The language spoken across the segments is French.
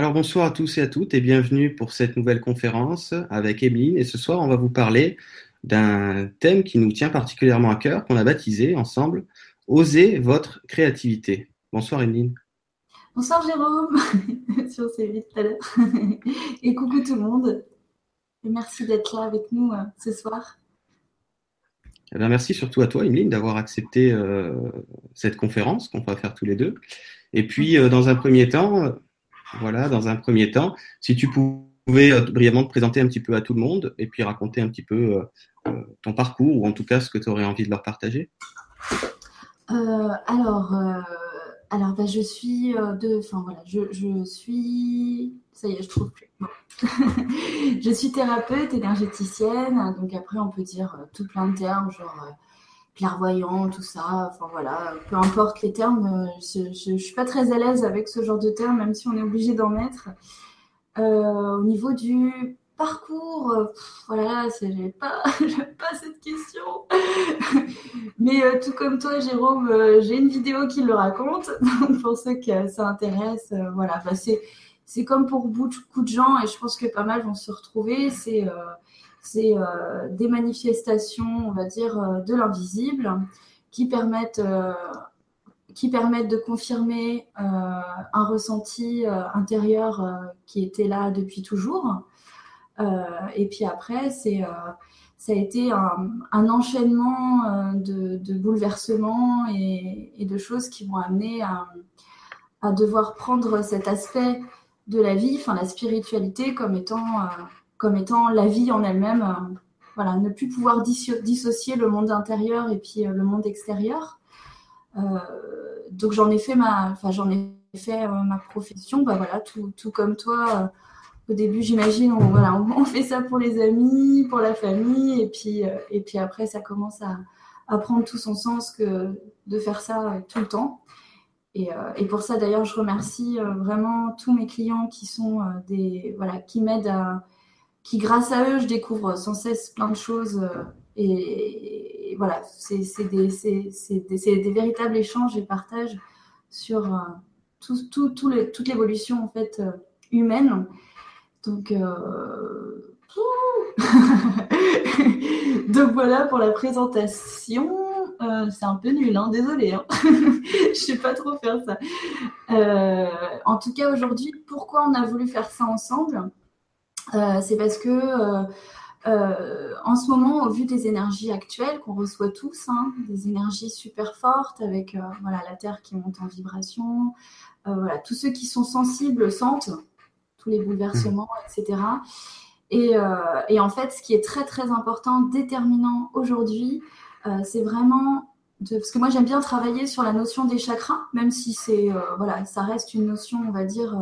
Alors bonsoir à tous et à toutes et bienvenue pour cette nouvelle conférence avec Emeline. Et ce soir, on va vous parler d'un thème qui nous tient particulièrement à cœur, qu'on a baptisé ensemble Osez votre créativité. Bonsoir Emeline. Bonsoir Jérôme, si on s'est vite tout à l'heure. Et coucou tout le monde. Et merci d'être là avec nous euh, ce soir. Eh bien, merci surtout à toi, Emeline, d'avoir accepté euh, cette conférence qu'on va faire tous les deux. Et puis, euh, dans un premier temps, voilà, dans un premier temps, si tu pouvais euh, brièvement te présenter un petit peu à tout le monde et puis raconter un petit peu euh, euh, ton parcours ou en tout cas ce que tu aurais envie de leur partager. alors, alors bah, je suis de, enfin voilà, je, je, suis, ça y est, je trouve plus. je suis thérapeute énergéticienne, donc après on peut dire tout plein de termes, genre clairvoyant, tout ça. Enfin voilà, peu importe les termes, euh, je ne suis pas très à l'aise avec ce genre de termes, même si on est obligé d'en mettre. Euh, au niveau du parcours, euh, voilà, j'ai pas, pas cette question. Mais tout comme toi, Jérôme, j'ai une vidéo qui le raconte. Donc pour ceux que ça intéresse, voilà, c'est comme pour beaucoup de gens, et je pense que pas mal vont se retrouver. C'est c'est euh, des manifestations, on va dire, euh, de l'invisible qui permettent euh, qui permettent de confirmer un ressenti intérieur qui était là depuis toujours. et puis après, c'est ça a été un, enchaînement de, bouleversements et, de choses qui vont amener à, à, devoir prendre cet aspect de la vie, enfin la spiritualité, comme étant comme étant la vie en elle-même. Euh, voilà, ne plus pouvoir dissocier le monde intérieur et puis euh, le monde extérieur. Euh, donc j'en ai fait ma, enfin j'en ai fait ma profession. Bah voilà, tout, tout comme toi. au début, j'imagine, on, voilà, on, fait ça pour les amis, pour la famille, et puis, et puis après, ça commence à, prendre tout son sens que de faire ça tout le temps. Et, et pour ça, d'ailleurs, je remercie vraiment tous mes clients qui sont des, voilà, qui m'aident à, qui, grâce à eux, je découvre sans cesse plein de choses. Euh, et, voilà, c'est des, véritables échanges et partages sur euh, toute l'évolution en fait euh, humaine. Donc, donc voilà pour la présentation. c'est un peu nul, hein, désolé. Hein. je sais pas trop faire ça. en tout cas, aujourd'hui, pourquoi on a voulu faire ça ensemble? C'est parce que euh, euh, en ce moment, au vu des énergies actuelles qu'on reçoit tous, hein, des énergies super fortes avec voilà, la Terre qui monte en vibration, voilà, tous ceux qui sont sensibles sentent tous les bouleversements, etc. Et, et, en fait, ce qui est très très important, déterminant aujourd'hui, c'est vraiment de, parce que moi j'aime bien travailler sur la notion des chakras, même si c'est voilà, ça reste une notion, on va dire,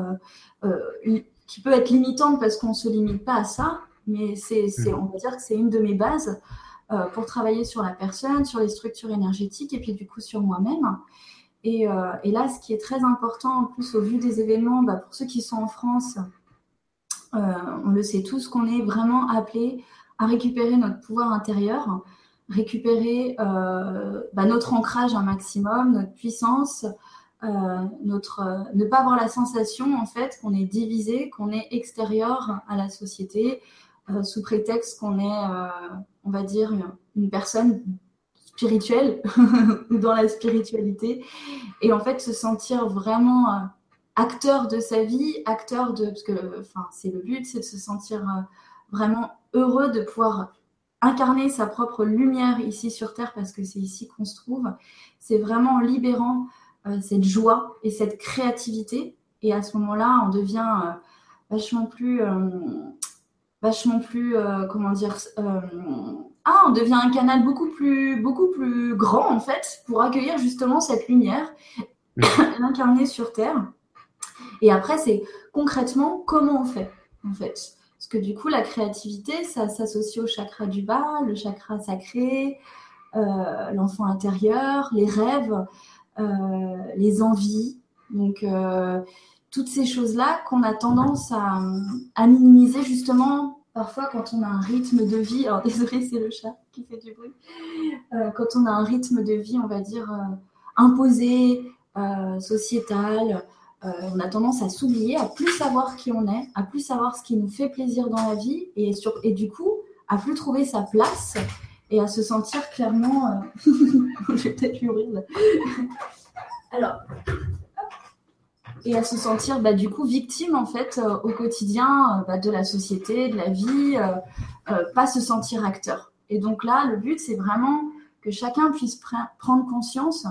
qui peut être limitante parce qu'on ne se limite pas à ça, mais c'est, mm. on va dire que c'est une de mes bases euh, pour travailler sur la personne, sur les structures énergétiques et puis du coup sur moi-même. Et, euh, et là, ce qui est très important en plus au vu des événements, bah, pour ceux qui sont en France, euh, on le sait tous qu'on est vraiment appelé à récupérer notre pouvoir intérieur, récupérer bah, notre ancrage un maximum, notre puissance, notre, euh, ne pas avoir la sensation en fait qu'on est divisé, qu'on est extérieur à la société, euh, sous prétexte qu'on est, on va dire, une personne spirituelle ou dans la spiritualité, et en fait se sentir vraiment acteur de sa vie, acteur de, parce que, enfin, c'est le but, c'est de se sentir vraiment heureux de pouvoir incarner sa propre lumière ici sur Terre, parce que c'est ici qu'on se trouve. C'est vraiment libérant euh, cette joie et cette créativité. Et à ce moment-là, on devient euh, vachement plus, euh, vachement plus, comment dire, ah, on devient un canal beaucoup plus, beaucoup plus grand en fait pour accueillir justement cette lumière, l'incarner sur Terre. Et après, c'est concrètement comment on fait en fait. Parce que du coup, la créativité, ça s'associe au chakra du bas, le chakra sacré, l'enfant intérieur, les rêves. Euh, les envies. Donc, euh, toutes ces choses-là qu'on a tendance à, minimiser justement parfois quand on a un rythme de vie. Alors, désolé, c'est le chat qui fait du bruit. Euh, quand on a un rythme de vie, on va dire, imposé, sociétal, on a tendance à s'oublier, à plus savoir qui on est, à plus savoir ce qui nous fait plaisir dans la vie et, sur, et du coup, à plus trouver sa place et à se sentir clairement. je vais peut-être lui Alors, et à se sentir bah, du coup victime en fait euh, au quotidien euh, bah, de la société, de la vie, euh, pas se sentir acteur. Et donc là, le but c'est vraiment que chacun puisse prendre conscience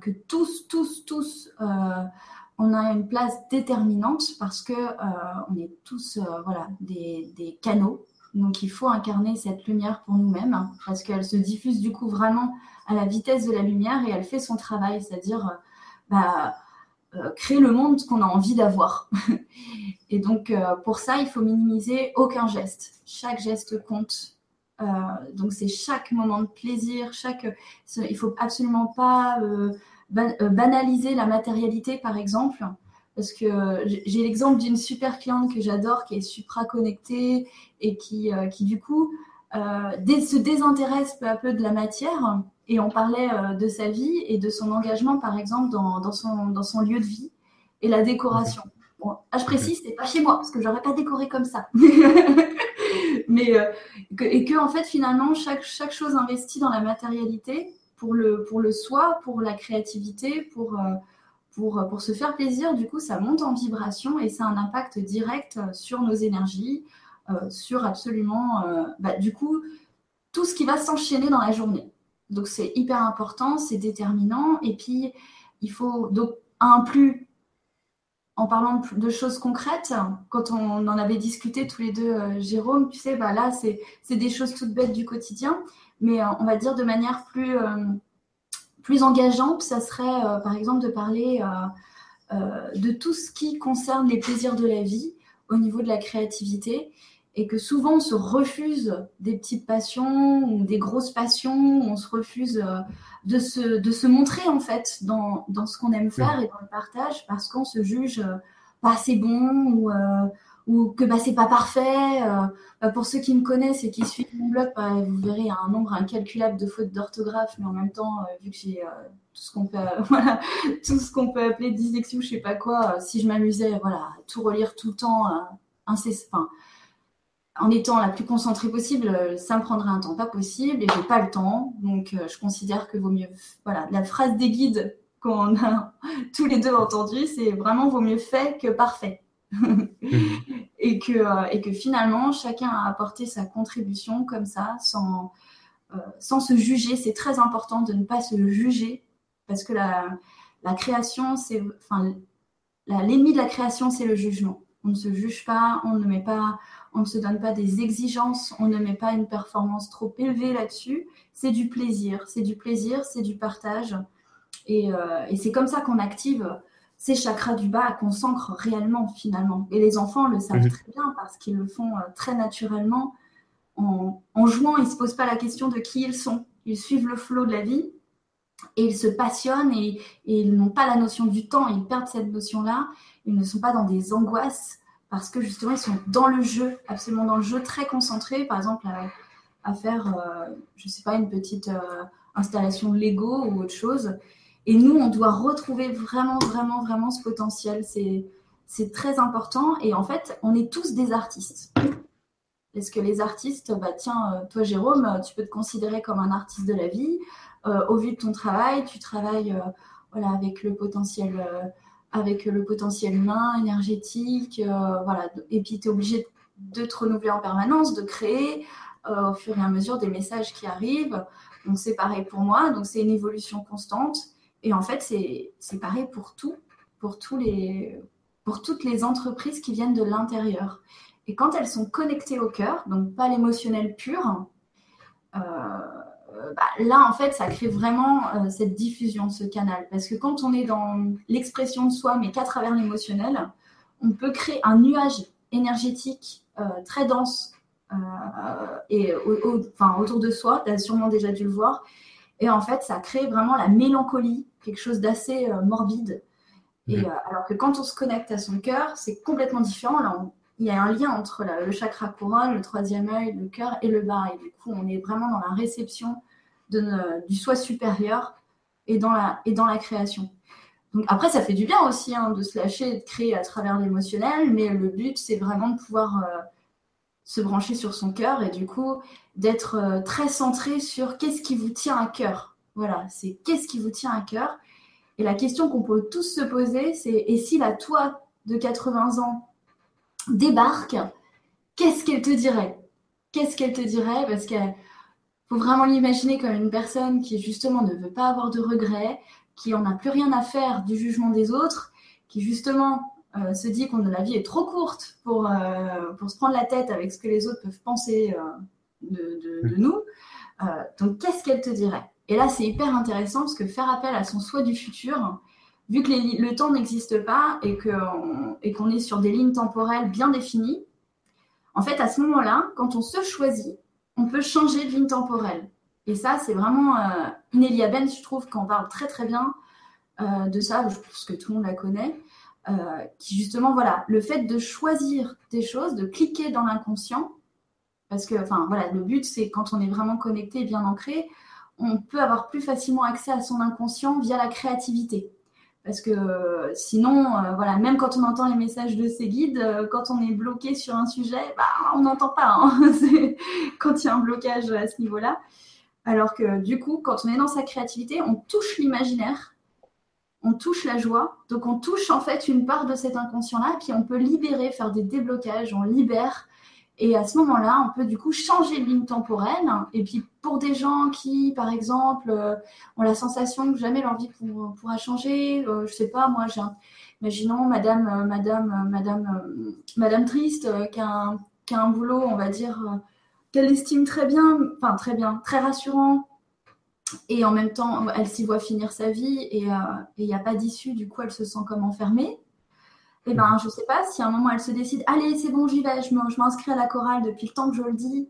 que tous, tous, tous, on a une place déterminante parce que on est tous voilà des, canaux. Donc il faut incarner cette lumière pour nous-mêmes hein, parce qu'elle se diffuse du coup vraiment à la vitesse de la lumière et elle fait son travail, c'est-à-dire bah, euh, créer le monde qu'on a envie d'avoir. et donc, euh, pour ça, il faut minimiser aucun geste. Chaque geste compte. Euh, donc, c'est chaque moment de plaisir, chaque. Il faut absolument pas banaliser la matérialité, par exemple. Parce que j'ai l'exemple d'une super cliente que j'adore, qui est supra connectée et qui, qui du coup, se désintéresse peu à peu de la matière et on parlait euh, de sa vie et de son engagement, par exemple, dans, son, dans son lieu de vie et la décoration. Bon, ah, je précise, c'est pas chez moi, parce que j'aurais pas décoré comme ça. Mais, euh, et que, en fait, finalement, chaque, chaque chose investie dans la matérialité, pour le, pour le soi, pour la créativité, pour, euh, pour, pour se faire plaisir, du coup, ça monte en vibration et ça a un impact direct sur nos énergies, sur absolument, bah, du coup, tout ce qui va s'enchaîner dans la journée. Donc c'est hyper important, c'est déterminant. Et puis il faut donc un plus en parlant de choses concrètes, quand on en avait discuté tous les deux, euh, Jérôme, tu sais, bah là, c'est des choses toutes bêtes du quotidien, mais euh, on va dire de manière plus, euh, plus engageante, ça serait par exemple de parler de tout ce qui concerne les plaisirs de la vie au niveau de la créativité et que souvent on se refuse des petites passions ou des grosses passions, on se refuse euh, de se, de se montrer en fait dans, dans ce qu'on aime faire et dans le partage parce qu'on se juge euh, pas assez bon ou, euh, ou que bah, c'est pas parfait. Bah, pour ceux qui me connaissent et qui suivent mon blog, bah, vous verrez un nombre incalculable de fautes d'orthographe, mais en même temps, vu que j'ai tout ce qu'on peut, tout ce qu'on peut appeler dyslexie ou je sais pas quoi, si je m'amusais, voilà, tout relire tout le temps, en étant la plus concentrée possible, euh, ça me prendrait un temps pas possible et j'ai pas le temps. Donc, euh, je considère que vaut mieux. Voilà, la phrase des guides qu'on a tous les deux entendu, c'est vraiment vaut mieux fait que parfait. et, que, euh, et que finalement, chacun a apporté sa contribution comme ça, sans, sans se juger. C'est très important de ne pas se juger parce que la, la création, c'est. Enfin, l'ennemi de la création, c'est le jugement. On ne se juge pas, on ne met pas on ne se donne pas des exigences, on ne met pas une performance trop élevée là-dessus. C'est du plaisir, c'est du plaisir, c'est du partage. Euh, et, c'est comme ça qu'on active ces chakras du bas, qu'on s'ancre réellement finalement. Et les enfants le savent mhm. très bien parce qu'ils le font euh, très naturellement. En, jouant, ils ne se posent pas la question de qui ils sont. Ils suivent le flot de la vie et ils se passionnent et ils n'ont pas la notion du temps, ils perdent cette notion-là. Ils ne sont pas dans des angoisses parce que justement, ils sont dans le jeu, absolument dans le jeu, très concentrés, par exemple, à, faire, euh, je ne sais pas, une petite euh, installation Lego ou autre chose. Et nous, on doit retrouver vraiment, vraiment, vraiment ce potentiel. C'est très important. Et en fait, on est tous des artistes. Est-ce que les artistes, bah tiens, euh, toi Jérôme, tu peux te considérer comme un artiste de la vie. au vu de ton travail, tu travailles voilà, avec le potentiel avec le potentiel humain, énergétique, euh, voilà. Et puis tu es obligé de te renouveler en permanence, de créer euh, au fur et à mesure des messages qui arrivent. Donc c'est pareil pour moi, donc c'est une évolution constante. Et en fait, c'est pareil pour tout, tous pour toutes les entreprises qui viennent de l'intérieur. Et quand elles sont connectées au cœur, donc pas l'émotionnel pur, euh, bah, là, en fait, ça crée vraiment euh, cette diffusion, ce canal. Parce que quand on est dans l'expression de soi, mais qu'à travers l'émotionnel, on peut créer un nuage énergétique euh, très dense et autour de soi. Tu as sûrement déjà dû le voir. Et en fait, ça crée vraiment la mélancolie, quelque chose d'assez morbide. Et alors que quand on se connecte à son cœur, c'est complètement différent. Là, il y a un lien entre le chakra couronne, le troisième œil, le cœur et le bas. Et du coup, on est vraiment dans la réception de, du soi supérieur et dans la, et dans la création. donc après, ça fait du bien aussi hein, de se lâcher et de créer à travers l'émotionnel, mais le but, c'est vraiment de pouvoir euh, se brancher sur son cœur et du coup d'être euh, très centré sur qu'est-ce qui vous tient à cœur. Voilà, c'est qu'est-ce qui vous tient à cœur. Et la question qu'on peut tous se poser, c'est et si la toi de 80 ans débarque, qu'est-ce qu'elle te dirait? Qu'est-ce qu'elle te dirait? Parce qu'il faut vraiment l'imaginer comme une personne qui justement ne veut pas avoir de regrets, qui en a plus rien à faire du jugement des autres, qui justement euh, se dit qu'on la vie est trop courte pour, euh, pour se prendre la tête avec ce que les autres peuvent penser euh, de, de, nous. donc, qu'est-ce qu'elle te dirait? Et là, c'est hyper intéressant parce que faire appel à son soi du futur, vu que le temps n'existe pas et qu'on et qu'on est sur des lignes temporelles bien définies, en fait, à ce moment-là, quand on se choisit, on peut changer de ligne temporelle. Et ça, c'est vraiment euh, Ben, je trouve, qu'on parle très très bien euh, de ça. Je pense que tout le monde la connaît. Euh, qui justement, voilà, le fait de choisir des choses, de cliquer dans l'inconscient, parce que, enfin, voilà, le but, c'est quand on est vraiment connecté et bien ancré, on peut avoir plus facilement accès à son inconscient via la créativité. Parce que sinon, voilà, même quand on entend les messages de ses guides, quand on est bloqué sur un sujet, bah, on n'entend pas. Hein. quand il y a un blocage à ce niveau-là. Alors que du coup, quand on est dans sa créativité, on touche l'imaginaire, on touche la joie, donc on touche en fait une part de cet inconscient-là, puis on peut libérer, faire des déblocages, on libère. Et à ce moment-là, on peut du coup changer de ligne temporelle. Et puis pour des gens qui, par exemple, euh, ont la sensation que jamais leur vie pourra changer, je euh, je sais pas, moi, j'ai imaginons Madame, euh, Madame, Madame, Madame Triste qui, a un, boulot, on va dire qu'elle estime très bien, enfin très bien, très rassurant. Et en même temps, elle s'y voit finir sa vie et euh, il n'y a pas d'issue, du coup, elle se sent comme enfermée. Et eh ben, je sais pas si à un moment elle se décide, allez, c'est bon, j'y vais, je m'inscris à la chorale depuis le temps que je le dis,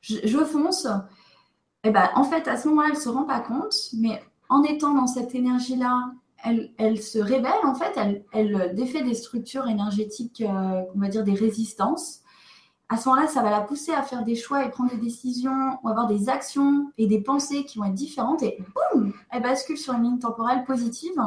je, fonce. Et eh ben, en fait, à ce moment-là, elle se rend pas compte, mais en étant dans cette énergie-là, elle, se révèle, en fait, elle, elle défait des structures énergétiques, euh, on va dire des résistances à ce moment-là, ça va la pousser à faire des choix et prendre des décisions ou avoir des actions et des pensées qui vont être différentes et boum, elle bascule sur une ligne temporelle positive.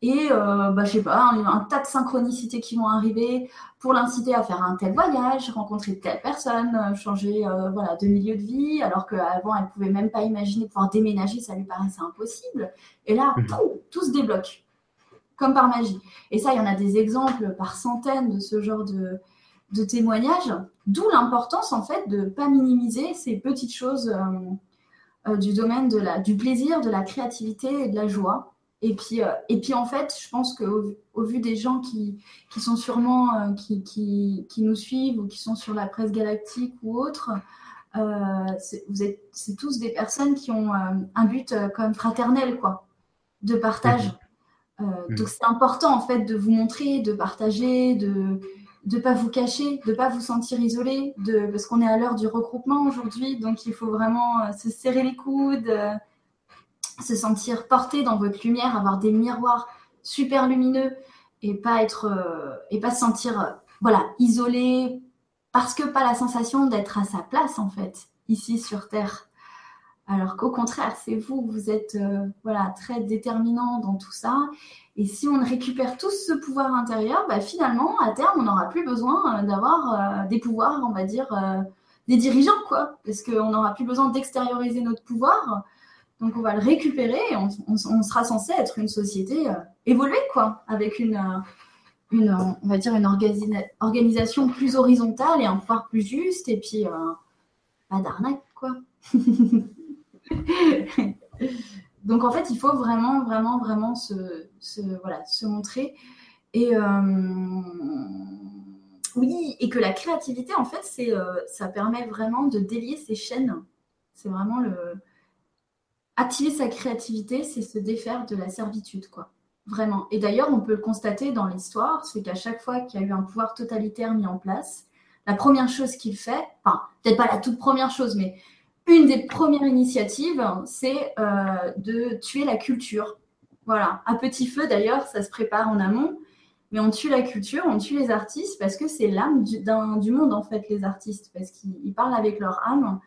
Et euh, bah, je sais pas, un, un, tas de synchronicités qui vont arriver pour l'inciter à faire un tel voyage, rencontrer telle personne, euh, changer euh, voilà, de milieu de vie, alors qu'avant elle pouvait même pas imaginer pouvoir déménager, ça lui paraissait impossible. Et là, mhm. tout se débloque, comme par magie. Et ça, il y en a des exemples par centaines de ce genre de, de témoignages, d'où l'importance en fait de ne pas minimiser ces petites choses euh, euh, du domaine de la, du plaisir, de la créativité et de la joie. Et puis, euh, et puis en fait, je pense qu'au au vu des gens qui, qui sont sûrement, qui, qui, qui, nous suivent ou qui sont sur la presse galactique ou autre, vous êtes, c'est tous des personnes qui ont un but comme fraternel, quoi, de partage. Mmh. Donc c'est important en fait de vous montrer, de partager, de, de pas vous cacher, de pas vous sentir isolé, parce qu'on est à l'heure du regroupement aujourd'hui, donc il faut vraiment euh, se serrer les coudes, euh, se sentir porté dans votre lumière, avoir des miroirs super lumineux et pas être euh, et pas se sentir voilà isolé parce que pas la sensation d'être à sa place en fait ici sur terre. Alors qu'au contraire, c'est vous, vous êtes voilà très déterminant dans tout ça et si on récupère tous ce pouvoir intérieur, bah, finalement, à terme, on n'aura plus besoin euh, d'avoir euh, des pouvoirs, on va dire, euh, des dirigeants, quoi. Parce qu'on n'aura plus besoin d'extérioriser notre pouvoir. Donc, on va le récupérer et on, sera censé être une société évoluée, quoi, avec une organisation plus horizontale et un pouvoir plus juste. Et puis, pas d'arnaque, quoi. Donc en fait, il faut vraiment, vraiment, vraiment se, voilà, se montrer. Et euh, oui, et que la créativité, en fait, c'est, euh, ça permet vraiment de délier ces chaînes. C'est vraiment le. Activer sa créativité, c'est se défaire de la servitude, quoi. Vraiment. Et d'ailleurs, on peut le constater dans l'histoire, c'est qu'à chaque fois qu'il y a eu un pouvoir totalitaire mis en place, la première chose qu'il fait, enfin, peut-être pas la toute première chose, mais une des premières initiatives, c'est euh, de tuer la culture. Voilà, à petit feu d'ailleurs, ça se prépare en amont, mais on tue la culture, on tue les artistes parce que c'est l'âme du, du, monde en fait, les artistes, parce qu'ils parlent avec leur âme.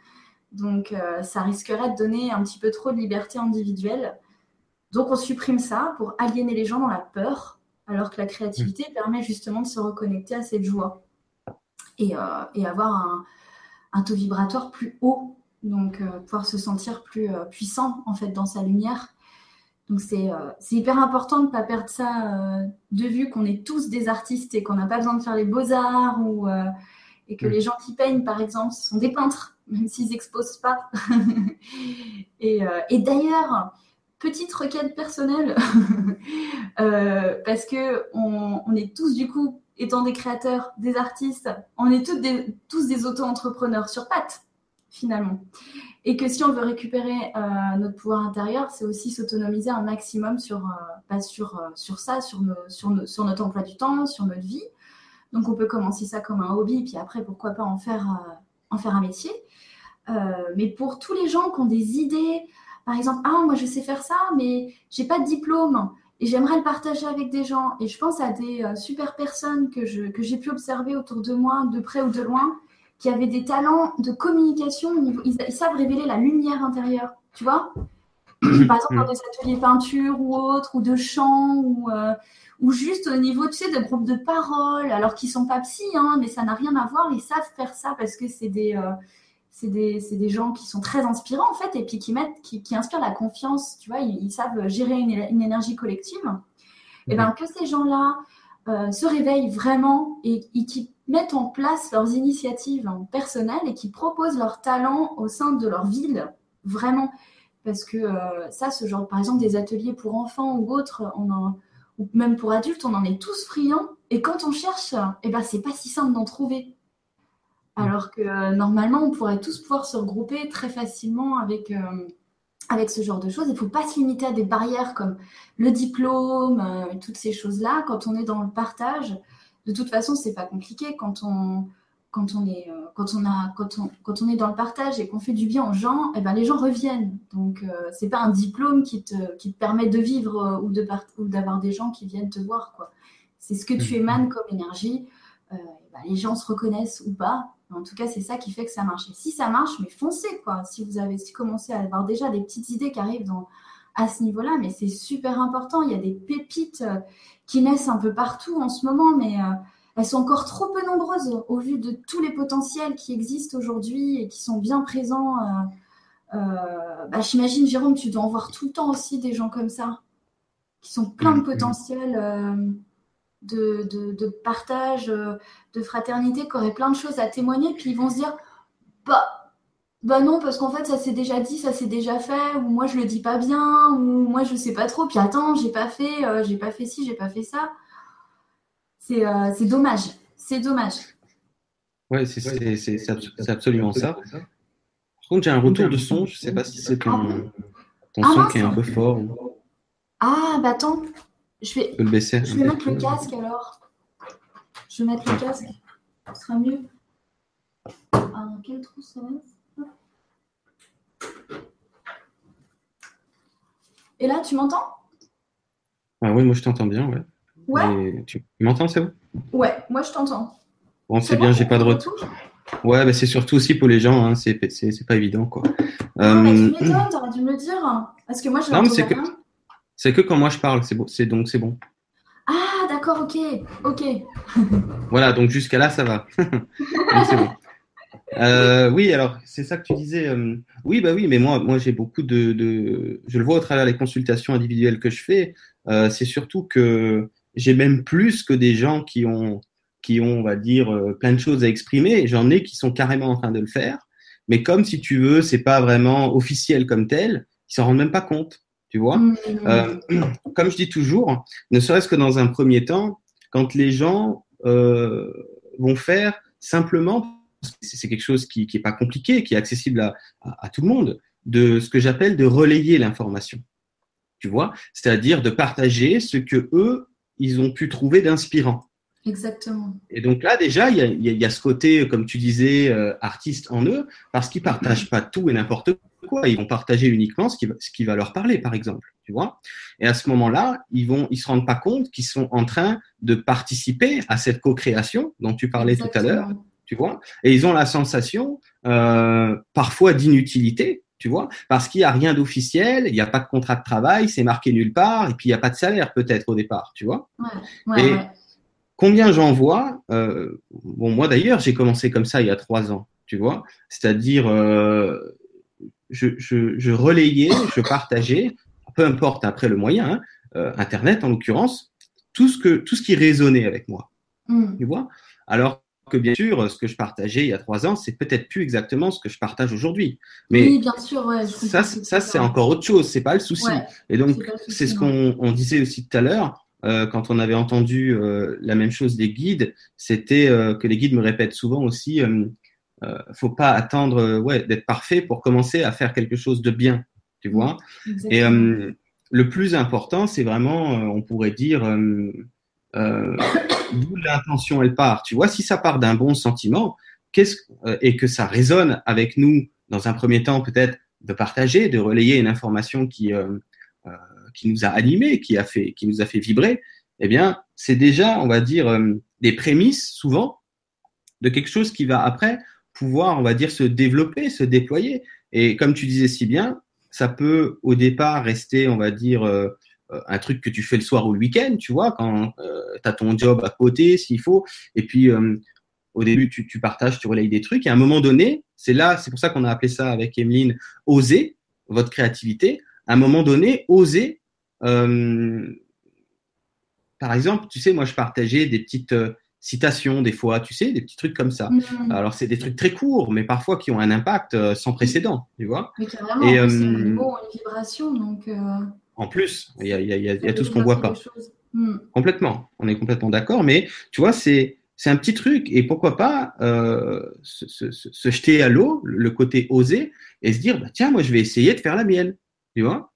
Donc euh, ça risquerait de donner un petit peu trop de liberté individuelle. Donc on supprime ça pour aliéner les gens dans la peur, alors que la créativité mmh. permet justement de se reconnecter à cette joie et, euh, avoir un, taux vibratoire plus haut, donc euh, pouvoir se sentir plus euh, puissant en fait dans sa lumière. Donc c'est hyper important de ne pas perdre ça de vue qu'on est tous des artistes et qu'on n'a pas besoin de faire les beaux-arts ou et que mmh. les gens qui peignent par exemple sont des peintres même s'ils n'exposent pas. et, et d'ailleurs, petite requête personnelle, euh, parce que on, est tous du coup, étant des créateurs, des artistes, on est tous des, tous des auto-entrepreneurs sur pattes, finalement. Et que si on veut récupérer euh, notre pouvoir intérieur, c'est aussi s'autonomiser un maximum sur, euh, bah, sur, sur ça, sur, sur, sur, notre emploi du temps, sur notre vie. Donc on peut commencer ça comme un hobby, puis après, pourquoi pas en faire, en faire un métier. mais pour tous les gens qui ont des idées, par exemple, ah, moi je sais faire ça, mais j'ai pas de diplôme et j'aimerais le partager avec des gens. Et je pense à des euh, super personnes que, je, que j'ai pu observer autour de moi, de près ou de loin, qui avaient des talents de communication. Ils, savent révéler la lumière intérieure, tu vois Par exemple, dans des ateliers peinture ou autres, ou de chant, ou, euh, ou juste au niveau, tu sais, de groupes de parole, alors qu'ils sont pas psy, hein, mais ça n'a rien à voir. Ils savent faire ça parce que c'est des. Euh, c'est des, des, gens qui sont très inspirants en fait et puis qui mettent qui, qui inspirent la confiance tu vois ils, savent gérer une, une, énergie collective et bien que ces gens là euh, se réveillent vraiment et, qui mettent en place leurs initiatives personnelles et qui proposent leurs talents au sein de leur ville vraiment parce que euh, ça ce genre par exemple des ateliers pour enfants ou autres on en, ou même pour adultes on en est tous friands et quand on cherche et ben c'est pas si simple d'en trouver Mm. Alors que euh, normalement, on pourrait tous pouvoir se regrouper très facilement avec, euh, avec ce genre de choses. Il ne faut pas se limiter à des barrières comme le diplôme, euh, toutes ces choses-là. Quand on est dans le partage, de toute façon, c'est pas compliqué. Quand on, quand on est, quand on a, quand on, quand on est dans le partage et qu'on fait du bien aux gens, eh ben, les gens reviennent. Donc, c'est pas un diplôme qui te, qui te permet de vivre ou, de ou d'avoir des gens qui viennent te voir. Quoi. C'est ce que tu mm. émanes comme énergie. Ben, les gens se reconnaissent ou pas, en tout cas, c'est ça qui fait que ça marche. Et si ça marche, mais foncez, quoi. Si vous avez commencé à avoir déjà des petites idées qui arrivent dans, à ce niveau-là, mais c'est super important. Il y a des pépites euh, qui naissent un peu partout en ce moment, mais euh, elles sont encore trop peu nombreuses au vu de tous les potentiels qui existent aujourd'hui et qui sont bien présents. Euh, bah, J'imagine, Jérôme, tu dois en voir tout le temps aussi des gens comme ça, qui sont pleins de potentiel de, partage, euh, de fraternité, qui auraient plein de choses à témoigner, puis ils vont se dire bah, bah non, parce qu'en fait, ça s'est déjà dit, ça s'est déjà fait, ou moi je le dis pas bien, ou moi je sais pas trop, puis attends, j'ai pas fait, euh, j'ai pas fait ci, j'ai pas fait ça. C'est euh, dommage, c'est dommage. Ouais, c'est absolument ça. Par contre, j'ai un retour de son, je sais pas si c'est ton, ton son qui est un peu fort. Ah, bah attends, je vais, le baisser je vais mettre le casque alors. Je vais mettre le casque. Ce sera mieux. Ah, quel trou ça va? Et là, tu m'entends? Ah oui, moi je t'entends bien, ouais. Ouais. tu m'entends, c'est bon Ouais, moi je t'entends. Bon, c'est bien, j'ai pas de retour. Ouais, bah, c'est surtout aussi pour les gens, hein, c'est pas évident quoi. Euh... mais tu m'étonnes, t'aurais dû me le dire. Parce que moi je Non, mais c'est que, c'est que quand moi je parle, c'est bon, c'est donc c'est bon. Ah d'accord, ok, ok. voilà, donc jusqu'à là ça va. c'est bon. Euh, oui, alors c'est ça que tu disais. Euh, oui, bah oui, mais moi, moi j'ai beaucoup de, je le vois au travers des consultations individuelles que je fais. Euh, c'est surtout que j'ai même plus que des gens qui ont, qui ont, on va dire, plein de choses à exprimer. J'en ai qui sont carrément en train de le faire, mais comme si tu veux, c'est pas vraiment officiel comme tel, ils s'en rendent même pas compte tu vois. Mm. Euh, comme je dis toujours, ne serait-ce que dans un premier temps, quand les gens euh, vont faire simplement, c'est quelque chose qui n'est pas compliqué, qui est accessible à, à, tout le monde, de ce que j'appelle de relayer l'information. Tu vois, c'est-à-dire de partager ce que eux ils ont pu trouver d'inspirant. Exactement. Et donc là, déjà, il y a, y a, ce côté, comme tu disais, euh, artiste en eux, parce qu'ils partagent pas tout et n'importe quoi. Ils vont partager uniquement ce qui, va, ce qui va leur parler, par exemple. Tu vois? Et à ce moment-là, ils vont, ils se rendent pas compte qu'ils sont en train de participer à cette co-création dont tu parlais tout à l'heure. Tu vois Et ils ont la sensation, euh, parfois, d'inutilité. tu vois, parce qu'il n'y a rien d'officiel, il n'y a pas de contrat de travail, c'est marqué nulle part, et puis il n'y a pas de salaire peut-être au départ, tu vois. et combien j'en vois euh, Bon, moi d'ailleurs, j'ai commencé comme ça il y a trois ans, tu vois, c'est-à-dire euh, je, je, je, relayais, je partageais, peu importe après le moyen, hein, euh, Internet en l'occurrence, tout ce que tout ce qui résonnait avec moi, hmm. tu vois. Alors que bien sûr, ce que je partageais il y a trois ans, c'est peut-être plus exactement ce que je partage aujourd'hui. Mais oui, bien sûr, ouais, ça, ça c'est encore autre chose, c'est pas le souci. Et donc, c'est ce qu'on disait aussi tout à l'heure. Euh, quand on avait entendu euh, la même chose des guides, c'était euh, que les guides me répètent souvent aussi, faut pas attendre ouais, d'être parfait pour commencer à faire quelque chose de bien, tu vois. Et le plus important, c'est vraiment, on pourrait dire, euh, d'où l'intention elle part. Tu vois, si ça part d'un bon sentiment, qu'est-ce euh, et que ça résonne avec nous dans un premier temps peut-être de partager, de relayer une information qui euh, euh qui nous a animés, qui a fait qui nous a fait vibrer, eh bien c'est déjà, on va dire, euh, des prémices souvent de quelque chose qui va après pouvoir, on va dire, se développer, se déployer. Et comme tu disais si bien, ça peut au départ rester, on va dire, euh, un truc que tu fais le soir ou le week-end, tu vois, quand euh, tu as ton job à côté, s'il faut. Et puis, euh, au début, tu, tu, partages, tu relayes des trucs. Et à un moment donné, c'est là, c'est pour ça qu'on a appelé ça avec Emeline, oser votre créativité. À un moment donné, oser. Euh, par exemple, tu sais, moi, je partageais des petites citations des fois, tu sais, des petits trucs comme ça. Mmh. Alors, c'est des trucs très courts, mais parfois qui ont un impact sans précédent, tu vois. Mais carrément, et, c'est un une vibration, donc. En plus, il y a, il y a, il y a tout ce qu'on voit pas. Hmm. Complètement, on est complètement d'accord, mais tu vois, c'est c'est un petit truc et pourquoi pas euh, se, se, se, jeter à l'eau, le côté oser et se dire bah, tiens moi je vais essayer de faire la mienne, tu vois?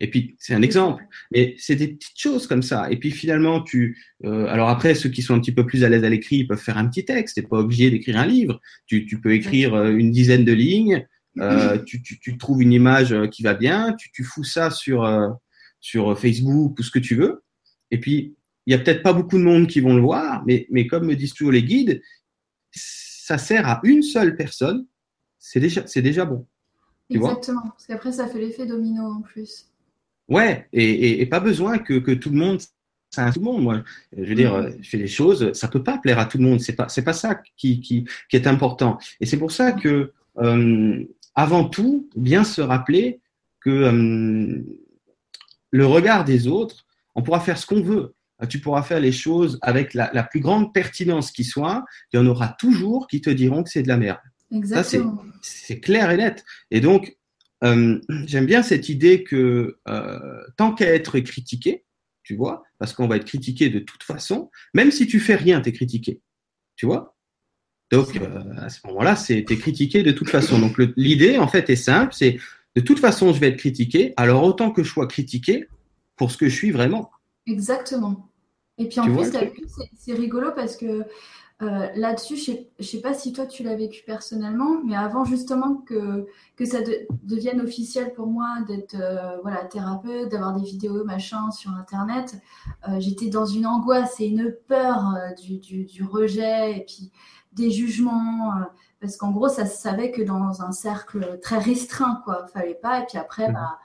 Et puis c'est un exemple, mais c'est des petites choses comme ça. Et puis finalement tu, euh, alors après ceux qui sont un petit peu plus à l'aise à l'écrit ils peuvent faire un petit texte. T'es pas obligé d'écrire un livre. Tu, tu peux écrire euh, une dizaine de lignes euh, tu, tu, tu, trouves une image euh, qui va bien, tu, tu fous ça sur, euh, sur Facebook ou ce que tu veux. Et puis, il y a peut-être pas beaucoup de monde qui vont le voir, mais, mais comme me disent toujours les guides, ça sert à une seule personne, c'est déjà, c'est déjà bon. Exactement, parce qu'après, ça fait l'effet domino en plus. Ouais, et, et, et, pas besoin que, que tout le monde ça à tout le monde. Moi, je veux dire, je fais des choses, ça peut pas plaire à tout le monde. C'est pas, c'est pas ça qui, qui, qui est important. Et c'est pour ça que euh, avant tout, bien se rappeler que euh, le regard des autres, on pourra faire ce qu'on veut. Tu pourras faire les choses avec la, la, plus grande pertinence qui soit. Il y en aura toujours qui te diront que c'est de la merde. Exactement. c'est clair et net. Et donc, euh, j'aime bien cette idée que euh, tant qu'à être critiqué, tu vois, parce qu'on va être critiqué de toute façon, même si tu fais rien, tu es critiqué. Tu vois? Donc, euh, à ce moment-là, c'est critiqué de toute façon. Donc, l'idée, en fait, est simple, c'est de toute façon, je vais être critiqué, alors autant que je sois critiqué pour ce que je suis vraiment. Exactement. Et puis en plus, c'est rigolo parce que euh, là-dessus, je ne sais, pas si toi tu l'as vécu personnellement, mais avant justement que, que ça devienne officiel pour moi d'être euh, voilà, thérapeute, d'avoir des vidéos machin sur Internet, j'étais dans une angoisse et une peur du, du, du, rejet et puis des jugements, euh, parce qu'en gros, ça se savait que dans un cercle très restreint, quoi, fallait pas. Et puis après, mmh. bah,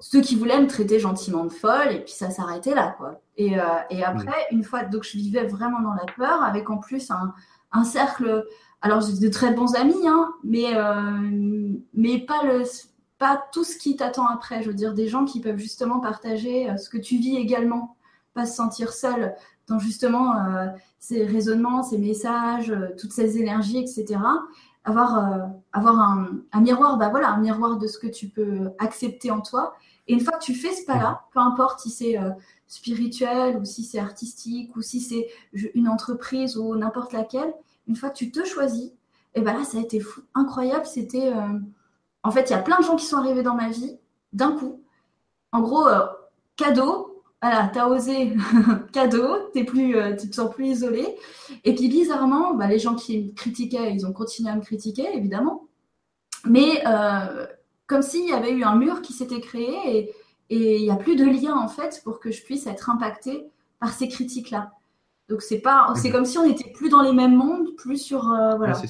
ceux qui voulaient me traiter gentiment de folle, et puis ça s'arrêtait là, quoi. Et, euh, et après, mmh. une fois, donc je vivais vraiment dans la peur, avec en plus un, un cercle, alors j'ai de très bons amis, hein, mais, euh, mais pas le pas tout ce qui t'attend après. Je veux dire, des gens qui peuvent justement partager ce que tu vis également, pas se sentir seul dans justement euh, ces raisonnements, ces messages, euh, toutes ces énergies, etc. Avoir, euh, avoir un, un, miroir, bah voilà, un miroir de ce que tu peux accepter en toi. Et une fois que tu fais ce pas-là, peu importe si c'est euh, spirituel ou si c'est artistique ou si c'est une entreprise ou n'importe laquelle, une fois que tu te choisis, et ben là, ça a été fou, incroyable. C'était, en fait, il y a plein de gens qui sont arrivés dans ma vie d'un coup. En gros, cadeau, voilà, t'as osé, cadeau, t'es plus, euh, tu te sens plus isolé. Et puis bizarrement, bah, les gens qui me critiquaient, ils ont continué à me critiquer, évidemment. Mais euh, comme s'il y avait eu un mur qui s'était créé et il n'y a plus de lien en fait pour que je puisse être impactée par ces critiques-là. Donc c'est pas, c'est mhm. comme si on n'était plus dans les mêmes mondes, plus sur, euh, voilà,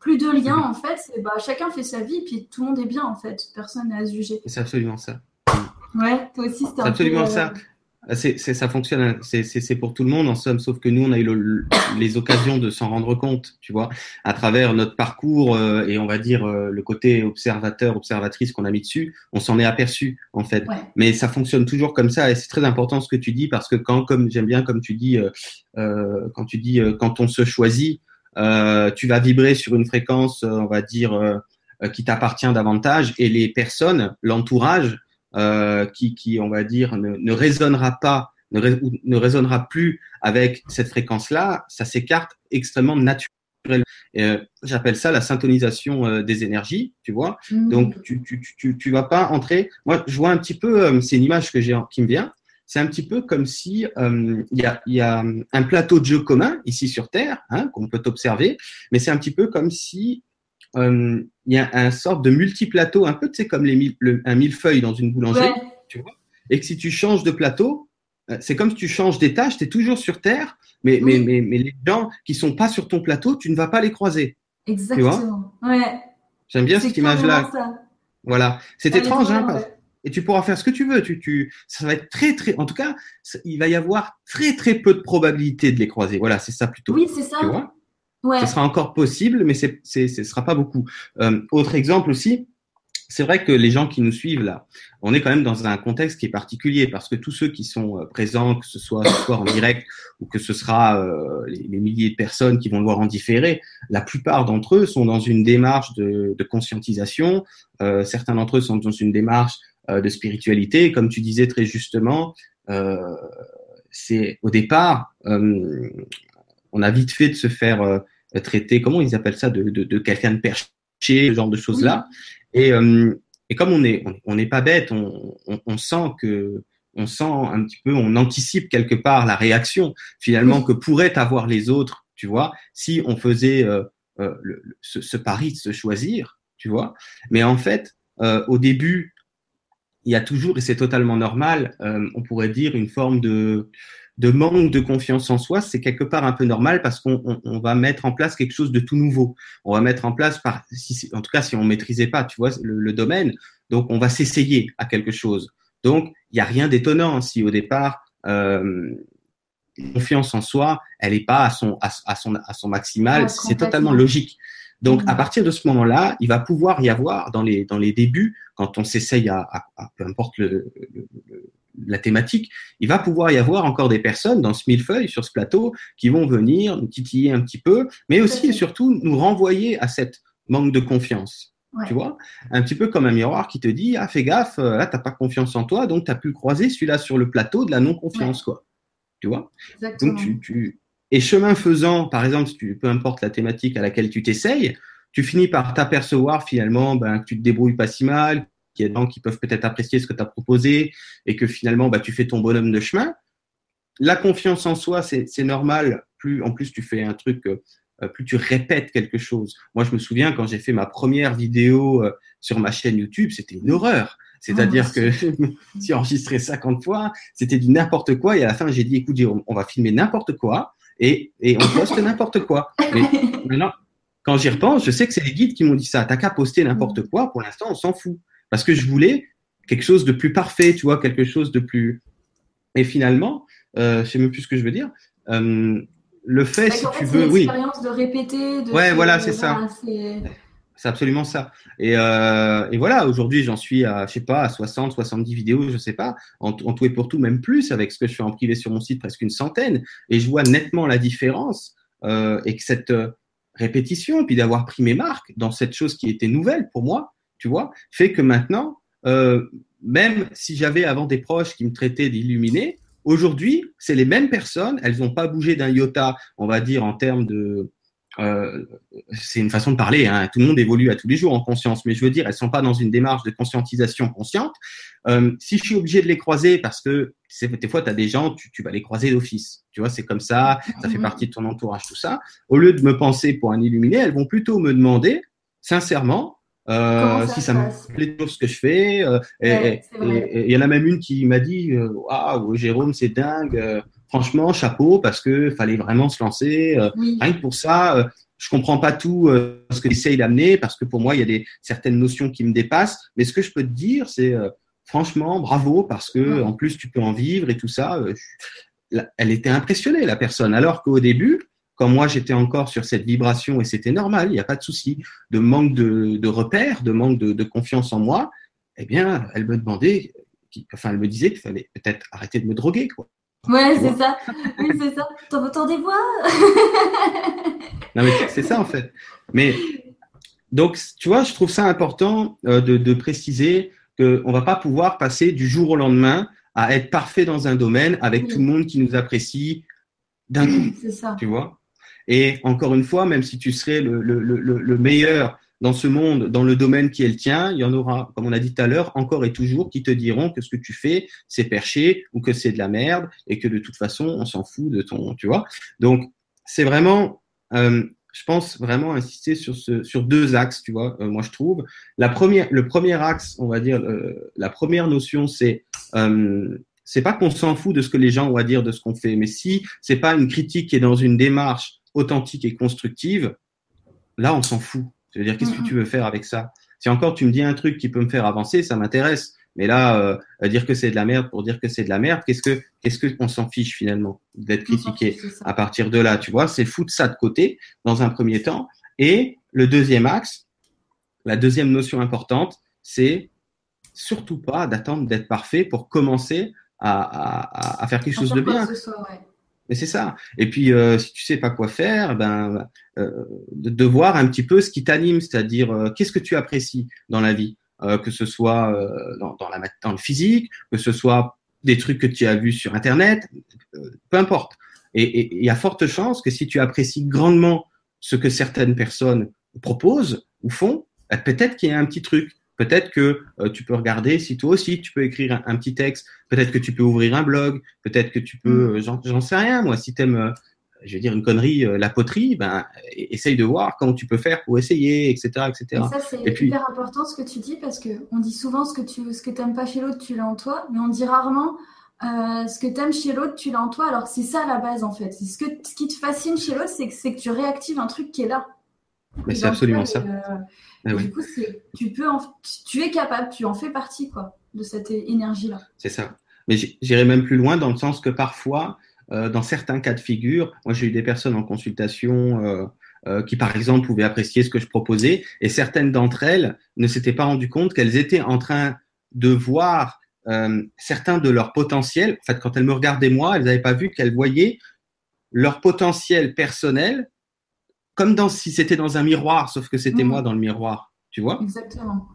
plus de liens en fait. Bah, chacun fait sa vie, puis tout le monde est bien en fait. Personne n'est à juger. C'est absolument ça. Ouais, toi aussi, c'est absolument peu, ça. C'est, ça fonctionne, hein. c'est pour tout le monde en somme, sauf que nous, on a eu les occasions de s'en rendre compte, tu vois, à travers notre parcours euh, et on va dire euh, le côté observateur, observatrice qu'on a mis dessus, on s'en est aperçu en fait. Mais ça fonctionne toujours comme ça et c'est très important ce que tu dis parce que quand, comme j'aime bien, comme tu dis, euh, quand tu dis quand on se choisit, tu vas vibrer sur une fréquence, on va dire, qui t'appartient davantage et les personnes, l'entourage euh, qui, qui, on va dire, ne, ne résonnera pas, ne, ne, résonnera plus avec cette fréquence-là, ça s'écarte extrêmement naturellement. Euh, J'appelle ça la syntonisation euh, des énergies, tu vois. Mmh. Donc, tu, tu, tu, tu vas pas entrer. Moi, je vois un petit peu, euh, c'est une image que j'ai qui me vient. C'est un petit peu comme si il y, a, y, a, un plateau de jeu commun ici sur Terre, hein, qu'on peut observer, mais c'est un petit peu comme si euh, il y a un sorte de multiplateau, un peu tu sais, comme les un millefeuille dans une boulangerie, tu vois, et que si tu changes de plateau, euh, c'est comme si tu changes d'étage, tu es toujours sur Terre, mais, mais, mais, mais, les gens qui sont pas sur ton plateau, tu ne vas pas les croiser. Exactement. ouais. J'aime bien cette image-là. Voilà. C'est étrange, hein, et tu pourras faire ce que tu veux. Tu, tu, ça va être très, très, en tout cas, il va y avoir très, très peu de probabilité de les croiser. Voilà, c'est ça plutôt. Oui, c'est ça. Tu vois? Ce sera encore possible, mais c'est, c'est, ce sera pas beaucoup. Euh, autre exemple aussi, c'est vrai que les gens qui nous suivent là, on est quand même dans un contexte qui est particulier parce que tous ceux qui sont euh, présents, que ce soit ce soir en direct ou que ce sera euh, les, milliers de personnes qui vont le voir en différé, la plupart d'entre eux sont dans une démarche de, de conscientisation. Euh, certains d'entre eux sont dans une démarche euh, de spiritualité, comme tu disais très justement. c'est au départ, on a vite fait de se faire traiter, comment ils appellent ça, de, de, de quelqu'un de perché, ce genre de choses-là. Et, euh, et comme on n'est on, n'est pas bête, on, on, on, sent que on sent un petit peu, on anticipe quelque part la réaction finalement que pourraient avoir les autres, tu vois, si on faisait euh, euh, le, ce, ce, pari de se choisir, tu vois. Mais en fait, euh, au début, il y a toujours, et c'est totalement normal, euh, on pourrait dire une forme de de manque de confiance en soi, c'est quelque part un peu normal parce qu'on on, on va mettre en place quelque chose de tout nouveau. On va mettre en place, par, si, en tout cas si on maîtrisait pas, tu vois, le, le domaine, donc on va s'essayer à quelque chose. Donc il n'y a rien d'étonnant si au départ euh, confiance en soi, elle n'est pas à son à, à, son à son maximal, c'est totalement logique. Donc, à partir de ce moment-là, il va pouvoir y avoir dans les dans les débuts, quand on s'essaye à, à, à, peu importe le, le, le, la thématique, il va pouvoir y avoir encore des personnes dans ce millefeuille, sur ce plateau, qui vont venir nous titiller un petit peu, mais aussi et surtout nous renvoyer à cette manque de confiance. Ouais. Tu vois? Un petit peu comme un miroir qui te dit Ah, fais gaffe, euh, là, tu n'as pas confiance en toi, donc tu as pu croiser celui-là sur le plateau de la non-confiance, ouais. quoi. Tu vois? Exactement. Donc, tu, tu, Et chemin faisant, par exemple, si tu, peu importe la thématique à laquelle tu t'essayes, tu finis par t'apercevoir finalement ben, que tu te débrouilles pas si mal, a des gens qui peuvent peut-être apprécier ce que tu as proposé et que finalement, bah, tu fais ton bonhomme de chemin. La confiance en soi, c'est normal. Plus, en plus, tu fais un truc, euh, plus tu répètes quelque chose. Moi, je me souviens quand j'ai fait ma première vidéo euh, sur ma chaîne YouTube, c'était une horreur. C'est-à-dire oh, que j'ai enregistré 50 fois, c'était du n'importe quoi. Et à la fin, j'ai dit, écoute, on va filmer n'importe quoi et, et on poste n'importe quoi. Mais maintenant, quand j'y repense, je sais que c'est les guides qui m'ont dit ça. T'as qu'à poster n'importe quoi. Pour l'instant, on s'en fout parce que je voulais quelque chose de plus parfait, tu vois, quelque chose de plus. Et finalement, euh, je sais même plus ce que je veux dire. Euh, le fait, si tu veux, oui. L'expérience de répéter. De ouais, voilà, c'est ça. C'est absolument ça. Et, euh, et voilà, aujourd'hui, j'en suis à, je sais pas, à 60, 70 vidéos, je sais pas, en, en, tout et pour tout, même plus, avec ce que je fais en privé sur mon site, presque une centaine. Et je vois nettement la différence euh, et que cette répétition, puis d'avoir pris mes marques dans cette chose qui était nouvelle pour moi, tu vois, fait que maintenant, euh, même si j'avais avant des proches qui me traitaient d'illuminé, aujourd'hui, c'est les mêmes personnes, elles n'ont pas bougé d'un iota, on va dire, en termes de... Euh, c'est une façon de parler, hein, tout le monde évolue à tous les jours en conscience, mais je veux dire, elles sont pas dans une démarche de conscientisation consciente. Euh, si je suis obligé de les croiser, parce que des fois, tu as des gens, tu, tu vas les croiser d'office, tu vois, c'est comme ça, ça fait partie de ton entourage, tout ça. Au lieu de me penser pour un illuminé, elles vont plutôt me demander, sincèrement, euh, si ça me plaît toujours ce que je fais. Euh, ouais, et il y en a même une qui m'a dit Waouh, Jérôme, c'est dingue. Euh, franchement, chapeau, parce que fallait vraiment se lancer. Euh, oui. Rien que pour ça, je comprends pas tout ce que j'essaye d'amener parce que pour moi, il y a des certaines notions qui me dépassent. Mais ce que je peux te dire, c'est franchement, bravo parce que en plus tu peux en vivre et tout ça. Euh, elle était impressionnée la personne, alors qu'au début, quand moi j'étais encore sur cette vibration et c'était normal, il n'y a pas de souci, de manque de, de repères, de manque de, de, confiance en moi, eh bien, elle me demandait, enfin, elle me disait qu'il fallait peut-être arrêter de me droguer, quoi. Ouais, c'est ça. Oui, c'est ça. T'en des voix Non, mais c'est ça en fait. Mais donc, tu vois, je trouve ça important euh, de, de, préciser qu'on ne va pas pouvoir passer du jour au lendemain à être parfait dans un domaine avec tout le monde qui nous apprécie d'un coup. C'est ça. Tu vois Et encore une fois, même si tu serais le, le, le, le meilleur dans ce monde, dans le domaine qui est le tien, il y en aura, comme on a dit tout à l'heure, encore et toujours qui te diront que ce que tu fais, c'est perché ou que c'est de la merde et que de toute façon, on s'en fout de ton, tu vois. Donc, c'est vraiment, euh, je pense vraiment insister sur ce, sur deux axes, tu vois. Euh, moi, je trouve la première, le premier axe, on va dire, euh, la première notion, c'est euh, c'est pas qu'on s'en fout de ce que les gens ont à dire de ce qu'on fait, mais si c'est pas une critique qui est dans une démarche authentique et constructive, là, on s'en fout je veux dire, qu'est-ce que tu veux faire avec ça? Si encore tu me dis un truc qui peut me faire avancer, ça m'intéresse. Mais là, euh, dire que c'est de la merde pour dire que c'est de la merde, qu'est-ce que qu'est-ce que on s'en fiche finalement d'être critiqué à partir de là, tu vois? C'est foutre ça de côté dans un premier temps. Et le deuxième axe, la deuxième notion importante, c'est surtout pas d'attendre d'être parfait pour commencer à, à, à faire quelque chose de bien. Mais c'est ça. Et puis, euh, si tu sais pas quoi faire, ben, euh, de, voir un petit peu ce qui t'anime, c'est-à-dire euh, qu'est-ce que tu apprécies dans la vie, euh, que ce soit dans, dans, la, dans le physique, que ce soit des trucs que tu as vus sur Internet, peu importe. Et il y a forte chance que si tu apprécies grandement ce que certaines personnes proposent ou font, ben, peut-être qu'il y a un petit truc Peut-être que euh, tu peux regarder si toi aussi tu peux écrire un, petit texte. Peut-être que tu peux ouvrir un blog. Peut-être que tu peux, mm. euh, j'en sais rien moi. Si t'aimes, euh, je vais dire une connerie, la poterie, ben essaye de voir comment tu peux faire pour essayer, etc., etc. Et ça c'est hyper important ce que tu dis parce que on dit souvent ce que tu, ce que t'aimes pas chez l'autre, tu l'as en toi, mais on dit rarement ce que tu aimes chez l'autre, tu l'as en toi. Alors c'est ça la base en fait. Ce, que, ce qui te fascine chez l'autre, c'est que, que tu réactives un truc qui est là. Mais c'est absolument ça. Ah du coup, tu peux, tu es capable, tu en fais partie quoi, de cette énergie-là. C'est ça. Mais j'irai même plus loin dans le sens que parfois, euh, dans certains cas de figure, moi j'ai eu des personnes en consultation euh, euh, qui, par exemple, pouvaient apprécier ce que je proposais, et certaines d'entre elles ne s'étaient pas rendues compte qu'elles étaient en train de voir certains de leurs potentiels. En fait, quand elles me regardaient moi, elles n'avaient pas vu qu'elles voyaient leur potentiel personnel comme dans, si c'était dans un miroir, sauf que c'était mm. moi dans le miroir, tu vois Exactement.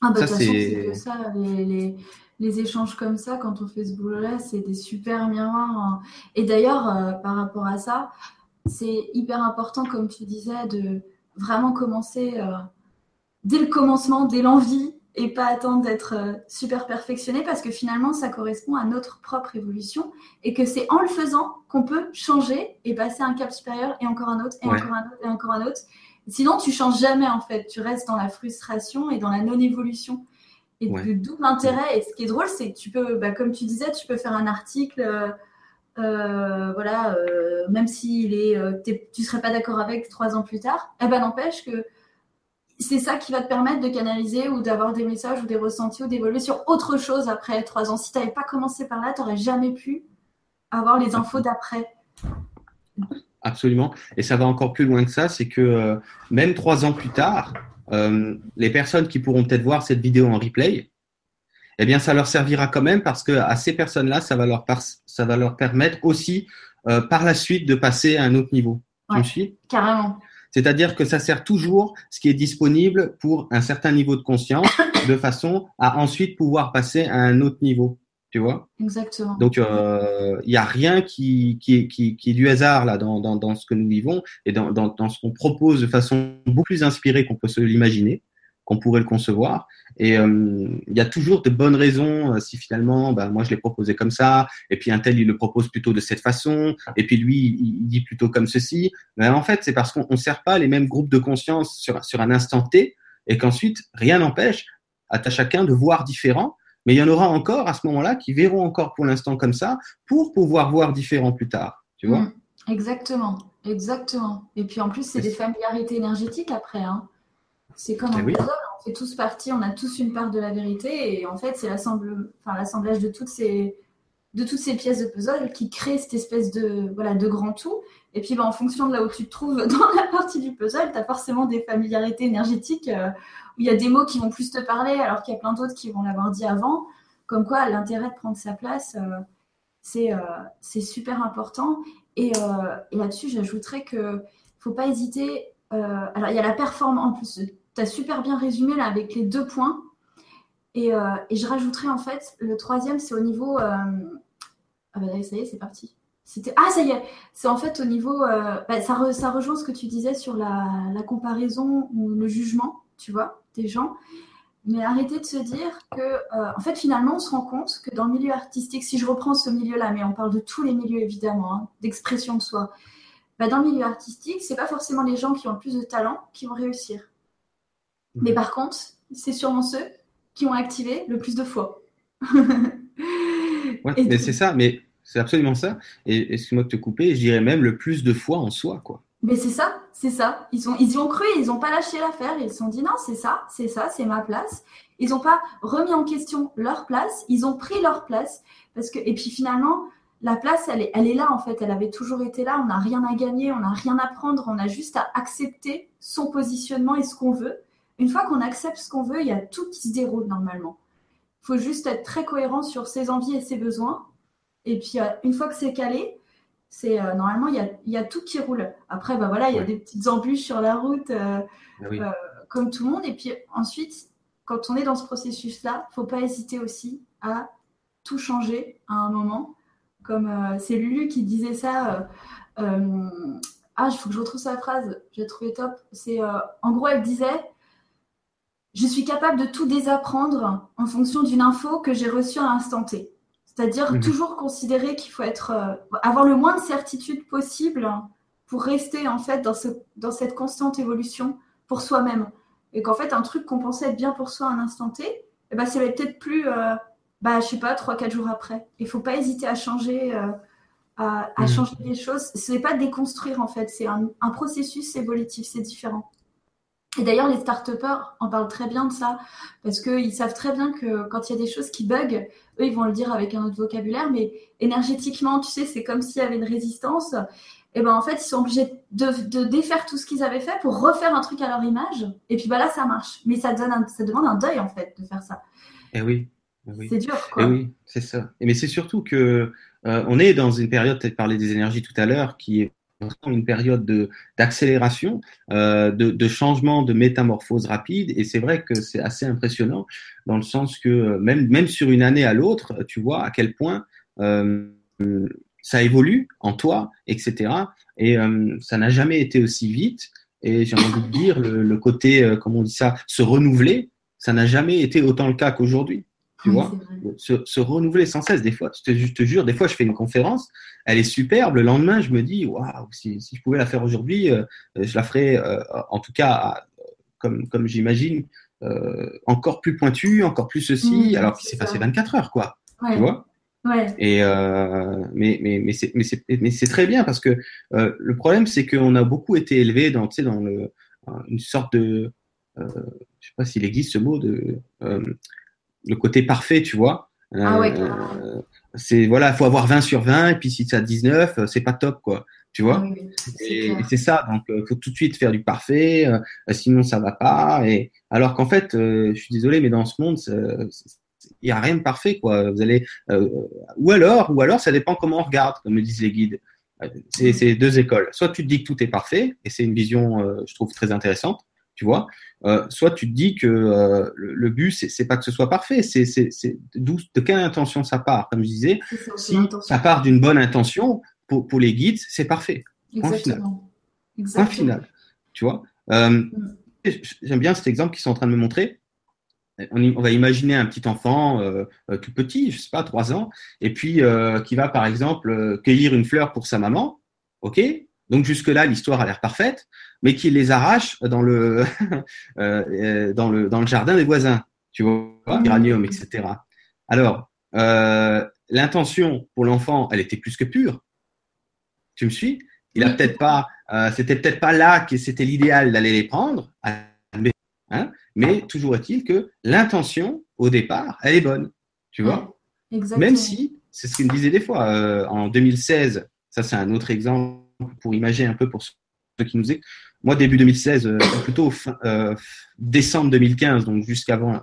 Ah bah, de toute façon, c'est que ça, les, les, les, échanges comme ça, quand on fait ce boulot-là, c'est des super miroirs. Hein. Et d'ailleurs, euh, par rapport à ça, c'est hyper important, comme tu disais, de vraiment commencer euh, dès le commencement, dès l'envie, et pas attendre d'être euh, super perfectionné parce que finalement ça correspond à notre propre évolution et que c'est en le faisant qu'on peut changer et passer un cap supérieur et encore un autre et encore un autre et encore un autre. Sinon tu changes jamais en fait, tu restes dans la frustration et dans la non-évolution. Et d'où l'intérêt. Et ce qui est drôle, c'est que tu peux, bah, comme tu disais, tu peux faire un article, euh, euh voilà, euh, même s'il est, tu serais pas d'accord avec trois ans plus tard. Eh ben n'empêche que c'est ça qui va te permettre de canaliser ou d'avoir des messages ou des ressentis ou d'évoluer sur autre chose après trois ans. Si tu n'avais pas commencé par là, tu n'aurais jamais pu avoir les infos d'après. Absolument. Et ça va encore plus loin que ça, c'est que euh, même trois ans plus tard, euh, les personnes qui pourront peut-être voir cette vidéo en replay, eh bien, ça leur servira quand même parce que à ces personnes-là, ça va leur ça va leur permettre aussi euh, par la suite de passer à un autre niveau. tu me suis? Carrément. C'est-à-dire que ça sert toujours ce qui est disponible pour un certain niveau de conscience, de façon à ensuite pouvoir passer à un autre niveau. Tu vois? Exactement. Donc, il euh, n'y a rien qui, qui, qui, qui, est du hasard là dans, dans, dans ce que nous vivons et dans, dans, dans ce qu'on propose de façon beaucoup plus inspirée qu'on peut se l'imaginer, qu'on pourrait le concevoir. Et euh, il y a toujours de bonnes raisons euh, si finalement, bah, moi je l'ai proposé comme ça, et puis un tel il le propose plutôt de cette façon, et puis lui il, dit plutôt comme ceci. Mais en fait, c'est parce qu'on ne sert pas les mêmes groupes de conscience sur, sur un instant T, et qu'ensuite rien n'empêche à chacun de voir différent. Mais il y en aura encore à ce moment-là qui verront encore pour l'instant comme ça, pour pouvoir voir différent plus tard. Tu vois mmh. Exactement, exactement. Et puis en plus, c'est des familiarités énergétiques après. Hein. C'est comme eh un puzzle, on fait tous partie, on a tous une part de la vérité, et en fait, c'est l'assemblage de toutes ces de toutes ces pièces de puzzle qui crée cette espèce de voilà de grand tout. Et puis, bah, en fonction de là où tu te trouves dans la partie du puzzle, tu as forcément des familiarités énergétiques euh, où il y a des mots qui vont plus te parler, alors qu'il y a plein d'autres qui vont l'avoir dit avant. Comme quoi, l'intérêt de prendre sa place, euh, c'est c'est super important. Et, et là-dessus, j'ajouterais que faut pas hésiter. alors, il y a la performance en plus tu as super bien résumé là avec les deux points. Et, euh, et je rajouterais en fait, le troisième, c'est au niveau. Euh, ah bah ça y est, c'est parti. C'était ah ça y est, c'est en fait au niveau. Euh, bah, ça, ça, rejoint ce que tu disais sur la, la, comparaison ou le jugement, tu vois, des gens. Mais arrêtez de se dire que, en fait, finalement, on se rend compte que dans le milieu artistique, si je reprends ce milieu-là, mais on parle de tous les milieux évidemment, hein, d'expression de soi, bah, dans le milieu artistique, c'est pas forcément les gens qui ont le plus de talent qui vont réussir. Mais par contre, c'est sûrement ceux qui ont activé le plus de fois. ouais, mais c'est ça, mais c'est absolument ça. Et excuse-moi de te couper, je dirais même le plus de fois en soi, quoi. Mais c'est ça, c'est ça. Ils, ont, ils y ont cru, ils n'ont pas lâché l'affaire. Ils se sont dit non, c'est ça, c'est ça, c'est ma place. Ils n'ont pas remis en question leur place, ils ont pris leur place. Parce que, et puis finalement, la place, elle est, elle est là en fait. Elle avait toujours été là. On n'a rien à gagner, on n'a rien à prendre. On a juste à accepter son positionnement et ce qu'on veut. Une fois qu'on accepte ce qu'on veut, il y a tout qui se déroule normalement. Il faut juste être très cohérent sur ses envies et ses besoins. Et puis, euh, une fois que c'est calé, c'est euh, normalement, il y, a, tout qui roule. Après, bah, voilà, il y a des petites embûches sur la route, euh, ah comme tout le monde. Et puis ensuite, quand on est dans ce processus-là, il ne faut pas hésiter aussi à tout changer à un moment. Comme c'est Lulu qui disait ça. ah, il faut que je retrouve sa phrase. J'ai trouvé top. C'est en gros, elle disait je suis capable de tout désapprendre en fonction d'une info que j'ai reçue à l'instant T. C'est-à-dire mhm. toujours considérer qu'il faut être, euh, avoir le moins de certitude possible pour rester en fait dans, ce, dans cette constante évolution pour soi-même. Et qu'en fait, un truc qu'on pensait être bien pour soi à un instant T, eh ben, c'est peut-être plus, euh, bah, je sais pas, 3-4 jours après. Il faut pas hésiter à changer, euh, à, mhm. changer les choses. Ce n'est pas déconstruire en fait, c'est un, un processus évolutif, c'est différent. Et d'ailleurs, les start en parlent très bien de ça, parce qu'ils savent très bien que quand il y a des choses qui bug, eux, ils vont le dire avec un autre vocabulaire, mais énergétiquement, tu sais, c'est comme s'il y avait une résistance. Et ben en fait, ils sont obligés de, défaire tout ce qu'ils avaient fait pour refaire un truc à leur image. Et puis bah là, ça marche. Mais ça, donne ça demande un deuil, en fait, de faire ça. Et eh oui. Eh oui. C'est dur, quoi. Eh oui, c'est ça. Mais c'est surtout que euh, on est dans une période, peut-être parler des énergies tout à l'heure, qui est une période d'accélération, euh, de, de, changement, de métamorphose rapide. Et c'est vrai que c'est assez impressionnant dans le sens que même, même sur une année à l'autre, tu vois à quel point euh, ça évolue en toi, etc. Et euh, ça n'a jamais été aussi vite. Et j'ai envie de dire, le, côté, euh, comment on dit ça, se renouveler, ça n'a jamais été autant le cas qu'aujourd'hui tu vois, se, renouveler sans cesse. Des fois, je te, jure, des fois, je fais une conférence, elle est superbe. Le lendemain, je me dis, waouh, si, si, je pouvais la faire aujourd'hui, euh, je la ferais, euh, en tout cas, comme, comme j'imagine, euh, encore plus pointue, encore plus ceci, alors qu'il s'est passé 24 heures, quoi. Tu vois Ouais. Et mais mais mais c'est mais c'est mais c'est très bien parce que le problème c'est qu'on a beaucoup été élevé dans tu sais dans le une sorte de je sais pas s'il existe ce mot de le côté parfait, tu vois. Ah ouais, euh, c'est voilà, faut avoir 20 sur 20 et puis si tu as 19, c'est pas top quoi, tu vois. et, c'est ça, donc euh, faut tout de suite faire du parfait, euh, sinon ça va pas. Et alors qu'en fait, je suis désolé, mais dans ce monde, il y a rien de parfait quoi. Vous allez ou alors, ou alors ça dépend comment on regarde, comme me disent les guides. C'est deux écoles. Soit tu te dis que tout est parfait et c'est une vision, je trouve très intéressante tu vois. Euh, soit tu te dis que euh, le, but, c'est pas que ce soit parfait, c'est de quelle intention ça part. Comme je disais, si ça part d'une bonne intention, pour, pour les guides, c'est parfait. Exactement. Point final. Tu vois. Euh, mm. J'aime bien cet exemple qu'ils sont en train de me montrer. On, va imaginer un petit enfant tout petit, je sais pas, trois ans, et puis qui va par exemple cueillir une fleur pour sa maman. Ok, donc jusque-là, l'histoire a l'air parfaite, mais qu'il les arrache dans le, euh, dans le, dans le jardin des voisins, tu vois, uranium, etc. Alors, euh, l'intention pour l'enfant, elle était plus que pure. Tu me suis? Il a peut-être pas, euh, c'était peut-être pas là que c'était l'idéal d'aller les prendre, hein, mais toujours est-il que l'intention au départ, elle est bonne, tu vois? Même si, c'est ce qu'il me disait des fois, euh, en 2016, ça c'est un autre exemple pour imaginer un peu pour ceux qui nous écoutent. Moi, début 2016, euh, plutôt fin, décembre 2015, donc jusqu'avant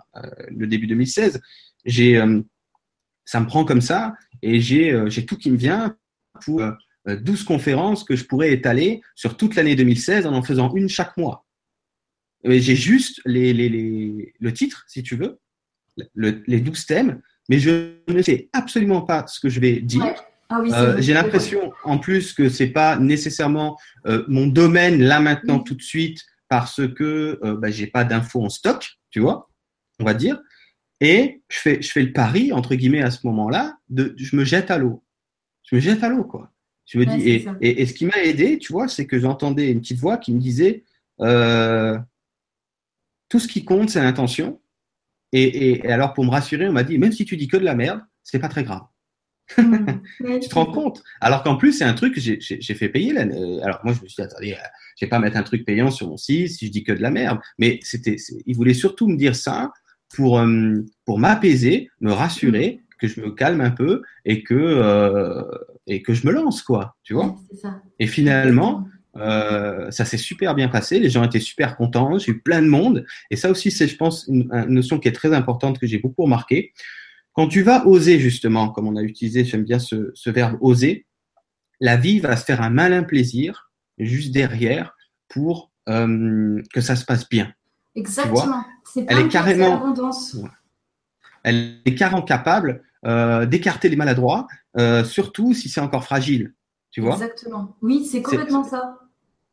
le début 2016, j'ai, ça me prend comme ça et j'ai, tout qui me vient pour 12 euh, conférences que je pourrais étaler sur toute l'année 2016 en en faisant une chaque mois. J'ai juste les, le titre, si tu veux, les 12 thèmes, mais je ne sais absolument pas ce que je vais dire. Ah euh, j'ai l'impression en plus que c'est pas nécessairement euh, mon domaine là maintenant tout de suite parce que bah, j'ai pas d'infos en stock, tu vois, on va dire. Et je fais, je fais le pari entre guillemets à ce moment-là de, je me jette à l'eau. Je me jette à l'eau quoi. Je me dis, et, et, ce qui m'a aidé, tu vois, c'est que j'entendais une petite voix qui me disait euh, tout ce qui compte, c'est l'intention. Et, et, alors, pour me rassurer, on m'a dit même si tu dis que de la merde, c'est pas très grave. Tu te rends compte? Alors qu'en plus, c'est un truc que j'ai fait payer. Euh, alors, moi, je me suis dit, attendez, euh, je vais pas mettre un truc payant sur mon site si je dis que de la merde. Mais c'était, il voulait surtout me dire ça pour, pour m'apaiser, me rassurer que je me calme un peu et que, euh, et que je me lance, quoi, tu vois? Et finalement, euh, ça s'est super bien passé, les gens étaient super contents, j'ai eu plein de monde. Et ça aussi, c'est, je pense, une, notion qui est très importante que j'ai beaucoup remarqué. Quand tu vas oser, justement, comme on a utilisé, j'aime bien ce, ce verbe oser, la vie va se faire un malin plaisir juste derrière pour euh, que ça se passe bien. Exactement. C'est Elle est carrément. Elle est carrément capable euh, d'écarter les maladroits, euh, surtout si c'est encore fragile. Tu vois? Exactement. Oui, c'est complètement ça.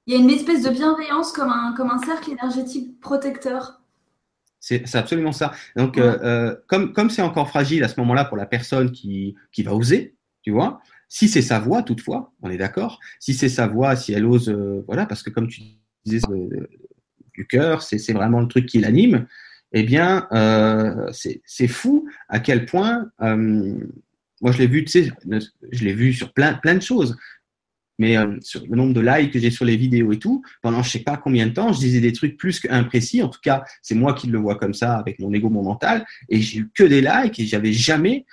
Il y a une espèce de bienveillance comme un, comme un cercle énergétique protecteur. C'est absolument ça. Donc, euh, comme comme c'est encore fragile à ce moment-là pour la personne qui, qui va oser, tu vois, si c'est sa voix, toutefois, on est d'accord. Si c'est sa voix, si elle ose, voilà, parce que comme tu disais, du cœur, c'est vraiment le truc qui l'anime eh bien, euh, c'est fou à quel point, euh, moi je l'ai vu, tu sais, je l'ai vu sur plein, plein de choses, mais euh, sur le nombre de likes que j'ai sur les vidéos et tout, pendant je sais pas combien de temps, je disais des trucs plus qu'imprécis. En tout cas, c'est moi qui le vois comme ça avec mon ego, mon mental, et j'ai eu que des likes et j'avais jamais,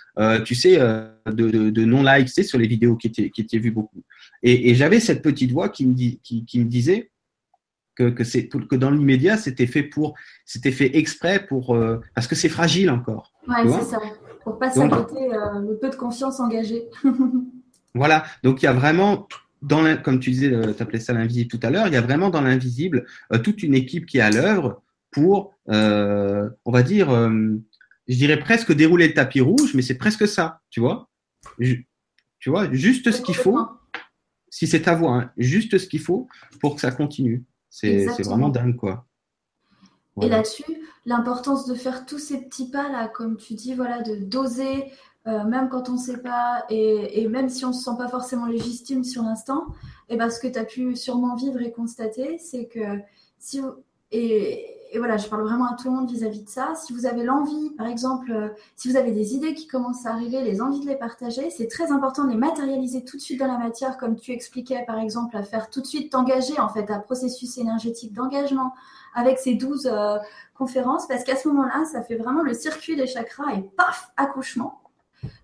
tu sais, de, de, non-likes, tu sais, sur les vidéos qui étaient, qui étaient vues beaucoup. Et, et j'avais cette petite voix qui me, dit, qui, qui me disait, que, que, c'est, que dans l'immédiat, c'était fait pour, c'était fait exprès pour, euh, parce que c'est fragile encore. Ouais, c'est ça. Pour pas s'inquiéter, euh, le peu de confiance engagée. voilà. Donc il y a vraiment, dans comme tu disais, euh, tu appelais ça l'invisible tout à l'heure, il y a vraiment dans l'invisible toute une équipe qui est à l'œuvre pour, on va dire, je dirais presque dérouler le tapis rouge, mais c'est presque ça, tu vois. tu vois, juste ce qu'il faut. Si c'est ta voix, hein, juste ce qu'il faut pour que ça continue. C'est vraiment dingue, quoi. Et là-dessus, l'importance de faire tous ces petits pas là, comme tu dis, voilà, de doser, euh, même quand on ne sait pas, et, même si on ne se sent pas forcément légitime sur l'instant, et ben, ce que tu as pu sûrement vivre et constater, c'est que si vous, et, voilà, je parle vraiment à tout le monde vis-à-vis de ça. Si vous avez l'envie, par exemple, euh, si vous avez des idées qui commencent à arriver, les envies de les partager, c'est très important de les matérialiser tout de suite dans la matière, comme tu expliquais, par exemple, à faire tout de suite t'engager, en fait, à processus énergétique d'engagement avec ces 12 euh, conférences, parce qu'à ce moment-là, ça fait vraiment le circuit des chakras et paf, accouchement.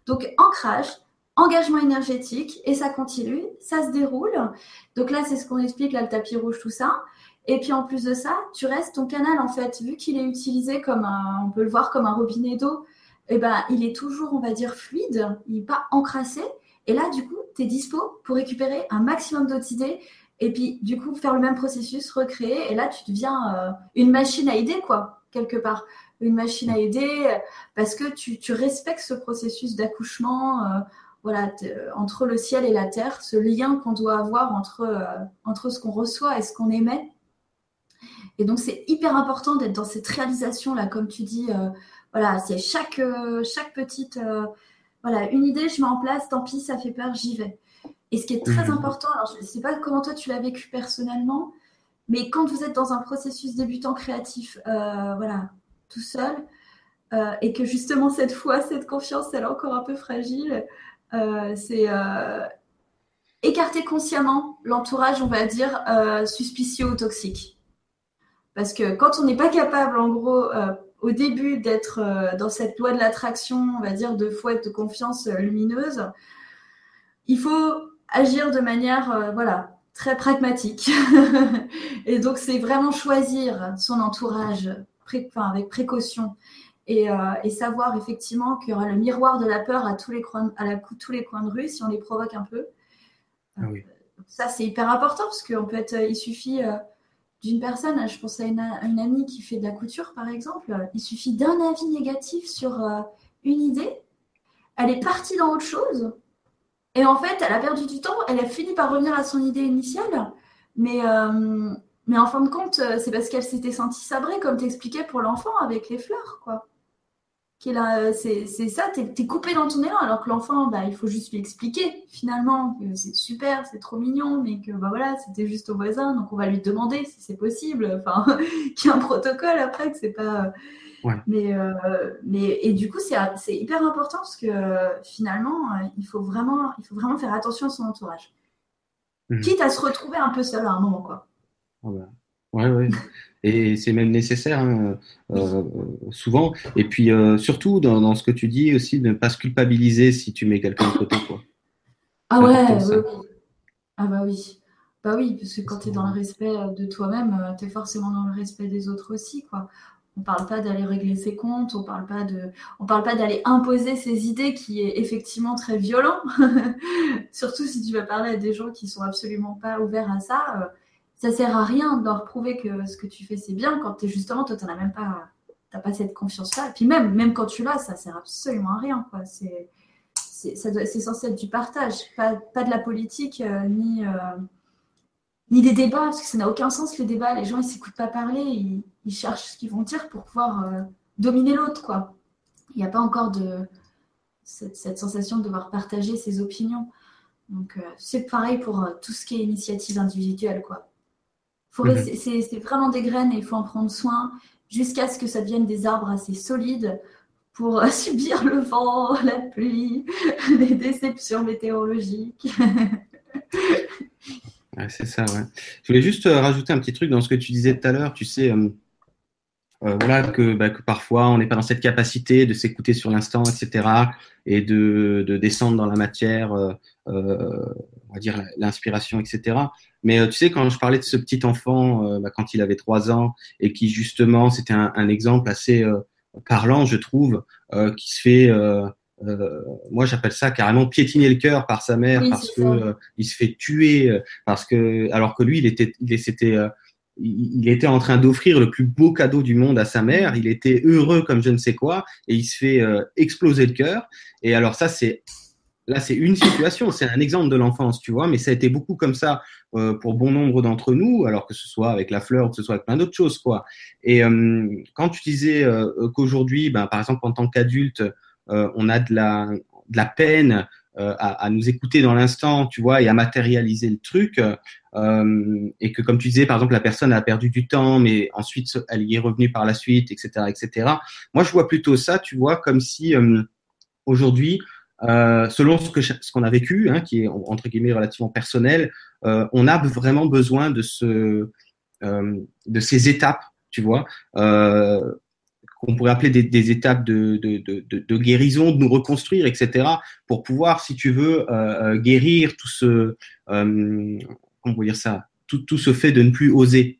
Donc, ancrage, engagement énergétique et ça continue, ça se déroule. Donc là, c'est ce qu'on explique, là, le tapis rouge, tout ça. Et puis en plus de ça, tu restes ton canal en fait, vu qu'il est utilisé comme un, on peut le voir comme un robinet d'eau, eh ben il est toujours, on va dire, fluide, il n'est pas encrassé. Et là, du coup, tu es dispo pour récupérer un maximum d'autres idées et puis du coup faire le même processus, recréer. Et là, tu deviens euh, une machine à aider, quoi, quelque part. Une machine à aider parce que tu, tu respectes ce processus d'accouchement. Euh, voilà, entre le ciel et la terre, ce lien qu'on doit avoir entre, euh, entre ce qu'on reçoit et ce qu'on émet. Et donc, c'est hyper important d'être dans cette réalisation-là, comme tu dis. Euh, voilà, c'est chaque, euh, chaque petite. Euh, voilà, une idée, je mets en place, tant pis, ça fait peur, j'y vais. Et ce qui est très mmh. important, alors je ne sais pas comment toi tu l'as vécu personnellement, mais quand vous êtes dans un processus débutant créatif, voilà, tout seul, et que justement cette foi, cette confiance, elle est encore un peu fragile, c'est écarter consciemment l'entourage, on va dire, euh, suspicieux ou toxique. Parce que quand on n'est pas capable, en gros, euh, au début d'être euh, dans cette loi de l'attraction, on va dire, de foi et de confiance lumineuse, il faut agir de manière, voilà, très pragmatique. et donc, c'est vraiment choisir son entourage avec précaution. Et, savoir effectivement qu'il y aura le miroir de la peur à tous les coins, à tous les coins de rue si on les provoque un peu. Ah ça, c'est hyper important parce qu'en peut être, il suffit euh, d'une personne, je pense à une, amie qui fait de la couture par exemple, il suffit d'un avis négatif sur euh, une idée, elle est partie dans autre chose et en fait, elle a perdu du temps, elle a fini par revenir à son idée initiale, mais, euh, mais en fin de compte, c'est parce qu'elle s'était sentie sabrée, comme tu expliquais pour l'enfant avec les fleurs, quoi c'est ça, tu es, coupé dans ton élan, alors que l'enfant, bah, il faut juste lui expliquer finalement que c'est super, c'est trop mignon, mais que bah, voilà, c'était juste au voisin, donc on va lui demander si c'est possible, enfin, qu'il y a un protocole après, que c'est pas. Mais, euh, mais, et du coup, c'est hyper important parce que finalement, il faut, vraiment, il faut vraiment faire attention à son entourage. Mmh. Quitte à se retrouver un peu seul à un moment, quoi. Ah bah. Ouais, ouais. Et c'est même nécessaire hein, euh, souvent. Et puis euh, surtout dans, dans, ce que tu dis aussi, de ne pas se culpabiliser si tu mets quelqu'un de côté. Quoi. Ah ouais, oui, Ah bah oui. Bah oui, parce que quand tu es dans le respect de toi-même, euh, tu es forcément dans le respect des autres aussi. quoi. On parle pas d'aller régler ses comptes, on parle pas de, on parle pas d'aller imposer ses idées, qui est effectivement très violent. Surtout si tu vas parler à des gens qui sont absolument pas ouverts à ça ça sert à rien de leur prouver que ce que tu fais c'est bien quand es justement toi n'en as même pas t'as pas cette confiance là et puis même même quand tu l'as ça sert absolument à rien c'est c'est censé être du partage pas, pas de la politique euh, ni euh, ni des débats parce que ça n'a aucun sens les débats les gens ils s'écoutent pas parler ils, ils, cherchent ce qu'ils vont dire pour pouvoir euh, dominer l'autre quoi il n'y a pas encore de cette, cette, sensation de devoir partager ses opinions donc c'est pareil pour tout ce qui est initiative individuelle quoi Mhm. C'est vraiment des graines et il faut en prendre soin jusqu'à ce que ça devienne des arbres assez solides pour euh, subir le vent, la pluie, les déceptions météorologiques. c'est ça, ouais. Je voulais juste euh, rajouter un petit truc dans ce que tu disais tout à l'heure. Tu sais, euh, voilà, que, bah, que, parfois on n'est pas dans cette capacité de s'écouter sur l'instant, etc., et de, de, descendre dans la matière, on va dire l'inspiration, etc. Mais euh, tu sais, quand je parlais de ce petit enfant, euh, bah, quand il avait trois ans, et qui justement, c'était un, exemple assez euh, parlant, je trouve, qui se fait, moi j'appelle ça carrément piétiner le cœur par sa mère parce que il se fait tuer, parce que alors que lui, il était, il c'était il était en train d'offrir le plus beau cadeau du monde à sa mère, il était heureux comme je ne sais quoi, et il se fait exploser le cœur. Et alors ça, c'est Là, c'est une situation, c'est un exemple de l'enfance, tu vois, mais ça a été beaucoup comme ça euh, pour bon nombre d'entre nous, alors que ce soit avec la fleur ou que ce soit avec plein d'autres choses, quoi. Et euh, quand tu disais euh, qu'aujourd'hui, ben, par exemple, en tant qu'adulte, on a de la, de la peine à, à, nous écouter dans l'instant, tu vois, et à matérialiser le truc, et que comme tu disais, par exemple, la personne a perdu du temps, mais ensuite elle y est revenue par la suite, etc., etc. Moi, je vois plutôt ça, tu vois, comme si aujourd'hui euh, selon ce qu'on a vécu, hein, qui est entre guillemets relativement personnel, euh, on a vraiment besoin de euh, de ces étapes, tu vois, euh, qu'on pourrait appeler des, des étapes de, de, de, de, guérison, de nous reconstruire, etc., pour pouvoir, si tu veux, euh, guérir tout ce comment dire ça, tout, tout ce fait de ne plus oser,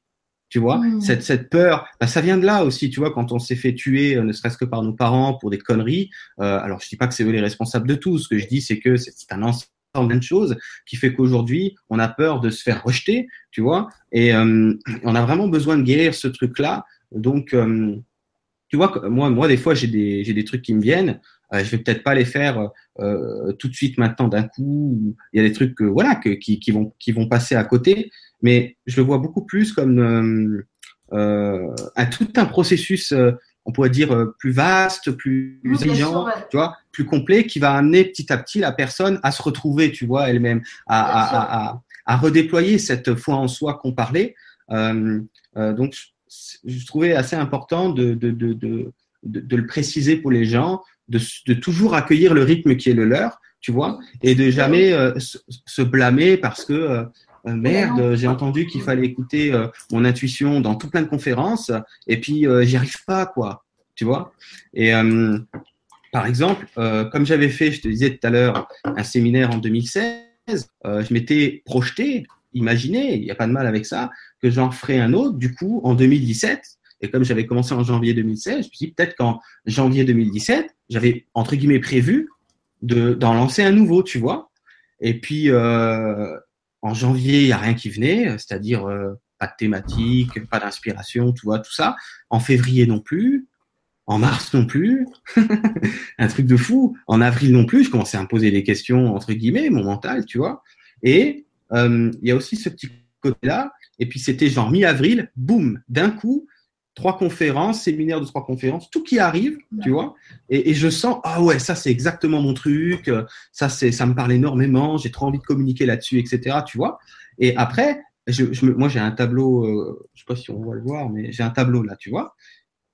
tu vois, mmh. cette, cette peur, bah, ça vient de là aussi, tu vois, quand on s'est fait tuer, euh, ne serait-ce que par nos parents pour des conneries. Euh, alors, je dis pas que c'est eux les responsables de tout. Ce que je dis, c'est que c'est un ensemble de choses qui fait qu'aujourd'hui, on a peur de se faire rejeter, tu vois, et euh, on a vraiment besoin de guérir ce truc-là. Donc, euh, tu vois, moi, moi, des fois, j'ai des, j'ai des trucs qui me viennent. Euh, je vais peut-être pas les faire euh, tout de suite maintenant d'un coup. Il y a des trucs que, voilà, que, qui, qui, vont, qui vont passer à côté mais je le vois beaucoup plus comme euh, euh, un tout un processus, euh, on pourrait dire euh, plus vaste, plus exigeant, tu vois, plus complet, qui va amener petit à petit la personne à se retrouver, tu vois, elle-même, à, à, à, à, redéployer cette foi en soi qu'on parlait. Euh, donc, je trouvais assez important de, le préciser pour les gens, de, de toujours accueillir le rythme qui est le leur, tu vois, et de jamais euh, se, blâmer parce que euh, euh, merde, j'ai entendu qu'il fallait écouter mon intuition dans tout plein de conférences et puis j'y arrive pas, quoi, tu vois. Et par exemple, comme j'avais fait, je te disais tout à l'heure, un séminaire en 2016, je m'étais projeté, imaginé, il n'y a pas de mal avec ça, que j'en ferai un autre, du coup, en 2017. Et comme j'avais commencé en janvier 2016, je me suis dit peut-être qu'en janvier 2017, j'avais entre guillemets prévu de d'en lancer un nouveau, tu vois. Et puis euh, en janvier, il y a rien qui venait, c'est-à-dire euh, pas de thématique, pas d'inspiration, tu vois, tout ça. En février non plus, en mars non plus, un truc de fou. En avril non plus, je commençais à me poser des questions entre guillemets, mon mental, tu vois. Et il y a aussi ce petit côté-là. Et puis c'était genre mi-avril, boum, d'un coup, trois conférences, séminaire de trois conférences, tout qui arrive, tu vois. Et, je sens, ah ouais, ça c'est exactement mon truc, ça c'est, ça me parle énormément, j'ai trop envie de communiquer là-dessus, etc. Tu vois. Et après, je, moi j'ai un tableau, euh, je sais pas si on va le voir, mais j'ai un tableau là, tu vois.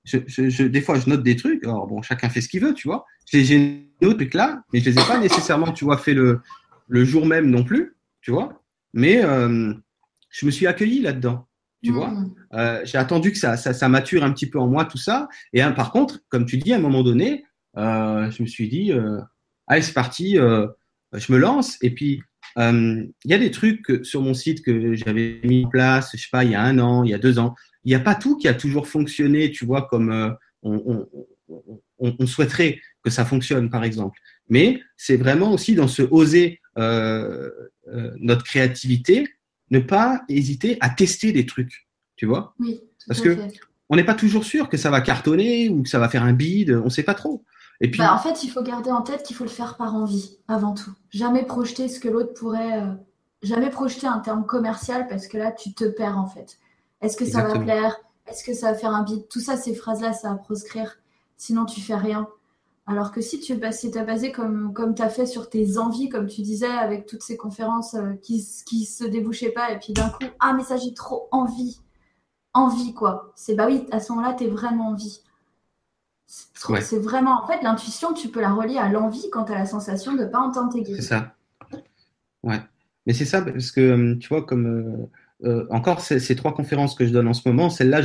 Je, des fois, je note des trucs. Alors bon, chacun fait ce qu'il veut, tu vois. J'ai autre truc là, mais je les ai pas nécessairement, tu vois, fait le, le jour même non plus, tu vois. Mais euh, je me suis accueilli là-dedans tu vois. Mm. Euh, j'ai attendu que ça, ça, mature un petit peu en moi, tout ça. Et hein, par contre, comme tu dis, à un moment donné, euh, je me suis dit, allez, c'est parti, je me lance. Et puis, il y a des trucs sur mon site que j'avais mis en place, je sais pas, il y a un an, il y a deux ans. Il n'y a pas tout qui a toujours fonctionné, tu vois, comme on, on, souhaiterait que ça fonctionne, par exemple. Mais c'est vraiment aussi dans ce oser notre créativité ne pas hésiter à tester des trucs, tu vois? Oui. Parce que on n'est pas toujours sûr que ça va cartonner ou que ça va faire un bide, on ne sait pas trop. Et puis, bah, en fait, il faut garder en tête qu'il faut le faire par envie, avant tout. Jamais projeter ce que l'autre pourrait. Euh, jamais projeter un terme commercial parce que là, tu te perds en fait. Est-ce que ça va plaire? Est-ce que ça va faire un bide? Tout ça, ces phrases-là, ça va proscrire. Sinon, tu fais rien. Alors que si tu as basé comme, comme tu as fait sur tes envies, comme tu disais, avec toutes ces conférences euh, qui qui se débouchaient pas, et puis d'un coup, ah, mais ça, j'ai trop envie. Envie, quoi. C'est bah oui, à ce moment-là, tu es vraiment envie. C'est vraiment, en fait, l'intuition, tu peux la relier à l'envie quand tu as la sensation de ne pas entendre tes guides. C'est ça. Ouais. Mais c'est ça, parce que, hum, tu vois, comme euh, euh, encore ces, trois conférences que je donne en ce moment, celle-là,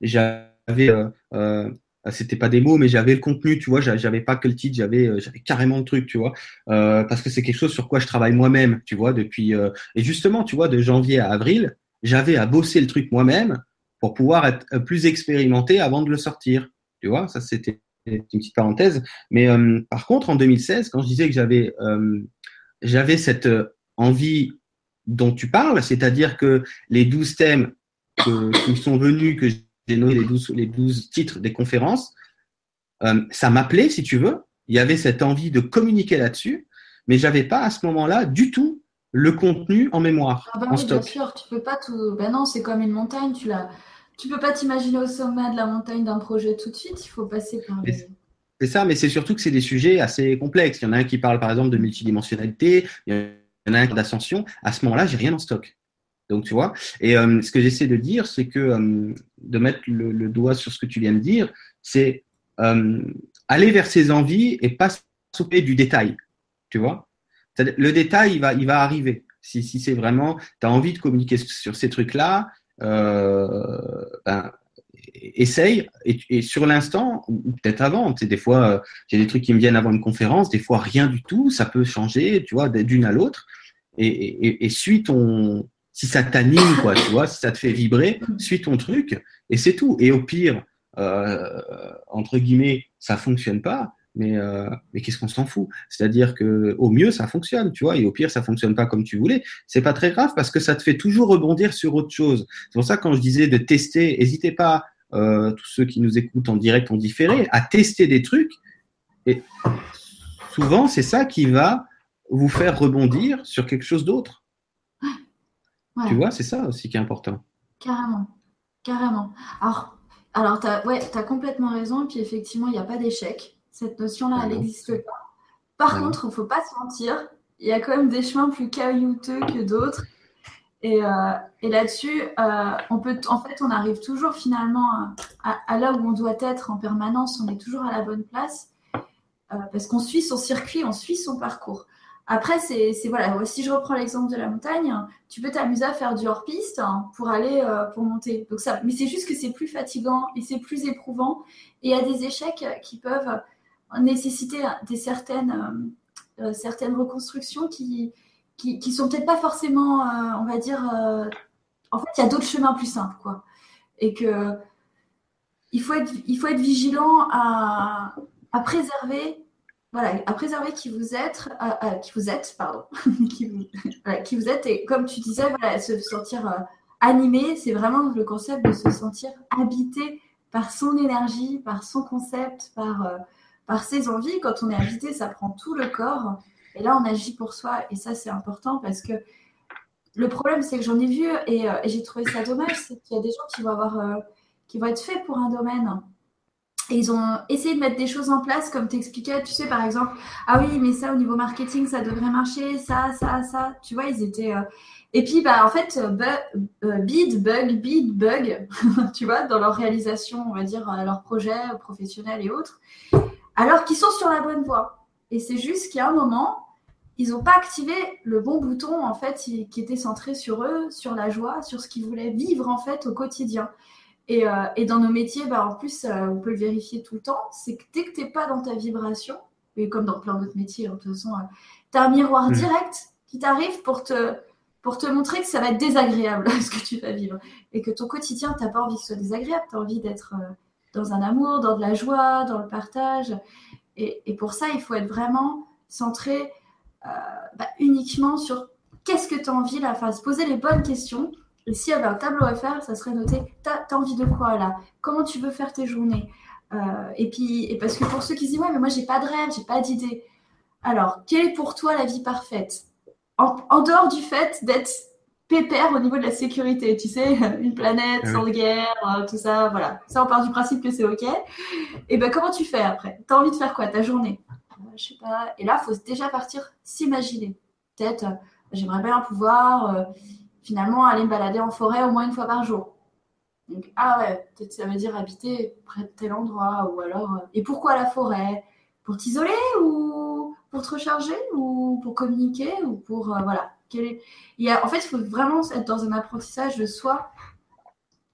j'avais euh, c'était pas des mots, mais j'avais le contenu, tu vois, j'avais pas que le titre, j'avais euh, j'avais carrément le truc, tu vois, euh, parce que c'est quelque chose sur quoi je travaille moi-même, tu vois, depuis euh, et justement, tu vois, de janvier à avril, j'avais à bosser le truc moi-même pour pouvoir être plus expérimenté avant de le sortir, tu vois, ça c'était une petite parenthèse, mais par contre en 2016, quand je disais que j'avais j'avais cette envie dont tu parles, c'est-à-dire que les douze thèmes que, qui sont venus que j'ai nommé les 12, les 12 titres des conférences, euh, ça m'appelait, si tu veux. Il y avait cette envie de communiquer là-dessus, mais j'avais pas à ce moment-là du tout le contenu en mémoire. Ah bah oui, bien sûr, tu peux pas tout. Ben non, c'est comme une montagne, tu l'as. Tu peux pas t'imaginer au sommet de la montagne d'un projet tout de suite. Il faut passer par. C'est ça, mais c'est surtout que c'est des sujets assez complexes. Il y en a un qui parle par exemple de multidimensionnalité, il y en a un d'ascension. À ce moment-là, j'ai rien en stock. Donc, tu vois. Et euh, ce que j'essaie de dire, c'est que euh, de mettre le, doigt sur ce que tu viens de dire, c'est euh, aller vers ses envies et pas s'occuper du détail. Tu vois? Le détail, il va, il va arriver. Si, si c'est vraiment, tu as envie de communiquer sur ces trucs-là, ben, essaye et, sur l'instant ou peut-être avant tu sais, des fois j'ai des trucs qui me viennent avant une conférence des fois rien du tout ça peut changer tu vois d'une à l'autre et, et, et, suis ton si ça t'anime, quoi, tu vois, si ça te fait vibrer, suis ton truc et c'est tout. Et au pire, euh, entre guillemets, ça fonctionne pas, mais, euh, mais qu'est-ce qu'on s'en fout? C'est-à-dire que au mieux, ça fonctionne, tu vois, et au pire, ça fonctionne pas comme tu voulais. C'est pas très grave parce que ça te fait toujours rebondir sur autre chose. C'est pour ça quand je disais de tester, n'hésitez pas, euh, tous ceux qui nous écoutent en direct, en différé, à tester des trucs. Et souvent, c'est ça qui va vous faire rebondir sur quelque chose d'autre. Tu vois, c'est ça aussi qui est important. Carrément. Carrément. Alors, alors tu as, ouais, as complètement raison. Et puis, effectivement, il n'y a pas d'échec. Cette notion-là, elle n'existe pas. Par contre, il ne faut pas se mentir. Il y a quand même des chemins plus caillouteux que d'autres. Et, euh, et là-dessus, euh, on peut, en fait, on arrive toujours finalement à, à, là où on doit être en permanence. On est toujours à la bonne place euh, parce qu'on suit son circuit, on suit son parcours. Après, c'est voilà, si je reprends l'exemple de la montagne, tu peux t'amuser à faire du hors-piste hein, pour aller euh, pour monter. Donc ça, mais c'est juste que c'est plus fatigant et c'est plus éprouvant. Et il y a des échecs qui peuvent nécessiter des certaines euh, certaines reconstructions qui qui, qui sont peut-être pas forcément, on va dire. en fait, il y a d'autres chemins plus simples, quoi. Et que il faut être, il faut être vigilant à, à préserver voilà, à préserver qui vous êtes, qui vous êtes, pardon, qui, vous, êtes. Et comme tu disais, se sentir euh, animé, c'est vraiment le concept de se sentir habité par son énergie, par son concept, par, euh, ses envies. Quand on est habité, ça prend tout le corps. Et là, on agit pour soi. Et ça, c'est important parce que le problème, c'est que j'en ai vu et, euh, et j'ai trouvé ça dommage, c'est qu'il y a des gens qui vont avoir, qui vont être faits pour un domaine et ils ont essayé de mettre des choses en place, comme tu expliquais, tu sais, par exemple, ah oui, mais ça, au niveau marketing, ça devrait marcher, ça, ça, ça. Tu vois, ils étaient. Euh, et puis, bah, en fait, euh, bid, bug, bid, bug, tu vois, dans leur réalisation, on va dire, euh, leurs projets professionnels et autres, alors qu'ils sont sur la bonne voie. Et c'est juste qu'il y a un moment, ils n'ont pas activé le bon bouton, en fait, qui était centré sur eux, sur la joie, sur ce qu'ils voulaient vivre, en fait, au quotidien. Et, euh, et, dans nos métiers, bah, en plus, euh, on peut le vérifier tout le temps, c'est que dès que tu n'es pas dans ta vibration, et comme dans plein d'autres métiers, hein, de toute façon, euh, tu as un miroir mmh. direct qui t'arrive pour te, pour te montrer que ça va être désagréable ce que tu vas vivre. Et que ton quotidien, tu n'as pas envie que ce soit désagréable, tu as envie d'être dans un amour, dans de la joie, dans le partage. Et, et pour ça, il faut être vraiment centré bah, uniquement sur qu'est-ce que tu as envie, là, enfin, se poser les bonnes questions et s'il y avait un tableau à faire, ça serait noté T'as as envie de quoi là? Comment tu veux faire tes journées? Euh, Et puis, et parce que pour ceux qui se disent Ouais, mais moi, j'ai pas de rêve, j'ai pas d'idée. Alors, quelle est pour toi la vie parfaite? En, dehors du fait d'être pépère au niveau de la sécurité, tu sais, une planète ah sans guerre, euh, tout ça, voilà. Ça, on part du principe que c'est OK. Et ben, comment tu fais après? T'as envie de faire quoi? Ta journée? Euh, Je sais pas. Et là, il faut déjà partir s'imaginer. Peut-être, j'aimerais bien pouvoir finalement aller me balader en forêt au moins une fois par jour. Donc, ah ouais, peut-être ça veut dire habiter près de tel endroit, ou alors. Euh, et pourquoi la forêt? Pour t'isoler ou pour te recharger ou pour communiquer ou pour. Euh, voilà. Il y a, en fait, il faut vraiment être dans un apprentissage de soi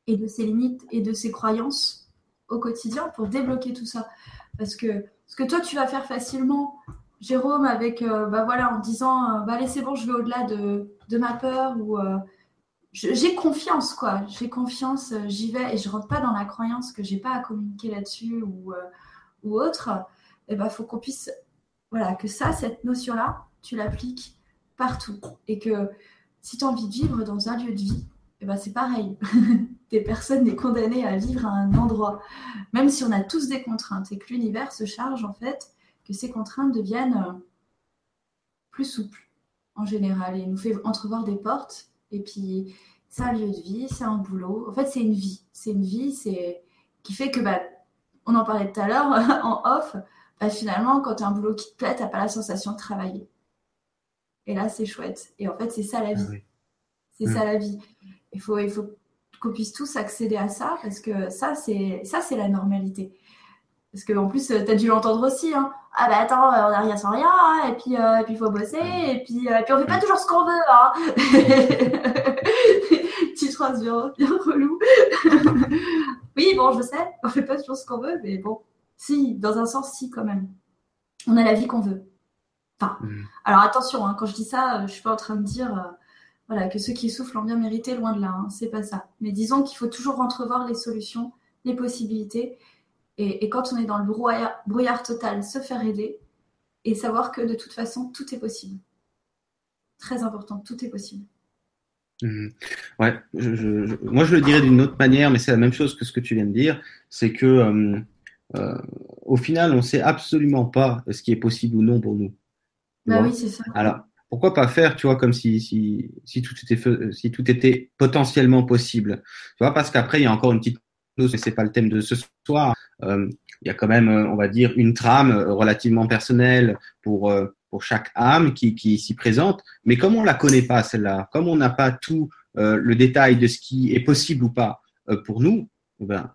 et de ses limites et de ses croyances au quotidien pour débloquer tout ça. Parce que ce que toi, tu vas faire facilement, Jérôme, avec, euh, bah voilà, en disant, bah allez, c'est bon, je vais au-delà de, de ma peur ou euh, j'ai confiance quoi. J'ai confiance euh, j'y vais et je rentre pas dans la croyance que j'ai pas à communiquer là-dessus ou, euh, ou autre. Et eh ben faut qu'on puisse voilà que ça cette notion là tu l'appliques partout et que si tu as envie de vivre dans un lieu de vie eh ben c'est pareil. Des personnes n'est condamnées à vivre à un endroit. Même si on a tous des contraintes et que l'univers se charge en fait que ces contraintes deviennent plus souples en général. Et il nous fait entrevoir des portes. Et puis, c'est un lieu de vie, c'est un boulot. En fait, c'est une vie. C'est une vie c'est qui fait que, bah, on en parlait tout à l'heure en off, bah, finalement, quand tu as un boulot qui te plaît, tu n'as pas la sensation de travailler. Et là, c'est chouette. Et en fait, c'est ça la vie. Ah c'est ça la vie. Il faut, il faut qu'on puisse tous accéder à ça parce que ça, c'est ça, c'est la normalité. Parce qu'en plus, tu as dû l'entendre aussi. Hein ah bah attends, on n'a rien sans rien, hein, et puis euh, puis il faut bosser, et puis, euh, puis on fait pas toujours ce qu'on veut, hein. Petite phrase bien, bien relou. oui, bon, je sais, on fait pas toujours ce qu'on veut, mais bon, si, dans un sens, si quand même. On a la vie qu'on veut. Enfin, mm. alors attention, hein, quand je dis ça, je suis pas en train de dire euh, voilà, que ceux qui soufflent ont bien mérité, loin de là, hein, c'est pas ça. Mais disons qu'il faut toujours entrevoir les solutions, les possibilités, et, quand on est dans le brouillard, total, se faire aider et savoir que de toute façon, tout est possible. Très important, tout est possible. Mmh. Ouais, moi je le dirais d'une autre manière, mais c'est la même chose que ce que tu viens de dire, c'est que euh, euh, au final, on ne sait absolument pas ce qui est possible ou non pour nous. Bah oui, c'est ça. Alors, pourquoi pas faire, tu vois, comme si, si, si, tout, était, si tout était potentiellement possible. Tu vois, parce qu'après, il y a encore une petite mais c'est pas le thème de ce soir. Euh, il y a quand même, euh, on va dire, une trame euh, relativement personnelle pour pour chaque âme qui, qui s'y présente. Mais comme on la connaît pas celle-là, comme on n'a pas tout le détail de ce qui est possible ou pas pour nous, eh ben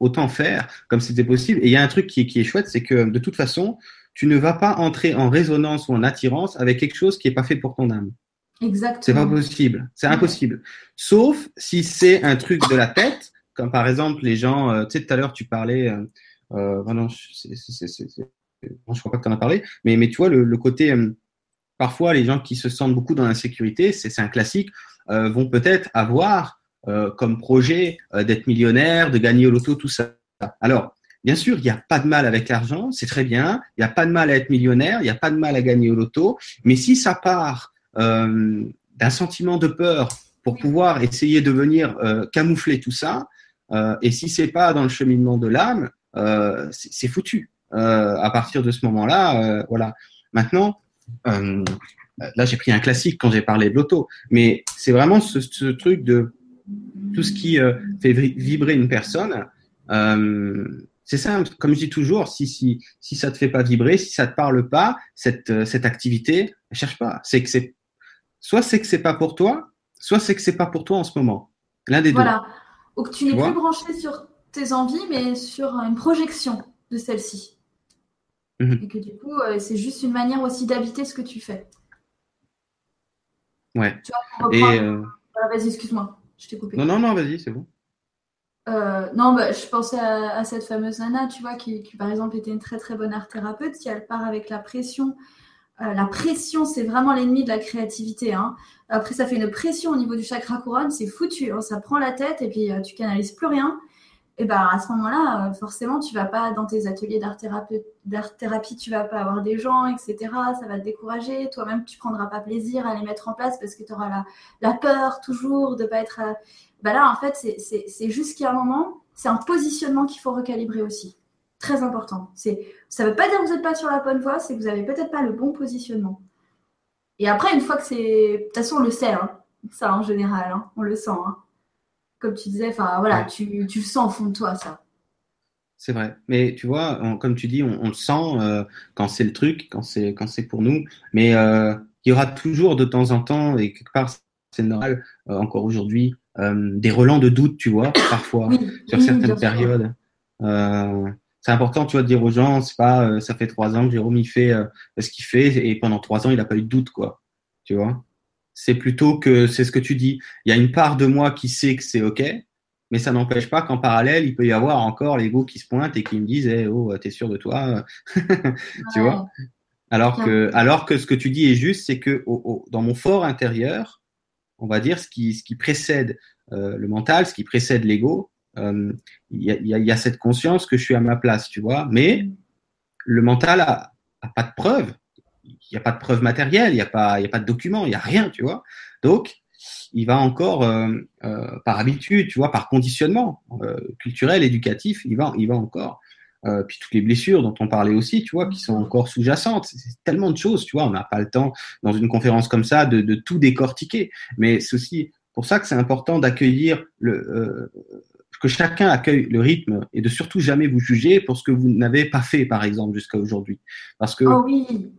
autant faire comme c'était possible. Et il y a un truc qui, qui est chouette, c'est que de toute façon, tu ne vas pas entrer en résonance ou en attirance avec quelque chose qui n'est pas fait pour ton âme. Exactement. C'est pas possible. C'est impossible. Sauf si c'est un truc de la tête, par exemple les gens, euh, tu sais, tout à l'heure tu parlais, euh, je crois pas que tu en as parlé, mais, tu vois, le, côté, euh, parfois les gens qui se sentent beaucoup dans l'insécurité, c'est, un classique, vont peut-être avoir comme projet d'être millionnaire, de gagner au loto, tout ça. Alors, Bien sûr, il n'y a pas de mal avec l'argent, c'est très bien. Il n'y a pas de mal à être millionnaire, il n'y a pas de mal à gagner au loto. Mais si ça part d'un sentiment de peur pour pouvoir essayer de venir camoufler tout ça, euh, et si c'est pas dans le cheminement de l'âme, euh, c'est foutu. Euh, à partir de ce moment-là, euh, voilà. Maintenant, là j'ai pris un classique quand j'ai parlé de l'auto, mais c'est vraiment ce, ce, truc de tout ce qui fait vibrer une personne. Euh, c'est ça, comme je dis toujours, si, si, si ça te fait pas vibrer, si ça te parle pas, cette, euh, cette activité, cherche pas. C'est que c'est, soit c'est que c'est pas pour toi, soit c'est que c'est pas pour toi en ce moment. L'un des deux. Ou que tu n'es plus branché sur tes envies, mais sur une projection de celle-ci. Mmh. Et que du coup, euh, c'est juste une manière aussi d'habiter ce que tu fais. Ouais. Tu vois, Et euh... vas-y, excuse-moi, je t'ai coupé. Non, non, non, vas-y, c'est bon. Euh, non, bah, je pensais à, cette fameuse nana, tu vois, qui, par exemple était une très très bonne art thérapeute. Si elle part avec la pression, euh, la pression, c'est vraiment l'ennemi de la créativité. Hein. Après, ça fait une pression au niveau du chakra couronne, c'est foutu. Hein. Ça prend la tête et puis euh, tu canalises plus rien. Et ben à ce moment-là, forcément, tu vas pas dans tes ateliers d'art thérapie, tu vas pas avoir des gens, etc. Ça va te décourager. Toi-même, tu prendras pas plaisir à les mettre en place parce que tu auras la, la, peur toujours de pas être bah là, en fait, c'est juste qu'il y a un moment, c'est un positionnement qu'il faut recalibrer aussi. Très important. Ça ne veut pas dire que vous n'êtes pas sur la bonne voie, c'est que vous n'avez peut-être pas le bon positionnement. Et après, une fois que c'est. De toute façon, on le sait, hein, ça en général, hein, on le sent. Hein. Comme tu disais, enfin voilà, tu, tu, le sens au fond de toi, ça. C'est vrai. Mais tu vois, comme tu dis, on, le sent euh, quand c'est le truc, quand c'est pour nous. Mais euh, il y aura toujours de temps en temps, et quelque part, c'est normal, euh, encore aujourd'hui, des relents de doute, tu vois, parfois, sur certaines périodes. Euh, c'est important, tu vois, de dire aux gens, c'est pas, euh, ça fait trois ans que Jérôme il fait ce qu'il fait et pendant trois ans il n'a pas eu de doute, quoi. Tu vois? C'est plutôt que c'est ce que tu dis. Il y a une part de moi qui sait que c'est ok, mais ça n'empêche pas qu'en parallèle il peut y avoir encore l'ego qui se pointe et qui me disent, eh, oh, t'es sûr de toi, tu vois? Alors que, alors que ce que tu dis est juste, c'est que dans mon fort intérieur, on va dire, ce qui, ce qui précède euh, le mental, ce qui précède l'ego. Euh, il y, a, cette conscience que je suis à ma place, tu vois. Mais le mental a, pas de preuves. Il n'y a pas de preuves matérielles, il n'y a, pas, a pas de documents, il n'y a rien, tu vois. Donc, il va encore, euh, par habitude, tu vois, par conditionnement culturel, éducatif, il va, il va encore euh, puis toutes les blessures dont on parlait aussi, tu vois, qui sont encore sous-jacentes. C'est tellement de choses, tu vois, on n'a pas le temps dans une conférence comme ça de, de tout décortiquer. Mais c'est aussi pour ça que c'est important d'accueillir le euh, que chacun accueille le rythme et de surtout jamais vous juger pour ce que vous n'avez pas fait, par exemple, jusqu'à aujourd'hui. Parce que oh oui.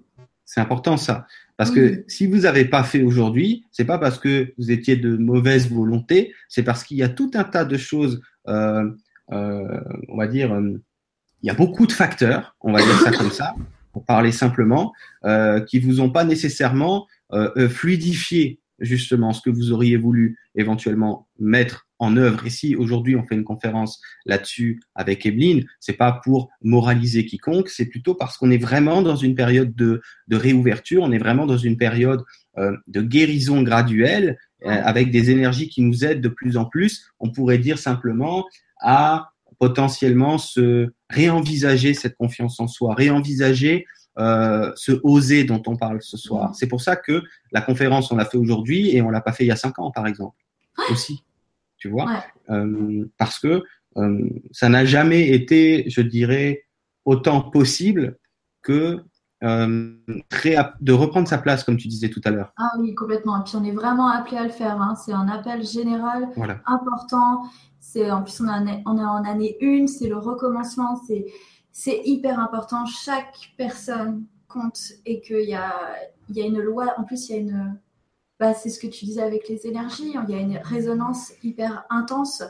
c'est important ça. Parce que si vous n'avez pas fait aujourd'hui, c'est pas parce que vous étiez de mauvaise volonté, c'est parce qu'il y a tout un tas de choses, euh, euh on va dire, euh, il y a beaucoup de facteurs, on va dire ça comme ça, pour parler simplement, euh, qui vous ont pas nécessairement euh, fluidifié justement ce que vous auriez voulu éventuellement mettre en œuvre. Et si aujourd'hui on fait une conférence là-dessus avec Evelyne, c'est pas pour moraliser quiconque, c'est plutôt parce qu'on est vraiment dans une période de, de, réouverture, on est vraiment dans une période euh, de guérison graduelle euh, avec des énergies qui nous aident de plus en plus. On pourrait dire simplement à potentiellement se réenvisager cette confiance en soi, réenvisager euh, ce oser dont on parle ce soir. C'est pour ça que la conférence, on l'a fait aujourd'hui et on l'a pas fait il y a cinq ans, par exemple, aussi. Tu vois, euh, parce que euh, ça n'a jamais été, je dirais, autant possible que euh, de reprendre sa place, comme tu disais tout à l'heure. Ah oui, complètement. Et puis on est vraiment appelé à le faire. Hein. C'est un appel général important. C'est en plus on, est en année une, c'est le recommencement, c'est c'est hyper important. Chaque personne compte et qu'il y a il y a une loi. En plus il y a une bah, c'est ce que tu disais avec les énergies. Il y a une résonance hyper intense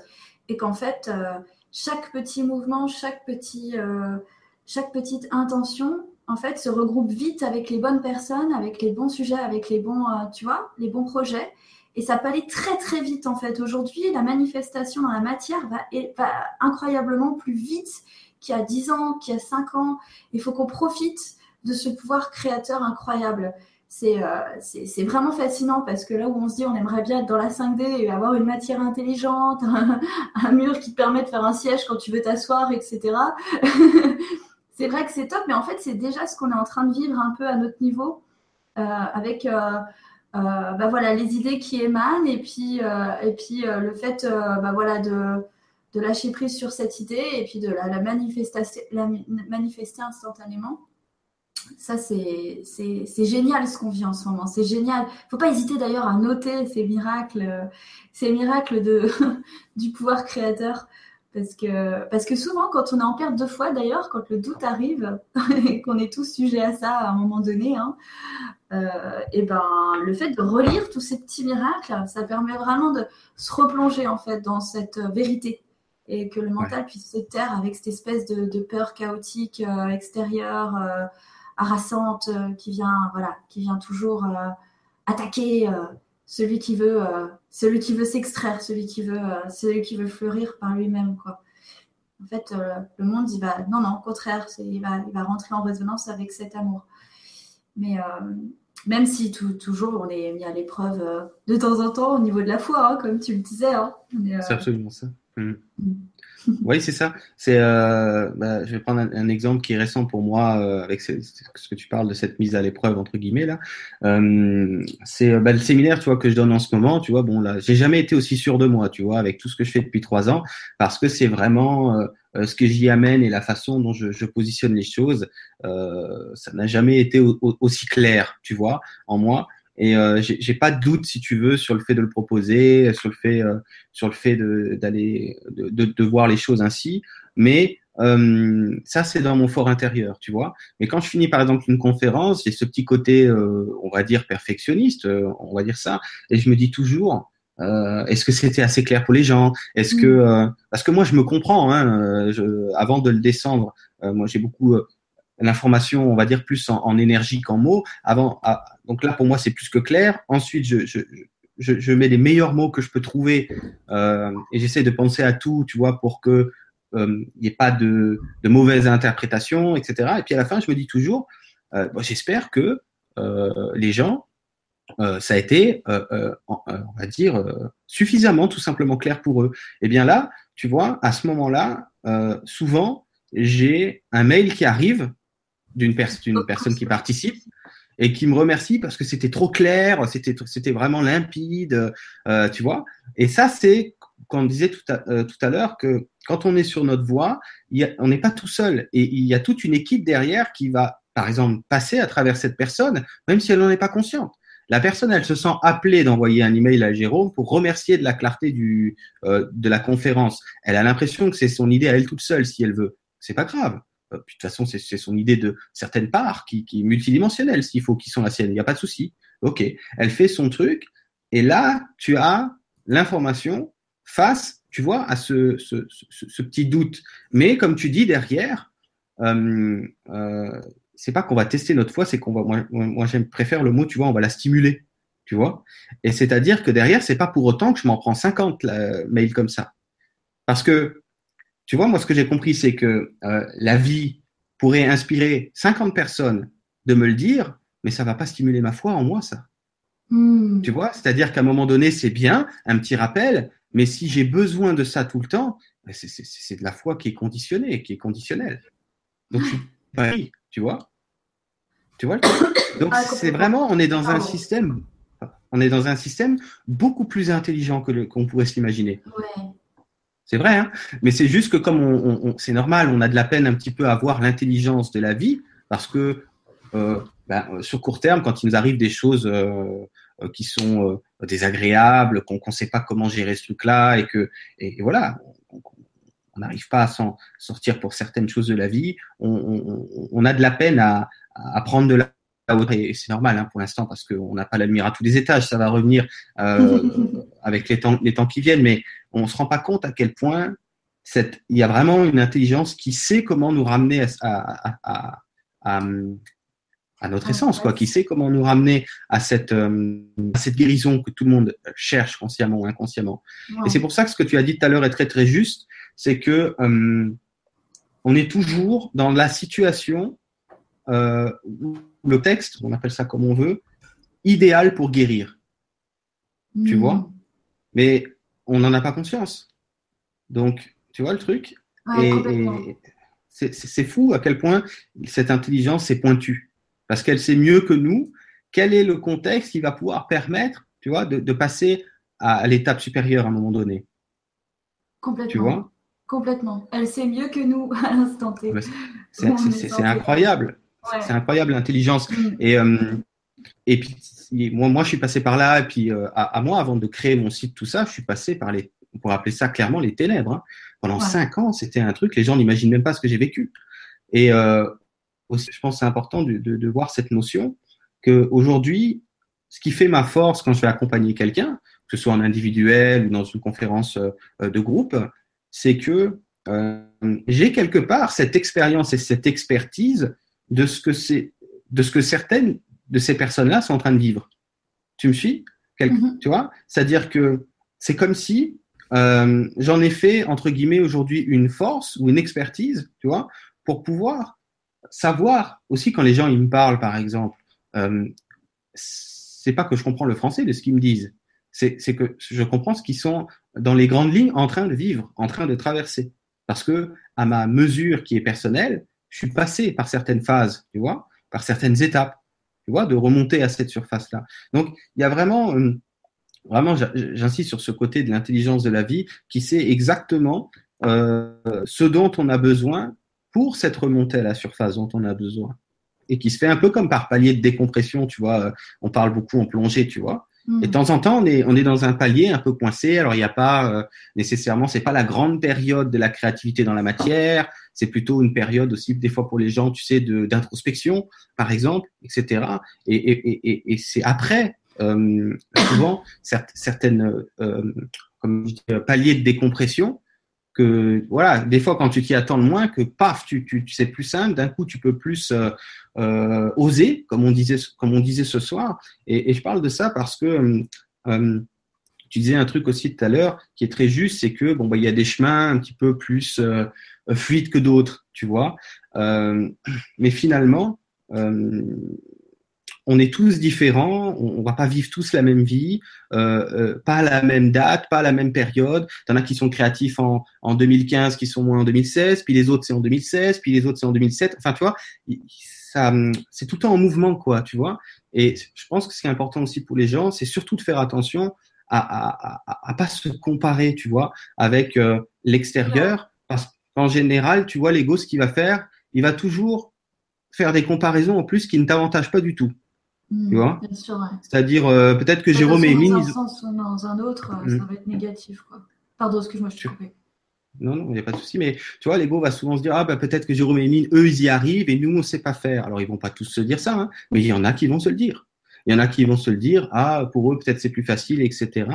et qu'en fait euh, chaque petit mouvement, chaque petit euh, chaque petite intention en fait, se regroupe vite avec les bonnes personnes, avec les bons sujets, avec les bons, euh, tu vois, les bons projets. Et ça peut aller très très vite en fait. Aujourd'hui, la manifestation dans la matière va, va incroyablement plus vite qu'il y a 10 ans, qu'il y a 5 ans. Il faut qu'on profite de ce pouvoir créateur incroyable. Euh, c'est vraiment fascinant parce que là où on se dit on aimerait bien être dans la 5D et avoir une matière intelligente, un, mur qui te permet de faire un siège quand tu veux t'asseoir, etc. c'est vrai que c'est top, mais en fait c'est déjà ce qu'on est en train de vivre un peu à notre niveau euh, avec euh, bah voilà, les idées qui émanent et puis, et puis le fait bah voilà, de, de, lâcher prise sur cette idée et puis de la, la, la manifester instantanément ça, c'est génial ce qu'on vit en ce moment. C'est génial. Il ne faut pas hésiter d'ailleurs à noter ces miracles, ces miracles de, du pouvoir créateur. Parce que, parce que souvent, quand on est en perte de foi, d'ailleurs, quand le doute arrive, et qu'on est tous sujets à ça à un moment donné, hein, euh, et ben, le fait de relire tous ces petits miracles, ça permet vraiment de se replonger en fait dans cette vérité et que le mental puisse se taire avec cette espèce de, peur chaotique euh, extérieure. Euh, harassante euh, qui vient, voilà, qui vient toujours euh, attaquer euh, celui qui veut, celui qui veut s'extraire, celui qui veut, celui qui veut fleurir par lui-même, quoi. En fait, le monde, il va, non, non, au contraire, il va, il va rentrer en résonance avec cet amour. Mais même si toujours on est mis à l'épreuve de temps en temps au niveau de la foi, hein, comme tu le disais. Hein, c'est absolument ça. Mm. Mm. Oui, c'est ça. C'est, euh, bah, je vais prendre un, exemple qui est récent pour moi euh, avec ce, que tu parles de cette mise à l'épreuve entre guillemets là. Euh, c'est bah, le séminaire, tu vois, que je donne en ce moment. Tu vois, bon là, j'ai jamais été aussi sûr de moi, tu vois, avec tout ce que je fais depuis trois ans, parce que c'est vraiment euh, euh, ce que j'y amène et la façon dont je, je positionne les choses. ça n'a jamais été aussi clair, tu vois, en moi. Et euh, j'ai pas de doute, si tu veux, sur le fait de le proposer, sur le fait, euh, sur le fait d'aller, de, de, de, voir les choses ainsi. Mais euh, ça, c'est dans mon fort intérieur, tu vois. Mais quand je finis, par exemple, une conférence, j'ai ce petit côté, euh, on va dire, perfectionniste, euh, on va dire ça, et je me dis toujours, est-ce que c'était assez clair pour les gens? Est-ce que mm. parce que moi je me comprends, hein, je, avant de le descendre, moi j'ai beaucoup l'information, on va dire plus en, énergie qu'en mots. Avant, ah, donc là pour moi c'est plus que clair. Ensuite, je, mets les meilleurs mots que je peux trouver euh, et j'essaie de penser à tout, tu vois, pour que euh, il n'y ait pas de, de mauvaise interprétation, etc. Et puis à la fin, je me dis toujours, euh, j'espère que les gens, ça a été, on va dire, suffisamment tout simplement clair pour eux. Et bien là, tu vois, à ce moment-là, souvent, j'ai un mail qui arrive d'une personne qui participe et qui me remercie parce que c'était trop clair, c'était c'était vraiment limpide, euh, tu vois. Et ça, c'est qu'on disait tout à, euh, tout à l'heure que quand on est sur notre voie, il on n'est pas tout seul et il y a toute une équipe derrière qui va, par exemple, passer à travers cette personne, même si elle n'en est pas consciente. La personne, elle se sent appelée d'envoyer un email à Jérôme pour remercier de la clarté du, euh, de la conférence. Elle a l'impression que c'est son idée à elle toute seule, si elle veut. C'est pas grave. Euh, de toute façon, c'est son idée de certaines parts qui, qui est multidimensionnelle, s'il faut qu'ils sont la sienne. Il n'y a pas de souci. OK. Elle fait son truc. Et là, tu as l'information face, tu vois, à ce, petit doute. Mais comme tu dis derrière, euh, euh, c'est pas qu'on va tester notre foi, c'est qu'on va, moi, moi j'aime préfère le mot, tu vois, on va la stimuler, tu vois. Et c'est-à-dire que derrière, c'est pas pour autant que je m'en prends 50 mails comme ça. Parce que tu vois, moi, ce que j'ai compris, c'est que euh, la vie pourrait inspirer 50 personnes de me le dire, mais ça va pas stimuler ma foi en moi, ça. Hmm. Tu vois, c'est-à-dire qu'à un moment donné, c'est bien, un petit rappel, mais si j'ai besoin de ça tout le temps, ben, c'est de la foi qui est conditionnée, qui est conditionnelle. Donc, je suis pas tu vois. Tu vois Donc, ah, c'est vraiment, on est dans un système, on est dans un système beaucoup plus intelligent que qu'on pourrait s'imaginer. Ouais. C'est vrai, hein. Mais c'est juste que comme on, c'est normal, on a de la peine un petit peu à voir l'intelligence de la vie parce que euh, ben, euh, sur court terme, quand il nous arrive des choses euh, qui sont désagréables, qu'on ne sait pas comment gérer ce truc-là et que et, voilà, on n'arrive pas à s'en sortir pour certaines choses de la vie, on, a de la peine à, à prendre de la et c'est normal hein, pour l'instant parce qu'on n'a pas la lumière à tous les étages, ça va revenir euh, avec les temps, les temps qui viennent, mais on se rend pas compte à quel point cette, il y a vraiment une intelligence qui sait comment nous ramener à, à, à, à notre essence, quoi, qui sait comment nous ramener à cette, euh, à cette guérison que tout le monde cherche consciemment ou inconsciemment. Et c'est pour ça que ce que tu as dit tout à l'heure est très très juste, c'est que euh, on est toujours dans la situation euh, où le texte, on appelle ça comme on veut, idéal pour guérir. Tu vois? Hmm. Mais on n'en a pas conscience. Donc, tu vois le truc? Et, c'est fou à quel point cette intelligence est pointue. Parce qu'elle sait mieux que nous quel est le contexte qui va pouvoir permettre, tu vois, de, passer à, l'étape supérieure à un moment donné. Complètement. Tu vois? Complètement. Elle sait mieux que nous à l'instant T. C'est incroyable. C'est incroyable l'intelligence. Mm. Et, euh, et puis, moi, moi, je suis passé par là. Et puis, euh, à, moi, avant de créer mon site, tout ça, je suis passé par les, on pourrait appeler ça clairement les ténèbres. Hein. Pendant cinq ans, c'était un truc, les gens n'imaginent même pas ce que j'ai vécu. Et euh, aussi, je pense que c'est important de, de, de, voir cette notion que aujourd'hui, ce qui fait ma force quand je vais accompagner quelqu'un, que ce soit en individuel ou dans une conférence de groupe, c'est que euh, j'ai quelque part cette expérience et cette expertise de ce que c'est, de ce que certaines de ces personnes-là sont en train de vivre. Tu me suis? Mm-hmm. Tu vois? C'est-à-dire que c'est comme si euh, j'en ai fait entre guillemets aujourd'hui une force ou une expertise, tu vois, pour pouvoir savoir aussi quand les gens ils me parlent, par exemple, euh, c'est pas que je comprends le français de ce qu'ils me disent, c'est que je comprends ce qu'ils sont dans les grandes lignes en train de vivre, en train de traverser. Parce que à ma mesure qui est personnelle, je suis passé par certaines phases, tu vois, par certaines étapes, tu vois, de remonter à cette surface-là. Donc, il y a vraiment, euh, vraiment, j'insiste sur ce côté de l'intelligence de la vie qui sait exactement euh, ce dont on a besoin pour cette remontée à la surface dont on a besoin. Et qui se fait un peu comme par palier de décompression, tu vois. Euh, on parle beaucoup en plongée, tu vois. Et de mm. temps en temps, on est, on est dans un palier un peu coincé. Alors, il n'y a pas euh, nécessairement, c'est pas la grande période de la créativité dans la matière. C'est plutôt une période aussi, des fois pour les gens, tu sais, d'introspection, par exemple, etc. Et, et, et, et c'est après, euh, souvent, certaines euh, comme je dis, paliers de décompression que voilà, des fois quand tu t'y attends le moins, que paf, tu, tu, c'est plus simple, d'un coup tu peux plus euh, euh, oser, comme on disait, comme on disait ce soir. Et, et je parle de ça parce que euh, euh tu disais un truc aussi tout à l'heure qui est très juste, c'est que bon bah il y a des chemins un petit peu plus fluides que d'autres, tu vois. mais finalement, on est tous différents, on, on va pas vivre tous la même vie, euh, euh, pas à la même date, pas à la même période. T'en as qui sont créatifs en, en 2015, qui sont moins en 2016, puis les autres c'est en 2016, puis les autres c'est en 2007. Enfin, tu vois, ça, c'est tout le temps en mouvement, quoi, tu vois. Et je pense que ce qui est important aussi pour les gens, c'est surtout de faire attention à, à, à, à pas se comparer, tu vois, avec euh, l'extérieur, parce qu'en général, tu vois, l'ego, ce qu'il va faire, il va toujours faire des comparaisons en plus qui ne t'avantagent pas du tout. Tu vois C'est-à-dire, euh, peut-être que Jérôme et Émile. Dans un sens ou dans un autre, euh, ça hmm. va être négatif. Quoi. Pardon, excuse-moi, je suis coupé. Non, non, il n'y a pas de souci. Mais tu vois, l'ego va souvent se dire, ah, bah, peut-être que Jérôme et Émile, eux, ils y arrivent et nous, on ne sait pas faire. Alors, ils vont pas tous se dire ça, hein, mais il y en a qui vont se le dire. Il y en a qui vont se le dire, ah, pour eux, peut-être c'est plus facile, etc.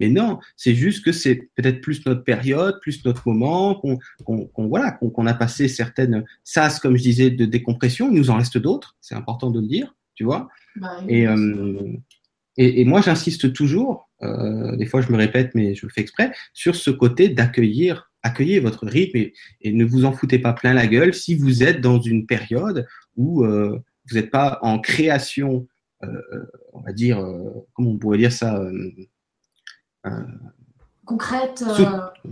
Mais non, c'est juste que c'est peut-être plus notre période, plus notre moment, qu'on voilà, qu'on a passé certaines sas, comme je disais, de décompression. Il nous en reste d'autres, c'est important de le dire, tu vois. Bah euh, et, et, moi, j'insiste toujours, euh, des fois je me répète, mais je le fais exprès, sur ce côté d'accueillir accueillir votre rythme et, et, ne vous en foutez pas plein la gueule si vous êtes dans une période où euh, vous n'êtes pas en création, on va dire, comment on pourrait dire ça concrète.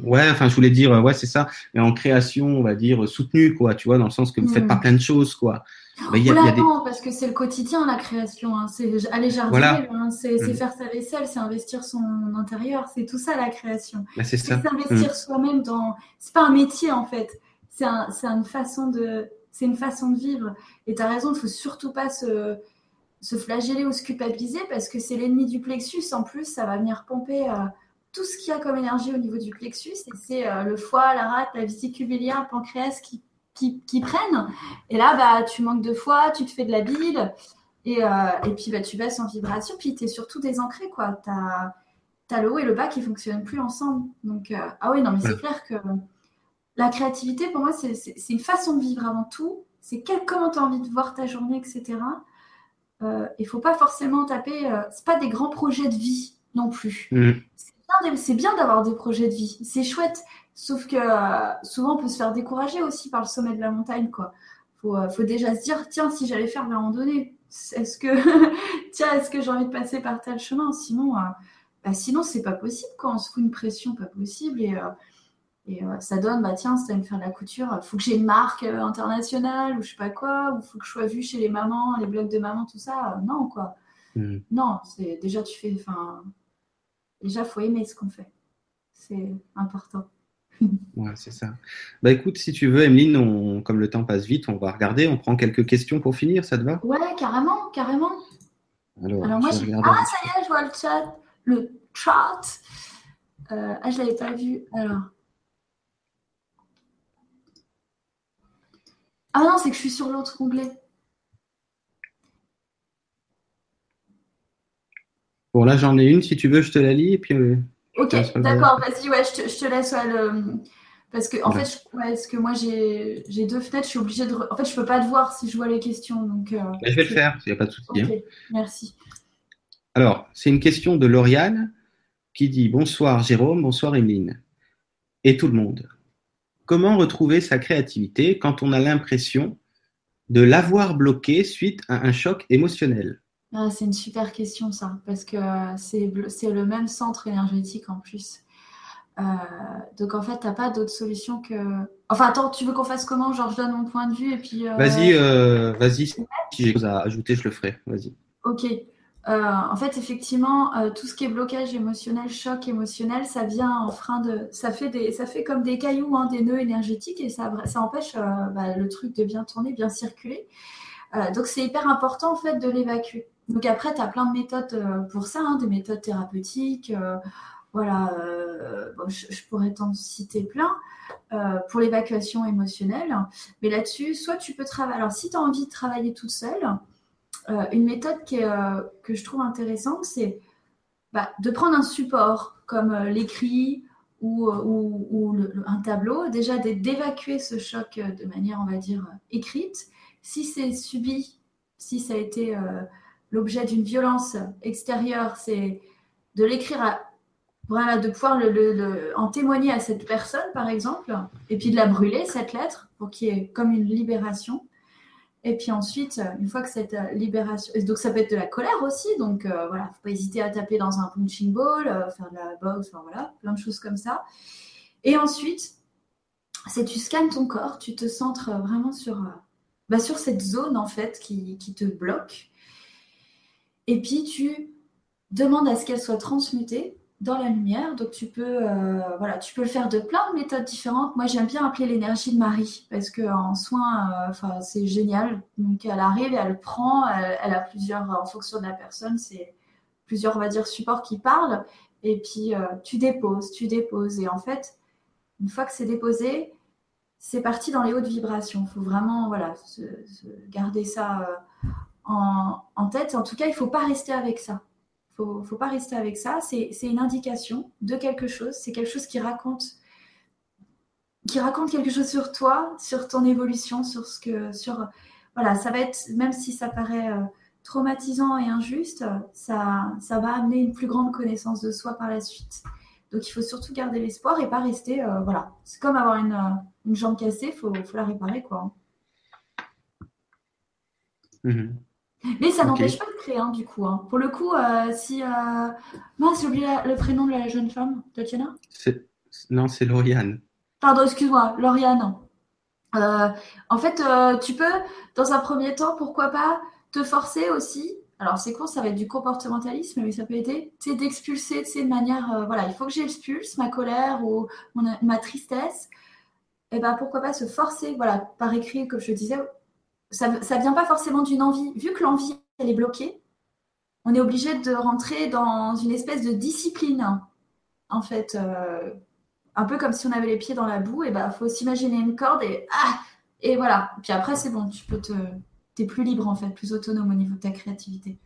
Ouais, enfin, je voulais dire, ouais, c'est ça, mais en création, on va dire soutenue, quoi, tu vois, dans le sens que vous ne faites hmm. pas plein de choses, quoi. Mais y a, y a des... parce que c'est le quotidien, la création. Hein. C'est aller jardiner, hein. c'est mm. faire sa vaisselle, c'est investir son intérieur. C'est tout ça, la création. Bah, c'est s'investir mm. soi-même dans. C'est pas un métier, en fait. C'est un, une façon de. C'est une façon de vivre. Et tu as raison, il faut surtout pas se, se flageller ou se culpabiliser parce que c'est l'ennemi du plexus. En plus, ça va venir pomper euh, tout ce qu'il y a comme énergie au niveau du plexus. Et c'est euh, le foie, la rate, la vésicule biliaire, le pancréas qui qui, prennent. Et là, bah, tu manques de foi, tu te fais de la bile, et, euh, et puis bah, tu baisses en vibration, puis tu es surtout désancré. Tu as, le haut et le bas qui fonctionnent plus ensemble. Donc, euh, ah oui, non, mais c'est clair que la créativité, pour moi, c'est une façon de vivre avant tout. c'est comment tu as envie de voir ta journée, etc. Euh, il ne faut pas forcément taper. Euh, c'est pas des grands projets de vie non plus. Mm. C'est bien, d'avoir des projets de vie. C'est chouette. Sauf que euh, souvent, on peut se faire décourager aussi par le sommet de la montagne. Quoi. Faut, faut déjà se dire tiens, si j'allais faire la randonnée, est-ce que tiens, est-ce que j'ai envie de passer par tel chemin? Sinon, bah, sinon c'est pas possible. Quoi. On se fout une pression pas possible et et euh, ça donne, bah tiens, si tu me faire de la couture, il faut que j'ai une marque euh, internationale ou je sais pas quoi, ou il faut que je sois vue chez les mamans, les blogs de mamans, tout ça. non, quoi. Hmm. Non, c'est déjà tu fais. Enfin, déjà, faut aimer ce qu'on fait. C'est important. ouais, c'est ça. Bah écoute, si tu veux, Emeline, on, comme le temps passe vite, on va regarder, on prend quelques questions pour finir, ça te va? Ouais, carrément, carrément. Alors, moi, je... Ah, ça y est, je vois le chat. Le chat. Euh, ah, je l'avais pas vu. Alors. Ah non, c'est que je suis sur l'autre onglet. Bon, là, j'en ai une. Si tu veux, je te la lis et puis. Euh, ok, d'accord. Vas-y, ouais, je te, laisse le. Parce que, en fait, je, que moi, j'ai deux fenêtres. Je suis obligée de. En fait, je peux pas te voir si je vois les questions. Donc, euh, je vais le faire, il n'y a pas de souci. Hein. Merci. Alors, c'est une question de Lauriane qui dit Bonsoir Jérôme, bonsoir Emeline et tout le monde. Comment retrouver sa créativité quand on a l'impression de l'avoir bloqué suite à un choc émotionnel? Ah, C'est une super question ça, parce que c'est le même centre énergétique en plus. Euh, donc en fait, tu n'as pas d'autre solution que... Enfin attends, tu veux qu'on fasse comment? Genre je donne mon point de vue et puis... Euh, vas-y, euh, vas-y, si j'ai quelque chose à ajouter, je le ferai. Vas-y. Ok. Euh, en fait, effectivement, euh, tout ce qui est blocage émotionnel, choc émotionnel, ça vient en frein de, ça fait des, ça fait comme des cailloux, hein, des nœuds énergétiques et ça, ça empêche euh, bah, le truc de bien tourner, bien circuler. donc c'est hyper important en fait de l'évacuer. Donc après, tu as plein de méthodes pour ça, hein, des méthodes thérapeutiques. voilà, je, je, pourrais t'en citer plein pour l'évacuation émotionnelle. Mais là-dessus, soit tu peux travailler. Alors si tu as envie de travailler toute seule, euh, une méthode euh, que je trouve intéressante, c'est bah, de prendre un support comme euh, l'écrit ou, un tableau, déjà d'évacuer ce choc de manière, on va dire, écrite. Si c'est subi, si ça a été l'objet d'une violence extérieure, c'est de l'écrire voilà, de pouvoir en témoigner à cette personne, par exemple, et puis de la brûler, cette lettre, pour qu'il y ait comme une libération. Et puis ensuite, une fois que cette euh, libération, donc ça peut être de la colère aussi, donc euh, voilà, faut pas hésiter à taper dans un punching ball, euh, faire de la boxe, voilà, plein de choses comme ça. Et ensuite, c'est tu scannes ton corps, tu te centres vraiment sur, bah, sur cette zone en fait qui te bloque. Et puis tu demandes à ce qu'elle soit transmutée dans la lumière. Donc tu peux, euh, voilà, tu peux le faire de plein de méthodes différentes. Moi, j'aime bien appeler l'énergie de Marie parce que en soins, euh, c'est génial. Donc elle arrive, et elle prend, elle, a plusieurs, en fonction de la personne, c'est plusieurs, on va dire, supports qui parlent. Et puis euh, tu déposes, tu déposes. Et en fait, une fois que c'est déposé, c'est parti dans les hautes vibrations. Il faut vraiment, voilà, garder ça en, tête. En tout cas, il ne faut pas rester avec ça faut, faut pas rester avec ça. C'est une indication de quelque chose. C'est quelque chose qui raconte, qui raconte quelque chose sur toi, sur ton évolution, sur ce que, sur, voilà, ça va être, même si ça paraît euh, traumatisant et injuste, ça, ça va amener une plus grande connaissance de soi par la suite. Donc il faut surtout garder l'espoir et pas rester, euh, voilà. C'est comme avoir une, euh, jambe cassée, faut, faut la réparer, quoi. Mm-hmm. Mais ça n'empêche pas de créer, hein, du coup. Hein. Pour le coup, euh, si. Euh... j'ai oublié le prénom de la jeune femme, Tatiana Non, c'est Lauriane. Pardon, excuse-moi, Lauriane. Euh, en fait, euh, tu peux, dans un premier temps, pourquoi pas, te forcer aussi. Alors, c'est con, ça va être du comportementalisme, mais ça peut aider. Tu d'expulser, de manière. voilà, il faut que j'expulse ma colère ou ma tristesse. Et eh ben, pourquoi pas se forcer, voilà, par écrit, comme je disais, ça ne vient pas forcément d'une envie. Vu que l'envie, elle est bloquée, on est obligé de rentrer dans une espèce de discipline. En fait, euh, un peu comme si on avait les pieds dans la boue, et ben faut s'imaginer une corde et ah et voilà. Puis après c'est bon, tu peux te es plus libre en fait, plus autonome au niveau de ta créativité.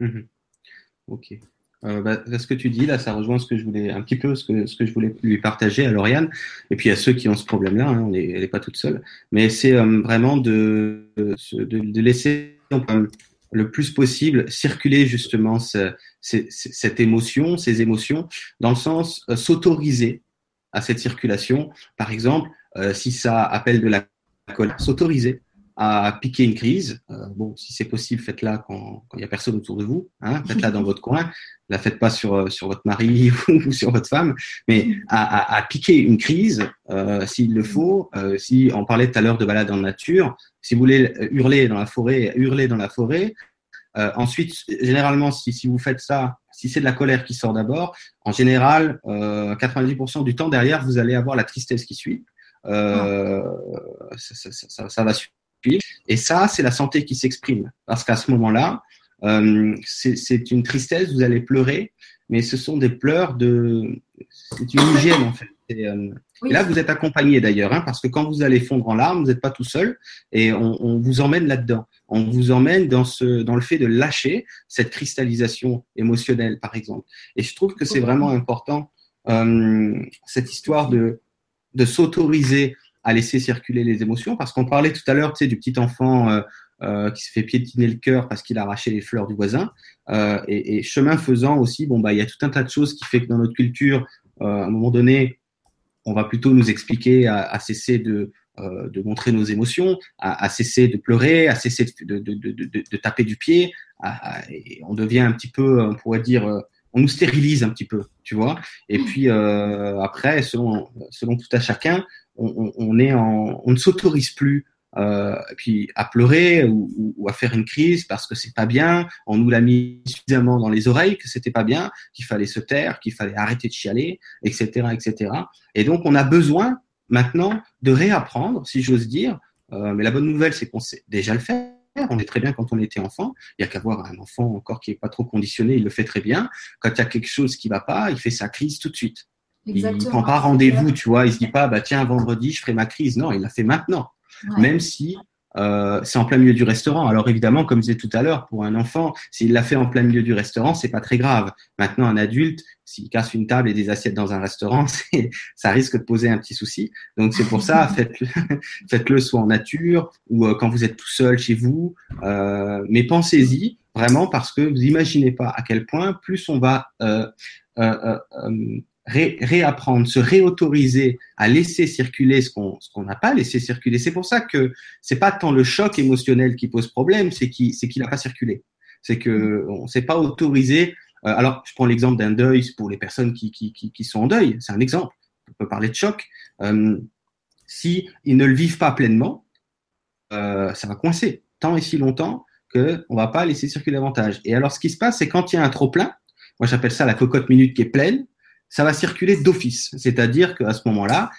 Mhm. Ok. Euh, bah, ce que tu dis là, ça rejoint ce que je voulais un petit peu ce que ce que je voulais lui partager à Lauriane et puis à ceux qui ont ce problème-là. Hein, on est, elle n'est pas toute seule, mais c'est euh, vraiment de, de, de laisser le plus possible circuler justement ce, cette émotion, ces émotions, dans le sens euh, s'autoriser à cette circulation. Par exemple, euh, si ça appelle de la colère, s'autoriser à piquer une crise. Euh, bon, si c'est possible, faites-la quand il n'y a personne autour de vous. Hein, faites-la dans votre coin. La faites pas sur euh, sur votre mari ou sur votre femme, mais à, piquer une crise euh, s'il le faut. Si on parlait tout à l'heure de balade en nature, si vous voulez hurler dans la forêt, hurler dans la forêt. ensuite, généralement, si, si vous faites ça, si c'est de la colère qui sort d'abord, en général, 90% du temps derrière, vous allez avoir la tristesse qui suit. Ça, va et ça, c'est la santé qui s'exprime. Parce qu'à ce moment-là, euh, c'est une tristesse, vous allez pleurer, mais ce sont des pleurs de... C'est une hygiène en fait. Et, euh, là, vous êtes accompagné d'ailleurs, hein, parce que quand vous allez fondre en larmes, vous n'êtes pas tout seul, et on, on vous emmène là-dedans. On vous emmène dans, ce, dans le fait de lâcher cette cristallisation émotionnelle, par exemple. Et je trouve que c'est vraiment important, euh, cette histoire de, de s'autoriser à laisser circuler les émotions, parce qu'on parlait tout à l'heure, tu sais, du petit enfant euh, euh, qui se fait piétiner le cœur parce qu'il a arraché les fleurs du voisin. Euh, et, et, chemin faisant aussi, bon bah il y a tout un tas de choses qui fait que dans notre culture, à un moment donné, on va plutôt nous expliquer à, à cesser de euh, de montrer nos émotions, à, à, cesser de pleurer, à cesser de, de, de, de taper du pied. À, et on devient un petit peu, on pourrait dire, on nous stérilise un petit peu, tu vois. Et puis euh, après, selon selon tout à chacun, on, on, est en, on ne s'autorise plus euh, puis à pleurer ou, ou, à faire une crise parce que c'est pas bien. On nous l'a mis suffisamment dans les oreilles que c'était pas bien, qu'il fallait se taire, qu'il fallait arrêter de chialer, etc., etc. Et donc on a besoin maintenant de réapprendre, si j'ose dire. Euh, mais la bonne nouvelle, c'est qu'on sait déjà le faire. On est très bien quand on était enfant. Il y a qu'à voir un enfant encore qui est pas trop conditionné, il le fait très bien. Quand il y a quelque chose qui va pas, il fait sa crise tout de suite. Exactement. Il prend pas rendez-vous, tu vois. Il se dit pas, bah tiens, vendredi, je ferai ma crise. Non, il l'a fait maintenant. Ouais. Même si euh, c'est en plein milieu du restaurant. Alors évidemment, comme je disais tout à l'heure, pour un enfant, s'il l'a fait en plein milieu du restaurant, c'est pas très grave. Maintenant, un adulte, s'il casse une table et des assiettes dans un restaurant, ça risque de poser un petit souci. Donc c'est pour ça, faites-le, faites-le soit en nature ou euh, quand vous êtes tout seul chez vous. Euh, mais pensez-y vraiment parce que vous imaginez pas à quel point plus on va euh, euh, euh ré, réapprendre, se réautoriser à laisser circuler ce qu'on qu'on n'a pas laissé circuler. C'est pour ça que c'est pas tant le choc émotionnel qui pose problème, c'est qui c'est qu'il n'a pas circulé. C'est que on s'est pas autorisé. Euh, alors, je prends l'exemple d'un deuil pour les personnes qui, sont en deuil. C'est un exemple. On peut parler de choc. Euh, si ils ne le vivent pas pleinement, euh, ça va coincer tant et si longtemps que on va pas laisser circuler davantage. Et alors, ce qui se passe, c'est quand il y a un trop plein. Moi, j'appelle ça la cocotte minute qui est pleine ça va circuler d'office. C'est-à-dire qu'à ce moment-là,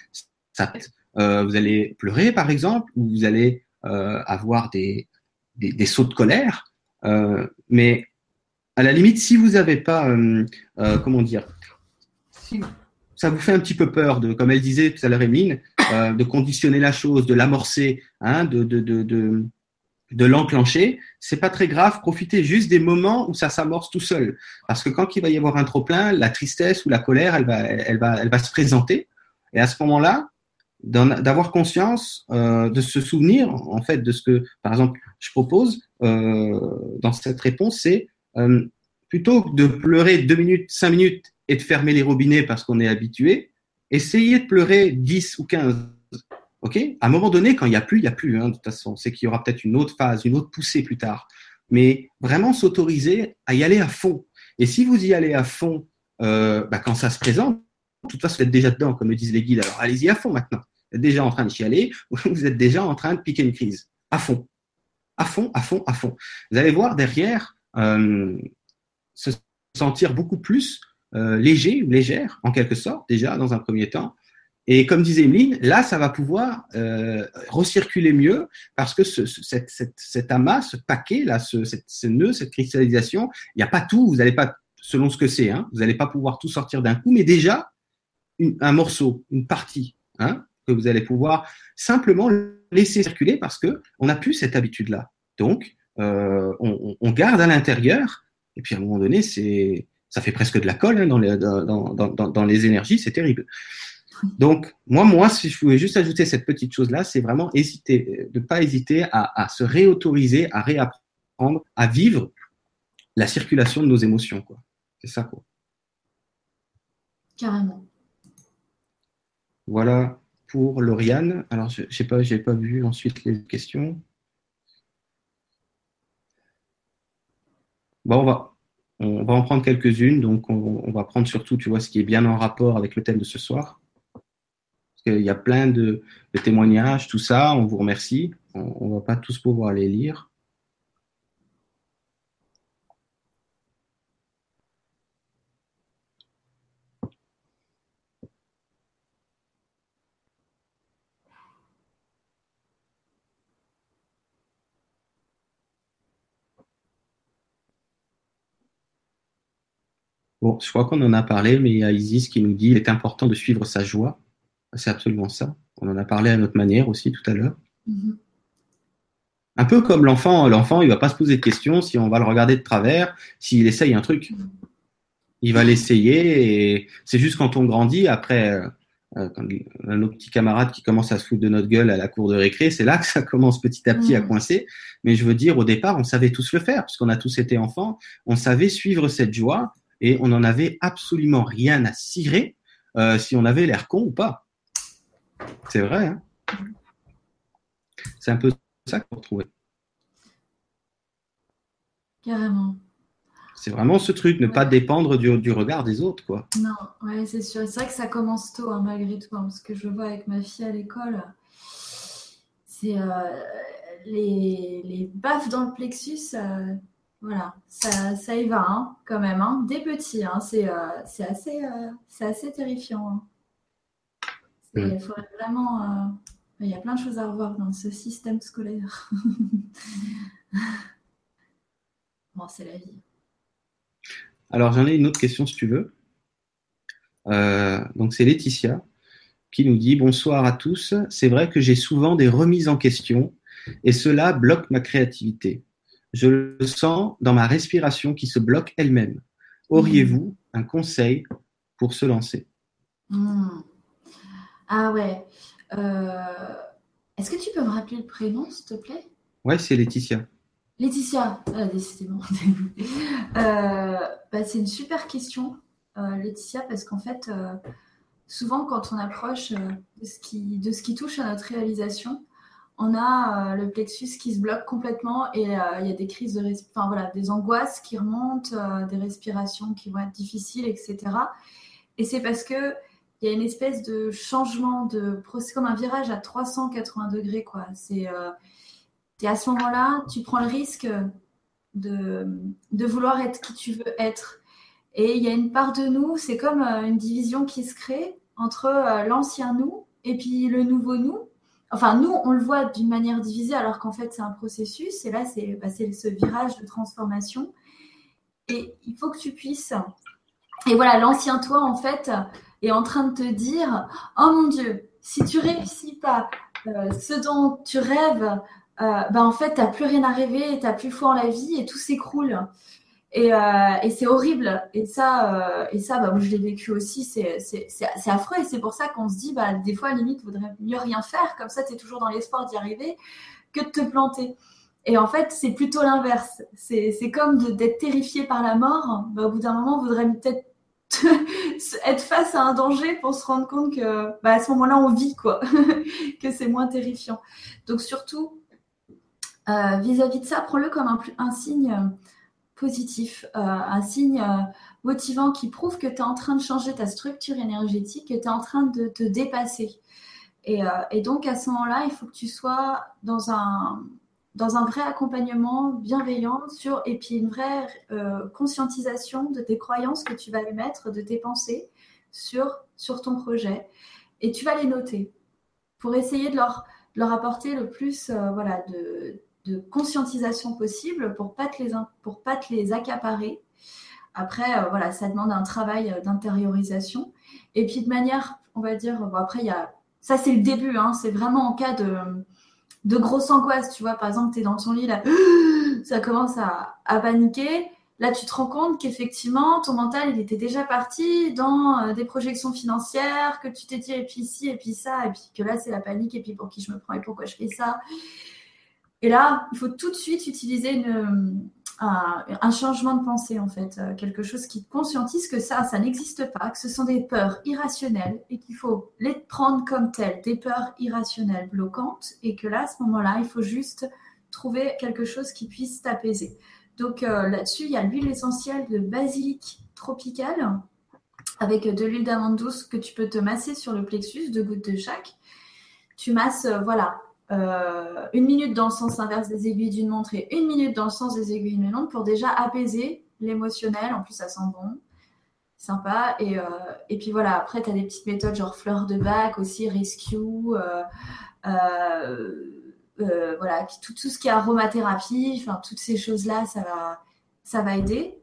euh, vous allez pleurer, par exemple, ou vous allez euh, avoir des, des, sauts de colère. Euh, mais à la limite, si vous n'avez pas, comment dire, si ça vous fait un petit peu peur de, comme elle disait tout à l'heure, Emeline, de conditionner la chose, de l'amorcer, hein, de, de, de de l'enclencher, c'est pas très grave. Profitez juste des moments où ça s'amorce tout seul, parce que quand il va y avoir un trop plein, la tristesse ou la colère, elle va, elle va, elle va se présenter. Et à ce moment-là, d'avoir conscience, euh, de se souvenir en fait de ce que, par exemple, je propose euh, dans cette réponse, c'est euh, plutôt que de pleurer deux minutes, cinq minutes et de fermer les robinets parce qu'on est habitué, essayez de pleurer 10 ou 15 Ok? À un moment donné, quand il n'y a plus, il n'y a plus. Hein, de toute façon, c'est qu'il y aura peut-être une autre phase, une autre poussée plus tard. Mais vraiment s'autoriser à y aller à fond. Et si vous y allez à fond, euh, bah, quand ça se présente, de toute façon, vous êtes déjà dedans, comme le disent les guides. Alors allez-y à fond maintenant. Vous êtes déjà en train de chialer, ou vous êtes déjà en train de piquer une crise. À fond. À fond, à fond, à fond. Vous allez voir derrière euh, se sentir beaucoup plus euh, léger ou légère, en quelque sorte, déjà dans un premier temps, et comme disait Emeline, là, ça va pouvoir euh, recirculer mieux parce que ce, cette, cette, cet amas, ce paquet, là, ce, cette, ce nœud, cette cristallisation, il n'y a pas tout. Vous n'allez pas, selon ce que c'est, hein, vous n'allez pas pouvoir tout sortir d'un coup, mais déjà un morceau, une partie, hein, que vous allez pouvoir simplement laisser circuler parce que on n'a plus cette habitude-là. Donc, euh, on, on, garde à l'intérieur et puis à un moment donné, c'est ça fait presque de la colle hein, dans, les, dans, dans, dans, les énergies, c'est terrible. Donc, moi, moi, si je pouvais juste ajouter cette petite chose-là, c'est vraiment hésiter, de ne pas hésiter à, à, se réautoriser, à réapprendre, à vivre la circulation de nos émotions. Quoi. C'est ça, quoi. Carrément. Voilà pour Lauriane. Alors, je n'ai pas, pas vu ensuite les questions. Bon, on va, on va en prendre quelques-unes. Donc, on, va prendre surtout, tu vois, ce qui est bien en rapport avec le thème de ce soir. Qu'il y a plein de, témoignages, tout ça. On vous remercie. On ne va pas tous pouvoir les lire. Bon, je crois qu'on en a parlé, mais il y a Isis qui nous dit il est important de suivre sa joie. C'est absolument ça. On en a parlé à notre manière aussi tout à l'heure. Mm-hmm. Un peu comme l'enfant. L'enfant, il va pas se poser de questions si on va le regarder de travers, s'il essaye un truc. Mm-hmm. Il va l'essayer et c'est juste quand on grandit, après, euh, euh, quand un autre petit camarade qui commence à se foutre de notre gueule à la cour de récré, c'est là que ça commence petit à petit à mm. coincer. Mais je veux dire, au départ, on savait tous le faire, puisqu'on a tous été enfants. On savait suivre cette joie et on n'en avait absolument rien à cirer euh, si on avait l'air con ou pas. C'est vrai. Hein c'est un peu ça qu'on retrouvait. Carrément. C'est vraiment ce truc, ne pas dépendre du, regard des autres, quoi. Non, ouais, c'est sûr. C'est vrai que ça commence tôt, hein, malgré tout. Hein, parce que je vois avec ma fille à l'école, c'est euh, les, les baffes dans le plexus. Euh, voilà, ça, ça y va hein, quand même. Hein. Des petits, hein, c'est euh, assez, euh, assez terrifiant. Il mm. faudrait vraiment. Euh, il y a plein de choses à revoir dans ce système scolaire. bon, c'est la vie. Alors, j'en ai une autre question si tu veux. donc, c'est Laetitia qui nous dit Bonsoir à tous. C'est vrai que j'ai souvent des remises en question et cela bloque ma créativité. Je le sens dans ma respiration qui se bloque elle-même. Auriez-vous un conseil pour se lancer? Hmm. Ah ouais. Euh, est-ce que tu peux me rappeler le prénom, s'il te plaît? Ouais, c'est Laetitia. Laetitia, ah, décidément. euh, bah, c'est une super question, euh, Laetitia, parce qu'en fait, souvent quand on approche de ce, qui, de ce qui touche à notre réalisation, on a le plexus qui se bloque complètement et il y a des crises de enfin, voilà, des angoisses qui remontent, des respirations qui vont être difficiles, etc. Et c'est parce que il y a une espèce de changement de c'est comme un virage à 380 degrés quoi. C'est à ce moment-là, tu prends le risque de, de vouloir être qui tu veux être. Et il y a une part de nous, c'est comme une division qui se crée entre l'ancien nous et puis le nouveau nous Enfin, nous, on le voit d'une manière divisée, alors qu'en fait, c'est un processus. Et là, c'est bah, ce virage de transformation. Et il faut que tu puisses. Et voilà, l'ancien toi, en fait, est en train de te dire Oh mon Dieu, si tu réussis pas euh, ce dont tu rêves, euh, bah, en fait, tu n'as plus rien à rêver, tu n'as plus foi en la vie et tout s'écroule. Euh, et, c'est horrible. Et ça, et ça bah, je l'ai vécu aussi, c'est affreux. Et c'est pour ça qu'on se dit, bah, des fois, limite, il vaudrait mieux rien faire. Comme ça, tu es toujours dans l'espoir d'y arriver que de te planter. Et en fait, c'est plutôt l'inverse. C'est comme d'être terrifié par la mort. Bah, au bout d'un moment, il vaudrait peut-être être face à un danger pour se rendre compte que bah, à ce moment-là, on vit, quoi. que c'est moins terrifiant. Donc, surtout, euh, vis-à-vis de ça, prends-le comme un, signe positif, euh, un signe euh, motivant qui prouve que tu es en train de changer ta structure énergétique, que tu es en train de te dépasser. Euh, et, donc à ce moment-là, il faut que tu sois dans un, dans un vrai accompagnement bienveillant sur, et puis une vraie conscientisation de tes croyances que tu vas émettre, de tes pensées sur, sur ton projet. Et tu vas les noter pour essayer de leur, leur apporter le plus voilà, de, de conscientisation possible pour pas les pas te les accaparer. Après, euh, voilà, ça demande un travail euh, d'intériorisation. Et puis de manière, on va dire, bon, après y a, ça c'est le début, hein, c'est vraiment en cas de de grosse angoisse, tu vois, par exemple, tu es dans ton lit là, ça commence à, à paniquer. là, tu te rends compte qu'effectivement, ton mental, il était déjà parti dans euh, des projections financières, que tu t'es dit, et puis ici, et puis ça, et puis que là, c'est la panique, et puis pour qui je me prends, et pourquoi je fais ça. Et là, il faut tout de suite utiliser une, un, changement de pensée, en fait, euh, quelque chose qui conscientise que ça, ça n'existe pas, que ce sont des peurs irrationnelles et qu'il faut les prendre comme telles, des peurs irrationnelles bloquantes, et que là, à ce moment-là, il faut juste trouver quelque chose qui puisse t'apaiser. Donc euh, là-dessus, il y a l'huile essentielle de basilic tropical avec de l'huile d'amande douce que tu peux te masser sur le plexus, deux gouttes de chaque. Tu masses, euh, voilà, euh, une minute dans le sens inverse des aiguilles d'une montre et une minute dans le sens des aiguilles d'une montre pour déjà apaiser l'émotionnel. En plus, ça sent bon. Sympa. Et, et puis voilà, après, tu as des petites méthodes genre fleur de bac aussi, rescue. Euh, voilà, tout, tout, ce qui est aromathérapie, enfin, toutes ces choses-là, ça va, ça va aider.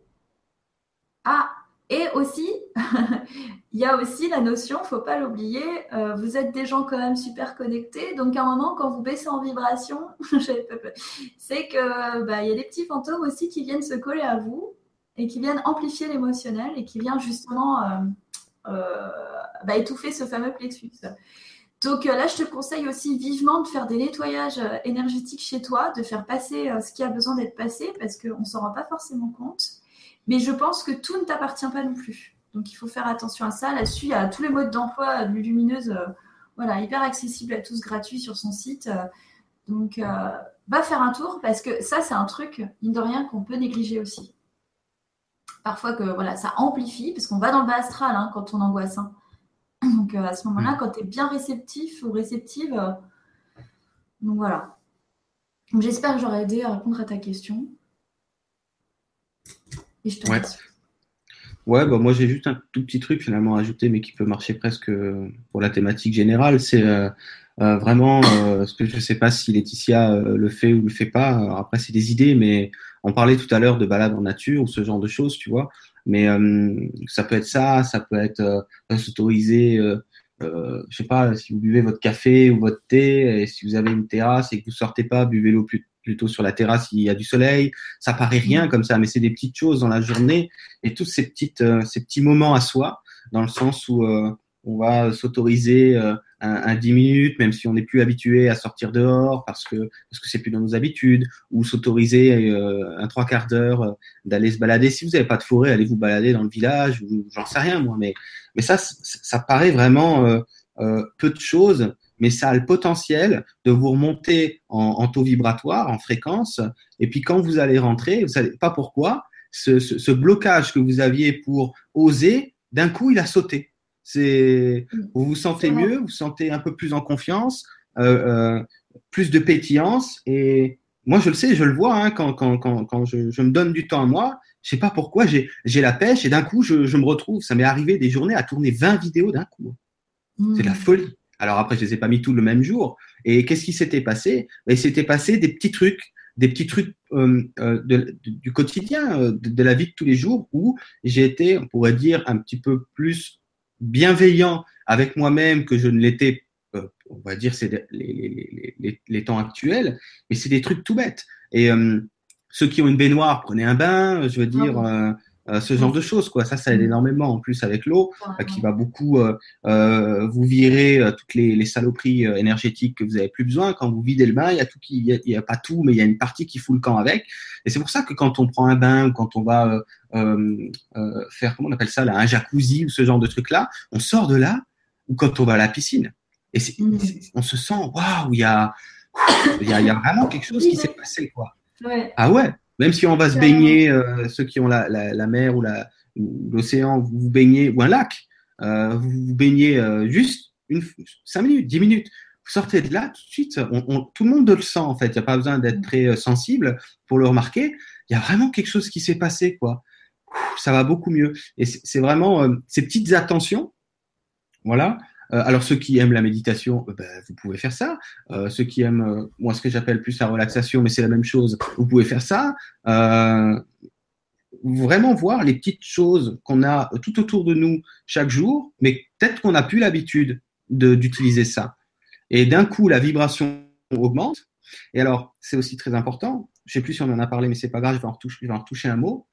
Ah, et aussi, il y a aussi la notion, faut pas l'oublier, euh, vous êtes des gens quand même super connectés, donc à un moment, quand vous baissez en vibration, c'est que bah, il y a des petits fantômes aussi qui viennent se coller à vous et qui viennent amplifier l'émotionnel et qui viennent justement euh, bah, étouffer ce fameux plexus. Donc euh, là, je te conseille aussi vivement de faire des nettoyages euh, énergétiques chez toi, de faire passer euh, ce qui a besoin d'être passé, parce qu'on ne s'en rend pas forcément compte. Mais je pense que tout ne t'appartient pas non plus. Donc il faut faire attention à ça. Là-dessus, il y a tous les modes d'emploi de Lumineuse, voilà, hyper accessible à tous, gratuit sur son site. Donc va faire un tour, parce que ça, c'est un truc, mine de rien, qu'on peut négliger aussi. Parfois que voilà, ça amplifie, parce qu'on va dans le bas astral hein, quand on angoisse. Hein. Donc euh, à ce moment-là, mm. quand tu es bien réceptif ou réceptive, euh, donc voilà. J'espère que j'aurai aidé à répondre à ta question. Ouais. Bah moi j'ai juste un tout petit truc finalement à mais qui peut marcher presque pour la thématique générale. C'est euh, vraiment ce que je ne sais pas si Laetitia le fait ou le fait pas. après, c'est des idées, mais on parlait tout à l'heure de balade en nature ou ce genre de choses, tu vois. Mais euh, ça peut être ça, ça peut être euh, s'autoriser, euh, euh, je sais pas, si vous buvez votre café ou votre thé, et si vous avez une terrasse et que vous sortez pas, buvez-l'eau plutôt sur la terrasse s'il y a du soleil. Ça paraît rien comme ça, mais c'est des petites choses dans la journée et tous ces petites, ces petits moments à soi, dans le sens où on va s'autoriser euh, un, un, 10 minutes, même si on n'est plus habitué à sortir dehors parce que parce que c'est plus dans nos habitudes, ou s'autoriser euh, un trois quarts d'heure euh, d'aller se balader. Si vous n'avez pas de forêt, allez vous balader dans le village, ou j'en sais rien moi, mais mais ça ça paraît vraiment peu de choses, mais ça a le potentiel de vous remonter en, en, taux vibratoire, en fréquence, et puis quand vous allez rentrer, vous savez pas pourquoi, ce, ce, ce blocage que vous aviez pour oser, d'un coup il a sauté. C'est, vous vous sentez mieux, vous vous sentez un peu plus en confiance, euh, euh, plus de pétillance. Et moi, je le sais, je le vois hein, quand, quand, quand, quand je, je, me donne du temps à moi. Je sais pas pourquoi, j'ai, j'ai la pêche et d'un coup, je, je me retrouve. Ça m'est arrivé des journées à tourner 20 vidéos d'un coup. Mm. C'est de la folie. Alors après, je les ai pas mis tous le même jour. Et qu'est-ce qui s'était passé? Il s'était passé des petits trucs, des petits trucs euh, euh de, du quotidien, euh, de, de, la vie de tous les jours, où j'ai été, on pourrait dire, un petit peu plus bienveillant avec moi-même que je ne l'étais, euh, on va dire, c'est les, les, les, les, temps actuels, mais c'est des trucs tout bêtes. Et ceux qui ont une baignoire, prenez un bain, je veux dire, ah ce genre de choses, quoi. Ça, ça aide mm. énormément. En plus, avec l'eau, qui va beaucoup vous virer toutes les, les saloperies énergétiques que vous avez plus besoin. Quand vous videz le bain, il y a tout qui, il y, a, pas tout, mais il y a une partie qui fout le camp avec. Et c'est pour ça que quand on prend un bain ou quand on va euh, euh, faire, comment on appelle ça, là, un jacuzzi ou ce genre de truc-là, on sort de là, ou quand on va à la piscine. Et mm. on se sent, waouh, il y a, y, a, y a vraiment quelque chose qui s'est passé, quoi. Ouais. Ah ouais, même si on va se baigner, euh, ceux qui ont la, la, la mer ou l'océan, vous vous baignez, ou un lac, euh, vous vous baignez euh, juste une, 5 minutes, 10 minutes. Vous sortez de là tout de suite, on, on, tout le monde le sent en fait. Il n'y a pas besoin d'être très sensible pour le remarquer. Il y a vraiment quelque chose qui s'est passé, quoi ça va beaucoup mieux. Et c'est vraiment euh, ces petites attentions. Voilà. Euh, alors ceux qui aiment la méditation, euh, ben, vous pouvez faire ça. ceux qui aiment, moi ce que j'appelle plus la relaxation, mais c'est la même chose, vous pouvez faire ça. vraiment voir les petites choses qu'on a tout autour de nous chaque jour, mais peut-être qu'on n'a plus l'habitude d'utiliser ça. Et d'un coup, la vibration augmente. Et alors, c'est aussi très important. Je sais plus si on en a parlé, mais c'est pas grave, je vais en je vais en retoucher un mot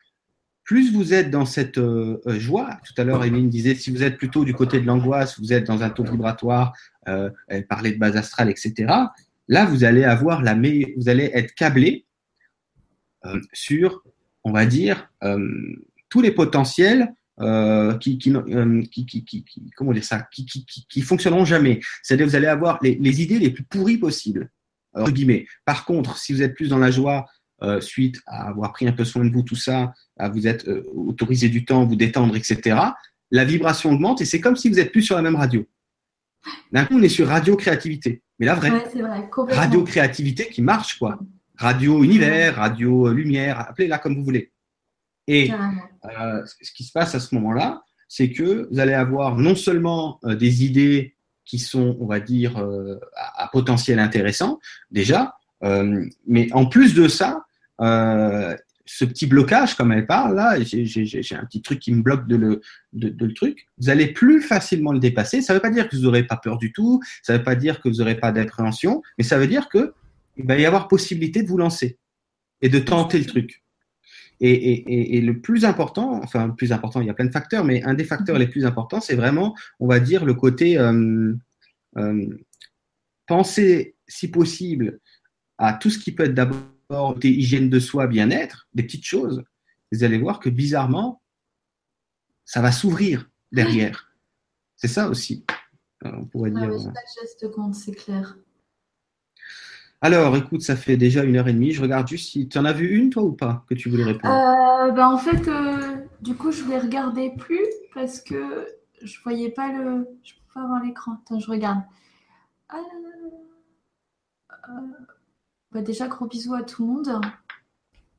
plus vous êtes dans cette euh, euh, joie, tout à l'heure, Émilie disait, si vous êtes plutôt du côté de l'angoisse, vous êtes dans un taux vibratoire, euh, elle parlait de base astrale, etc. Là, vous allez avoir la vous allez être câblé sur, on va dire, tous les potentiels qui, qui, qui, comment dire ça, qui, qui, fonctionneront jamais. C'est-à-dire, vous allez avoir les, idées les plus pourries possibles. Guillemets. Par contre, si vous êtes plus dans la joie, euh, suite à avoir pris un peu soin de vous, tout ça, à vous être euh, autorisé du temps, vous détendre, etc., la vibration augmente et c'est comme si vous êtes plus sur la même radio. D'un coup, on est sur radio créativité. Mais là, vrai. radio créativité qui marche, quoi. Radio univers, radio lumière, appelez-la comme vous voulez. Et euh, ce qui se passe à ce moment-là, c'est que vous allez avoir non seulement des idées qui sont, on va dire, à, potentiel intéressant, déjà, mais en plus de ça, euh, ce petit blocage, comme elle parle, là, j'ai un petit truc qui me bloque de le, de, le truc, vous allez plus facilement le dépasser. Ça ne veut pas dire que vous n'aurez pas peur du tout, ça ne veut pas dire que vous n'aurez pas d'appréhension, mais ça veut dire que il va y avoir possibilité de vous lancer et de tenter le truc. Et, et, et, le plus important, enfin le plus important, il y a plein de facteurs, mais un des facteurs mm-hmm. les plus importants, c'est vraiment, on va dire, le côté euh, euh, penser, si possible, à tout ce qui peut être d'abord côté hygiène de soi, bien-être, des petites choses, vous allez voir que bizarrement, ça va s'ouvrir derrière. C'est ça aussi. Euh, on pourrait dire. Euh. geste compte, c'est clair. Alors, écoute, ça fait déjà une heure et demie. Je regarde juste si tu en as vu une, toi, ou pas, que tu voulais répondre? Euh, ben, en fait, du coup, je ne les regardais plus parce que je ne voyais pas le. Je ne peux pas avoir l'écran. Attends, je regarde. Bah, déjà, gros bisous à tout le monde.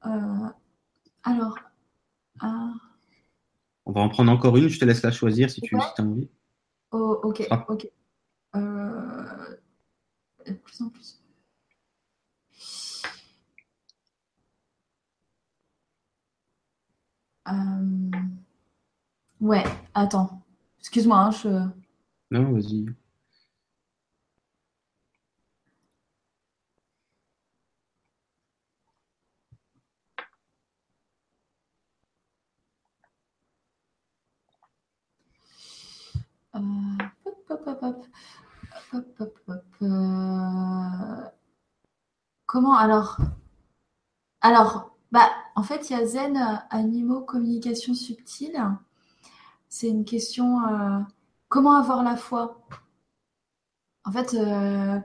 Euh, alors. Euh, On va en prendre encore une, je te laisse la choisir si tu as envie. Oh, ok, ok. Euh, de plus en plus. Ouais, attends. Excuse-moi, hein, je. Non, vas-y. Comment alors? Alors, bah, en fait, il y a Zen euh, Animaux Communication Subtile. C'est une question euh, comment avoir la foi? En fait, euh,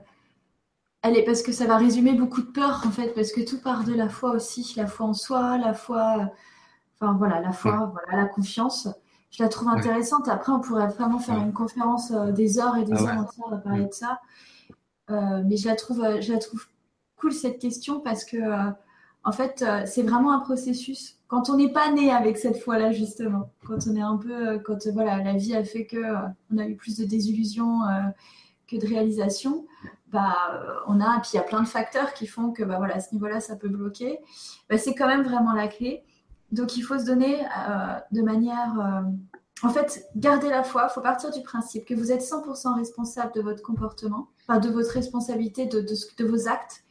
elle est parce que ça va résumer beaucoup de peur en fait, parce que tout part de la foi aussi, la foi en soi, la foi, enfin voilà, la foi, voilà, la confiance je la trouve intéressante. Après, on pourrait vraiment faire une conférence euh, des heures et des ah heures entières à parler de ça. Euh, mais je la trouve, euh, je la trouve cool cette question parce que, en fait, c'est vraiment un processus. Quand on n'est pas né avec cette foi-là, justement, quand on est un peu, quand voilà, la vie a fait que on a eu plus de désillusions que de réalisations, bah, on a, puis il y a plein de facteurs qui font que, bah, voilà, à ce niveau-là, ça peut bloquer. Bah, c'est quand même vraiment la clé. Donc il faut se donner euh, de manière... Euh, en fait, garder la foi, il faut partir du principe que vous êtes 100% responsable de votre comportement, de votre responsabilité, de, de, vos actes,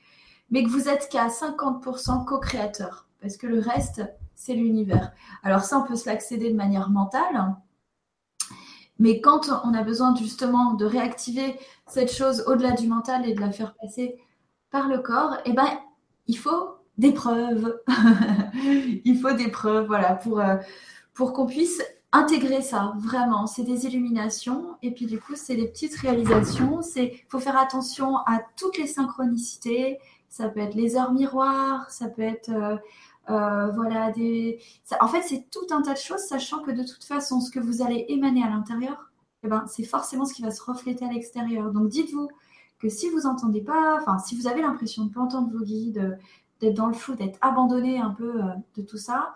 mais que vous êtes qu'à 50% co-créateur, parce que le reste, c'est l'univers. Alors ça, on peut se l'accéder de manière mentale, mais quand on a besoin justement de réactiver cette chose au-delà du mental et de la faire passer par le corps, eh ben, il faut des preuves. il faut des preuves, voilà, pour, euh, pour qu'on puisse intégrer ça, vraiment. C'est des illuminations. Et puis, du coup, c'est des petites réalisations. Il faut faire attention à toutes les synchronicités. Ça peut être les heures miroirs, ça peut être. Euh, euh, voilà, des. en fait, c'est tout un tas de choses, sachant que de toute façon, ce que vous allez émaner à l'intérieur, eh ben, c'est forcément ce qui va se refléter à l'extérieur. Donc, dites-vous que si vous entendez pas, enfin, si vous avez l'impression de ne pas entendre vos guides, dans le flou, d'être abandonné un peu euh, de tout ça,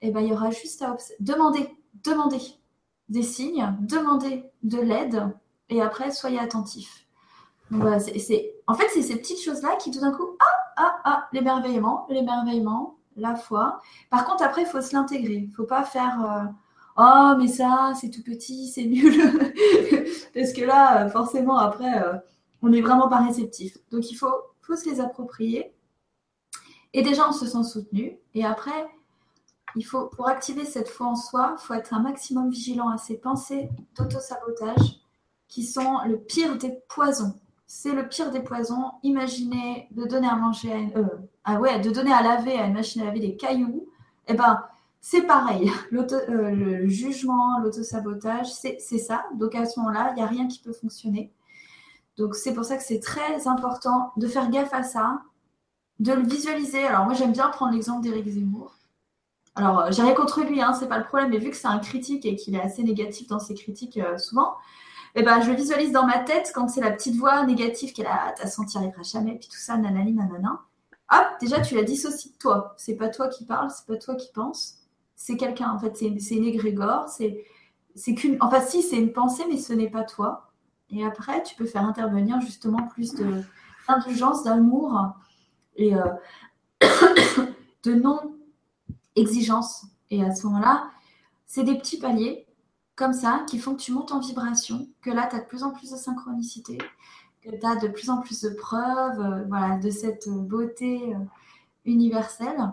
et eh ben, il y aura juste à demander, demander des signes, demander de l'aide, et après, soyez voilà, c'est, en fait, c'est ces petites choses-là qui tout d'un coup, ah, ah, ah, l'émerveillement, l'émerveillement, la foi. Par contre, après, il faut se l'intégrer. Il ne faut pas faire euh, Oh, mais ça, c'est tout petit, c'est nul. Parce que là, forcément, après, euh, on n'est vraiment pas réceptif. Donc, il faut, faut se les approprier et déjà, on se sent soutenu. Et après, il faut, pour activer cette foi en soi, il faut être un maximum vigilant à ces pensées d'auto-sabotage qui sont le pire des poisons. C'est le pire des poisons. Imaginez de donner à manger à euh, ah ouais, de donner à laver à une machine à laver des cailloux. Eh ben, c'est pareil. Euh, le jugement, l'auto-sabotage, c'est ça. Donc à ce moment-là, il n'y a rien qui peut fonctionner. Donc c'est pour ça que c'est très important de faire gaffe à ça, de le visualiser. Alors moi j'aime bien prendre l'exemple d'Éric Zemmour. Alors euh, j'ai rien contre lui, hein, c'est pas le problème, mais vu que c'est un critique et qu'il est assez négatif dans ses critiques euh, souvent, eh ben, je visualise dans ma tête quand c'est la petite voix négative qu'elle a, t'as senti arrivera jamais, puis tout ça, nanani, nanana. Hop, déjà tu la dissocies de toi. C'est pas toi qui parle, c'est pas toi qui pense. C'est quelqu'un, en fait, c'est une égrégore, c'est, c'est qu'une. Enfin, si, c'est une pensée, mais ce n'est pas toi. Et après, tu peux faire intervenir justement plus d'indulgence, d'amour et euh, de non-exigence. Et à ce moment-là, c'est des petits paliers comme ça qui font que tu montes en vibration, que là, tu as de plus en plus de synchronicité, que tu as de plus en plus de preuves euh, voilà, de cette beauté euh, universelle.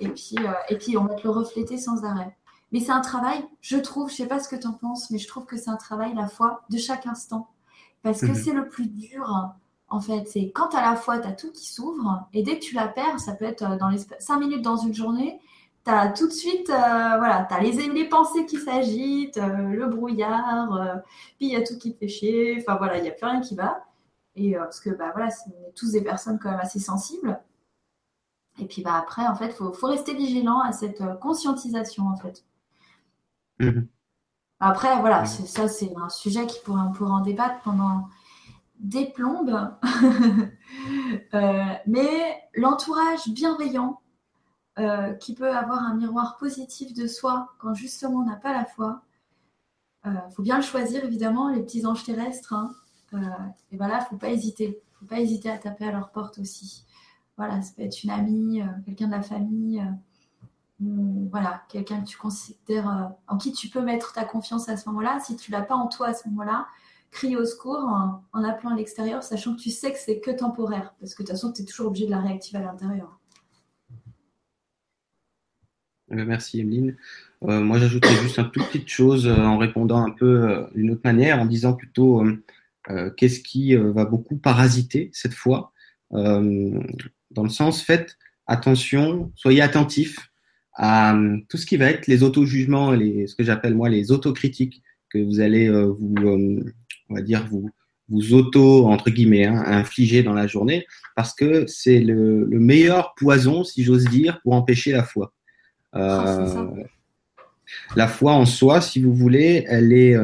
Et puis, et puis, on va te le refléter sans arrêt. Mais c'est un travail, je trouve, je sais pas ce que tu en penses, mais je trouve que c'est un travail la foi de chaque instant. Parce que mhm. c'est le plus dur, en fait. C'est quand à la fois, tu as tout qui s'ouvre, et dès que tu la perds, ça peut être euh, dans les 5 minutes dans une journée, tu as tout de suite, euh, voilà, tu as les, les pensées qui s'agitent, euh, le brouillard, puis il y a tout qui te fait chier, enfin voilà, il n'y a plus rien qui va. Et parce que, bah voilà, on est tous des personnes quand même assez sensibles. Et puis bah, après, en fait, il faut, faut, rester vigilant à cette conscientisation, en fait. Mhm. Après, voilà, ça, c'est un sujet qui pourrait, on pourrait en débattre pendant des plombes. Euh, mais l'entourage bienveillant, euh, qui peut avoir un miroir positif de soi quand justement on n'a pas la foi, il euh, faut bien le choisir, évidemment, les petits anges terrestres. Hein. et voilà, il ne faut pas hésiter. Faut pas hésiter à taper à leur porte aussi. Voilà, ça peut être une amie, quelqu'un de la famille voilà, quelqu'un que tu considères, euh, en qui tu peux mettre ta confiance à ce moment-là. Si tu l'as pas en toi à ce moment-là, crie au secours en, appelant à l'extérieur, sachant que tu sais que c'est que temporaire, parce que de toute façon, tu es toujours obligé de la réactiver à l'intérieur. Eh ben, merci Emeline. Euh, moi, j'ajouterais juste une toute petite chose euh, en répondant un peu d'une autre manière, en disant plutôt qu'est-ce qui va beaucoup parasiter cette fois, dans le sens, faites attention, soyez attentifs à euh, tout ce qui va être les auto-jugements, les, ce que j'appelle moi les autocritiques que vous allez euh, vous, euh, on va dire vous, vous auto entre guillemets hein, infliger dans la journée, parce que c'est le, le, meilleur poison, si j'ose dire, pour empêcher la foi. Euh, la foi en soi, si vous voulez, elle est,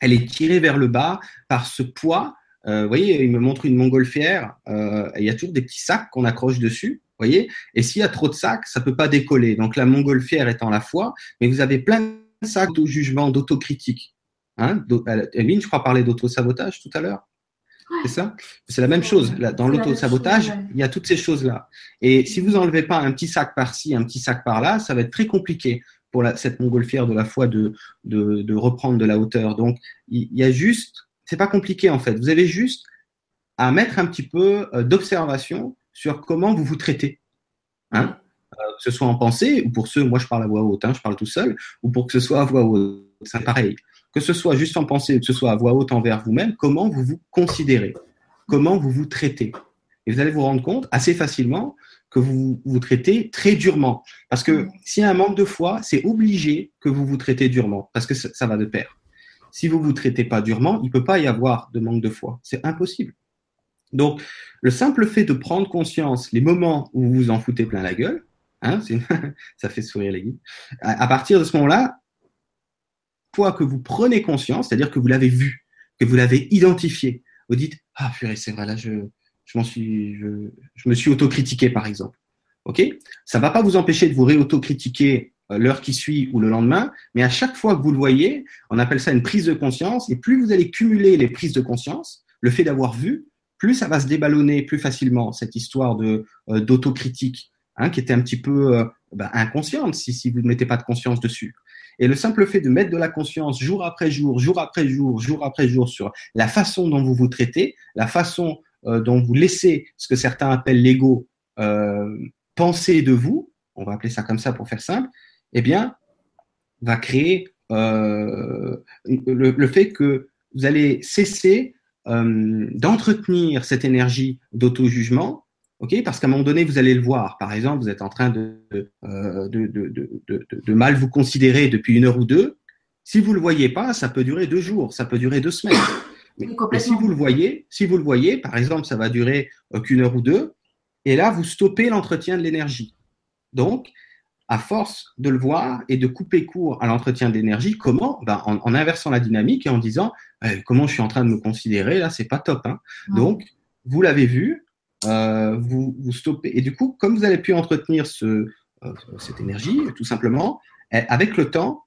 elle est tirée vers le bas par ce poids. vous voyez, il me montre une montgolfière. il y a toujours des petits sacs qu'on accroche dessus voyez Et s'il y a trop de sacs, ça peut pas décoller. Donc la montgolfière étant la foi, mais vous avez plein de sacs d'auto-jugement, d'autocritique. Hein Eline, je crois parler d'auto-sabotage tout à l'heure. C'est ça? C'est la même chose. dans l'auto-sabotage, il y a toutes ces choses-là. Et si vous enlevez pas un petit sac par-ci, un petit sac par-là, ça va être très compliqué pour cette montgolfière de la foi de, de, reprendre de la hauteur. Donc, il y a juste, c'est pas compliqué en fait. Vous avez juste à mettre un petit peu euh, d'observation sur comment vous vous traitez. Hein? Euh, que ce soit en pensée, ou pour ceux, moi je parle à voix haute, hein, je parle tout seul, ou pour que ce soit à voix haute, c'est pareil. Que ce soit juste en pensée, ou que ce soit à voix haute envers vous-même, comment vous vous considérez, comment vous vous traitez? Et vous allez vous rendre compte assez facilement que vous vous traitez très durement. Parce que s'il y a un manque de foi, c'est obligé que vous vous traitez durement, parce que ça, ça va de pair. Si vous vous traitez pas durement, il peut pas y avoir de manque de foi. C'est impossible. Donc, le simple fait de prendre conscience les moments où vous vous en foutez plein la gueule, hein, ça fait sourire les guides, à, partir de ce moment-là, que vous prenez conscience, c'est-à-dire que vous l'avez vu, que vous l'avez identifié, vous dites ah purée c'est vrai là je je suis je, me suis autocritiqué par exemple, ok? Ça va pas vous empêcher de vous réautocritiquer euh, l'heure qui suit ou le lendemain, mais à chaque fois que vous le voyez, on appelle ça une prise de conscience, et plus vous allez cumuler les prises de conscience, le fait d'avoir vu, plus ça va se déballonner plus facilement, cette histoire de euh, d'autocritique, hein, qui était un petit peu euh, bah, inconsciente si, si vous ne mettez pas de conscience dessus. Et le simple fait de mettre de la conscience jour après jour, jour après jour, jour après jour sur la façon dont vous vous traitez, la façon euh, dont vous laissez ce que certains appellent l'ego penser de vous, on va appeler ça comme ça pour faire simple, eh bien, va créer euh, le, fait que vous allez cesser euh, d'entretenir cette énergie d'auto-jugement, ok Parce qu'à un moment donné, vous allez le voir. Par exemple, vous êtes en train de, euh, de, de, de, de, mal vous considérer depuis une heure ou deux. Si vous le voyez pas, ça peut durer deux jours, ça peut durer deux semaines. Mais, si vous le voyez, si vous le voyez, par exemple, ça va durer qu'une heure ou deux, et là, vous stoppez l'entretien de l'énergie. Donc, à force de le voir et de couper court à l'entretien d'énergie, comment? Ben, en, inversant la dynamique et en disant eh, comment je suis en train de me considérer, là, c'est pas top. Hein. Donc, vous l'avez vu, euh, vous, vous stoppez. Et du coup, comme vous avez pu entretenir euh, cette énergie, tout simplement, eh, avec le temps,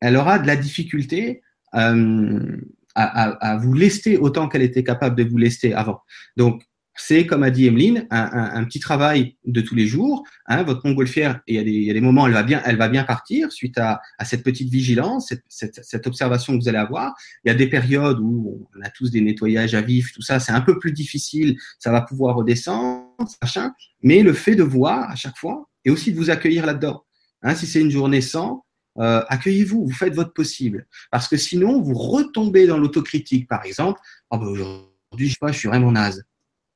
elle aura de la difficulté euh, à, vous lester autant qu'elle était capable de vous lester avant. Donc, c'est, comme a dit Emeline, un, petit travail de tous les jours. Hein, votre montgolfière, il y, a des, il y a des moments, elle va bien, elle va bien partir suite à, cette petite vigilance, cette, observation que vous allez avoir. Il y a des périodes où on a tous des nettoyages à vif, tout ça, c'est un peu plus difficile, ça va pouvoir redescendre, machin. Mais le fait de voir à chaque fois et aussi de vous accueillir là-dedans. Hein, si c'est une journée sans, euh, accueillez-vous, vous faites votre possible. Parce que sinon, vous retombez dans l'autocritique, par exemple. Oh ben aujourd'hui, je sais pas, je suis vraiment naze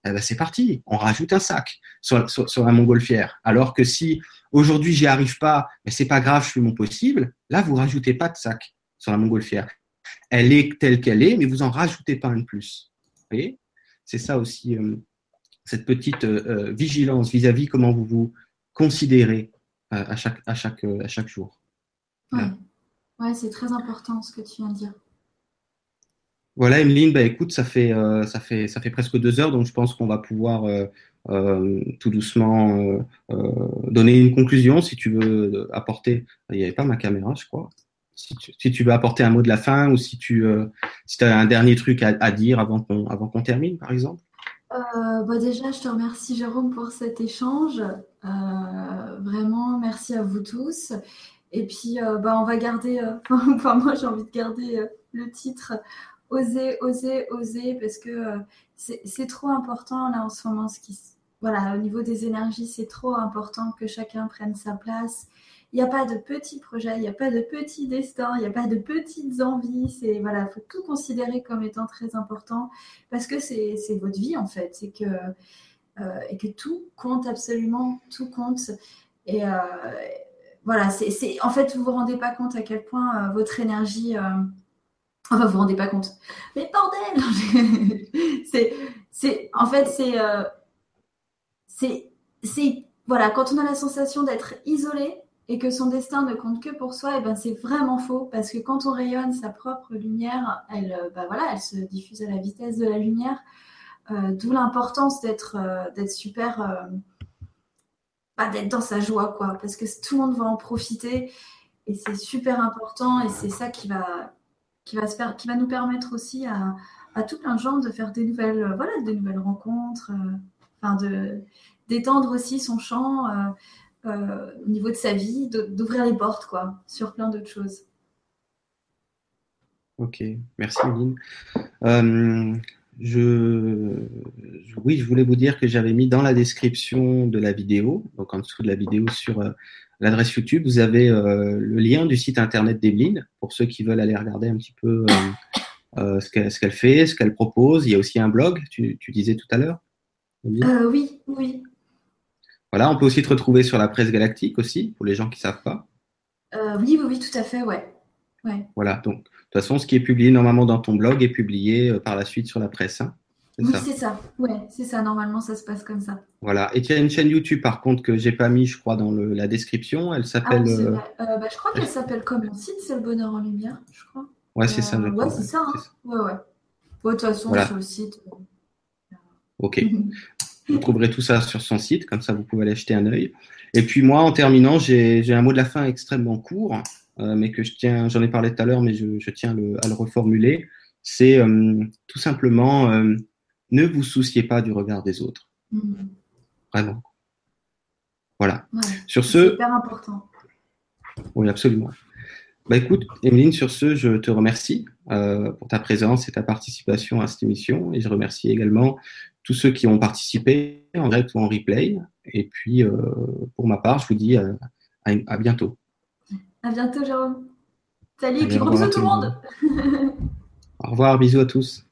eh ben c'est parti, on rajoute un sac sur, sur, la montgolfière. Alors que si aujourd'hui j'y arrive pas, mais c'est pas grave, je fais mon possible, là vous rajoutez pas de sac sur la montgolfière. Elle est telle qu'elle est, mais vous en rajoutez pas un de plus. Vous voyez? C'est ça aussi, euh, cette petite euh, euh, vigilance vis-à-vis comment vous vous considérez à, chaque, à, chaque, à chaque jour. Ouais, ouais c'est très important ce que tu viens de dire. Voilà, Emeline, bah, écoute, ça fait, euh, ça, fait, ça fait presque deux heures, donc je pense qu'on va pouvoir euh, euh, tout doucement donner une conclusion. Si tu veux apporter, il n'y avait pas ma caméra, je crois. Si tu, veux apporter un mot de la fin ou si tu si as un dernier truc à, dire avant qu'on avant qu'on termine, par exemple. Bah déjà, je te remercie Jérôme pour cet échange. vraiment, merci à vous tous. Et puis, bah, on va garder, enfin, moi j'ai envie de garder le titre oser, oser, oser, parce que euh, c'est trop important là en ce moment. Voilà, au niveau des énergies, c'est trop important que chacun prenne sa place. Il n'y a pas de petits projets, il n'y a pas de petits destins, il n'y a pas de petites envies. C'est voilà, faut tout considérer comme étant très important parce que c'est votre vie en fait. C'est que euh, et que tout compte absolument, tout compte. Et euh, voilà, c'est en fait vous vous rendez pas compte à quel point votre énergie Enfin, vous vous rendez pas compte. Mais bordel C'est, c'est, en fait, c'est, euh, c'est, c'est, voilà, quand on a la sensation d'être isolé et que son destin ne compte que pour soi, et eh ben c'est vraiment faux parce que quand on rayonne sa propre lumière, elle, euh, bah voilà, elle se diffuse à la vitesse de la lumière. Euh, d'où l'importance d'être, d'être super, bah, d'être dans sa joie, quoi, parce que tout le monde va en profiter et c'est super important et c'est ça qui va qui va, nous permettre aussi à, tout plein de gens de faire des nouvelles, euh, voilà, des nouvelles rencontres, euh, enfin d'étendre aussi son champ euh, au niveau de sa vie, d'ouvrir les portes quoi, sur plein d'autres choses. Ok, merci Lynn. je, oui, je voulais vous dire que j'avais mis dans la description de la vidéo, donc en dessous de la vidéo sur l'adresse YouTube, vous avez euh, le lien du site internet d'Emeline pour ceux qui veulent aller regarder un petit peu euh, euh, ce qu'elle fait, ce qu'elle propose. Il y a aussi un blog, tu, disais tout à l'heure. oui, oui. Voilà, on peut aussi te retrouver sur la presse galactique aussi, pour les gens qui ne savent pas. oui, oui, oui, tout à fait, ouais. ouais. Voilà, donc de toute façon, ce qui est publié normalement dans ton blog est publié par la suite sur la presse. Hein. Oui, c'est ça. Ouais, c'est ça. Normalement, ça se passe comme ça. Voilà. Et il y a une chaîne YouTube, par contre, que j'ai pas mis, je crois, dans le, la description. Elle s'appelle. Ah, euh, euh, bah, je crois qu'elle s'appelle comme mon site, c'est le bonheur en lumière, je crois. Ouais, c'est ça. Euh, ouais, c'est ça. Hein. Ouais, ouais. de toute façon, sur le site. Ok. vous trouverez tout ça sur son site, comme ça vous pouvez aller jeter un œil. Et puis moi, en terminant, j'ai un mot de la fin extrêmement court, mais que je tiens, j'en ai parlé tout à l'heure, mais je, je tiens le, à le reformuler. C'est tout simplement ne vous souciez pas du regard des autres. Mm. Vraiment. Voilà. Sur ce. C'est hyper important. Oui, absolument. Bah écoute, Emeline, sur ce, je te remercie euh, pour ta présence et ta participation à cette émission. Et je remercie également tous ceux qui ont participé en direct ou en replay. Et puis, euh, pour ma part, je vous dis à, à, bientôt. À bientôt, Jérôme. Salut, et puis gros bisous tout le monde. Au revoir, bisous à tous.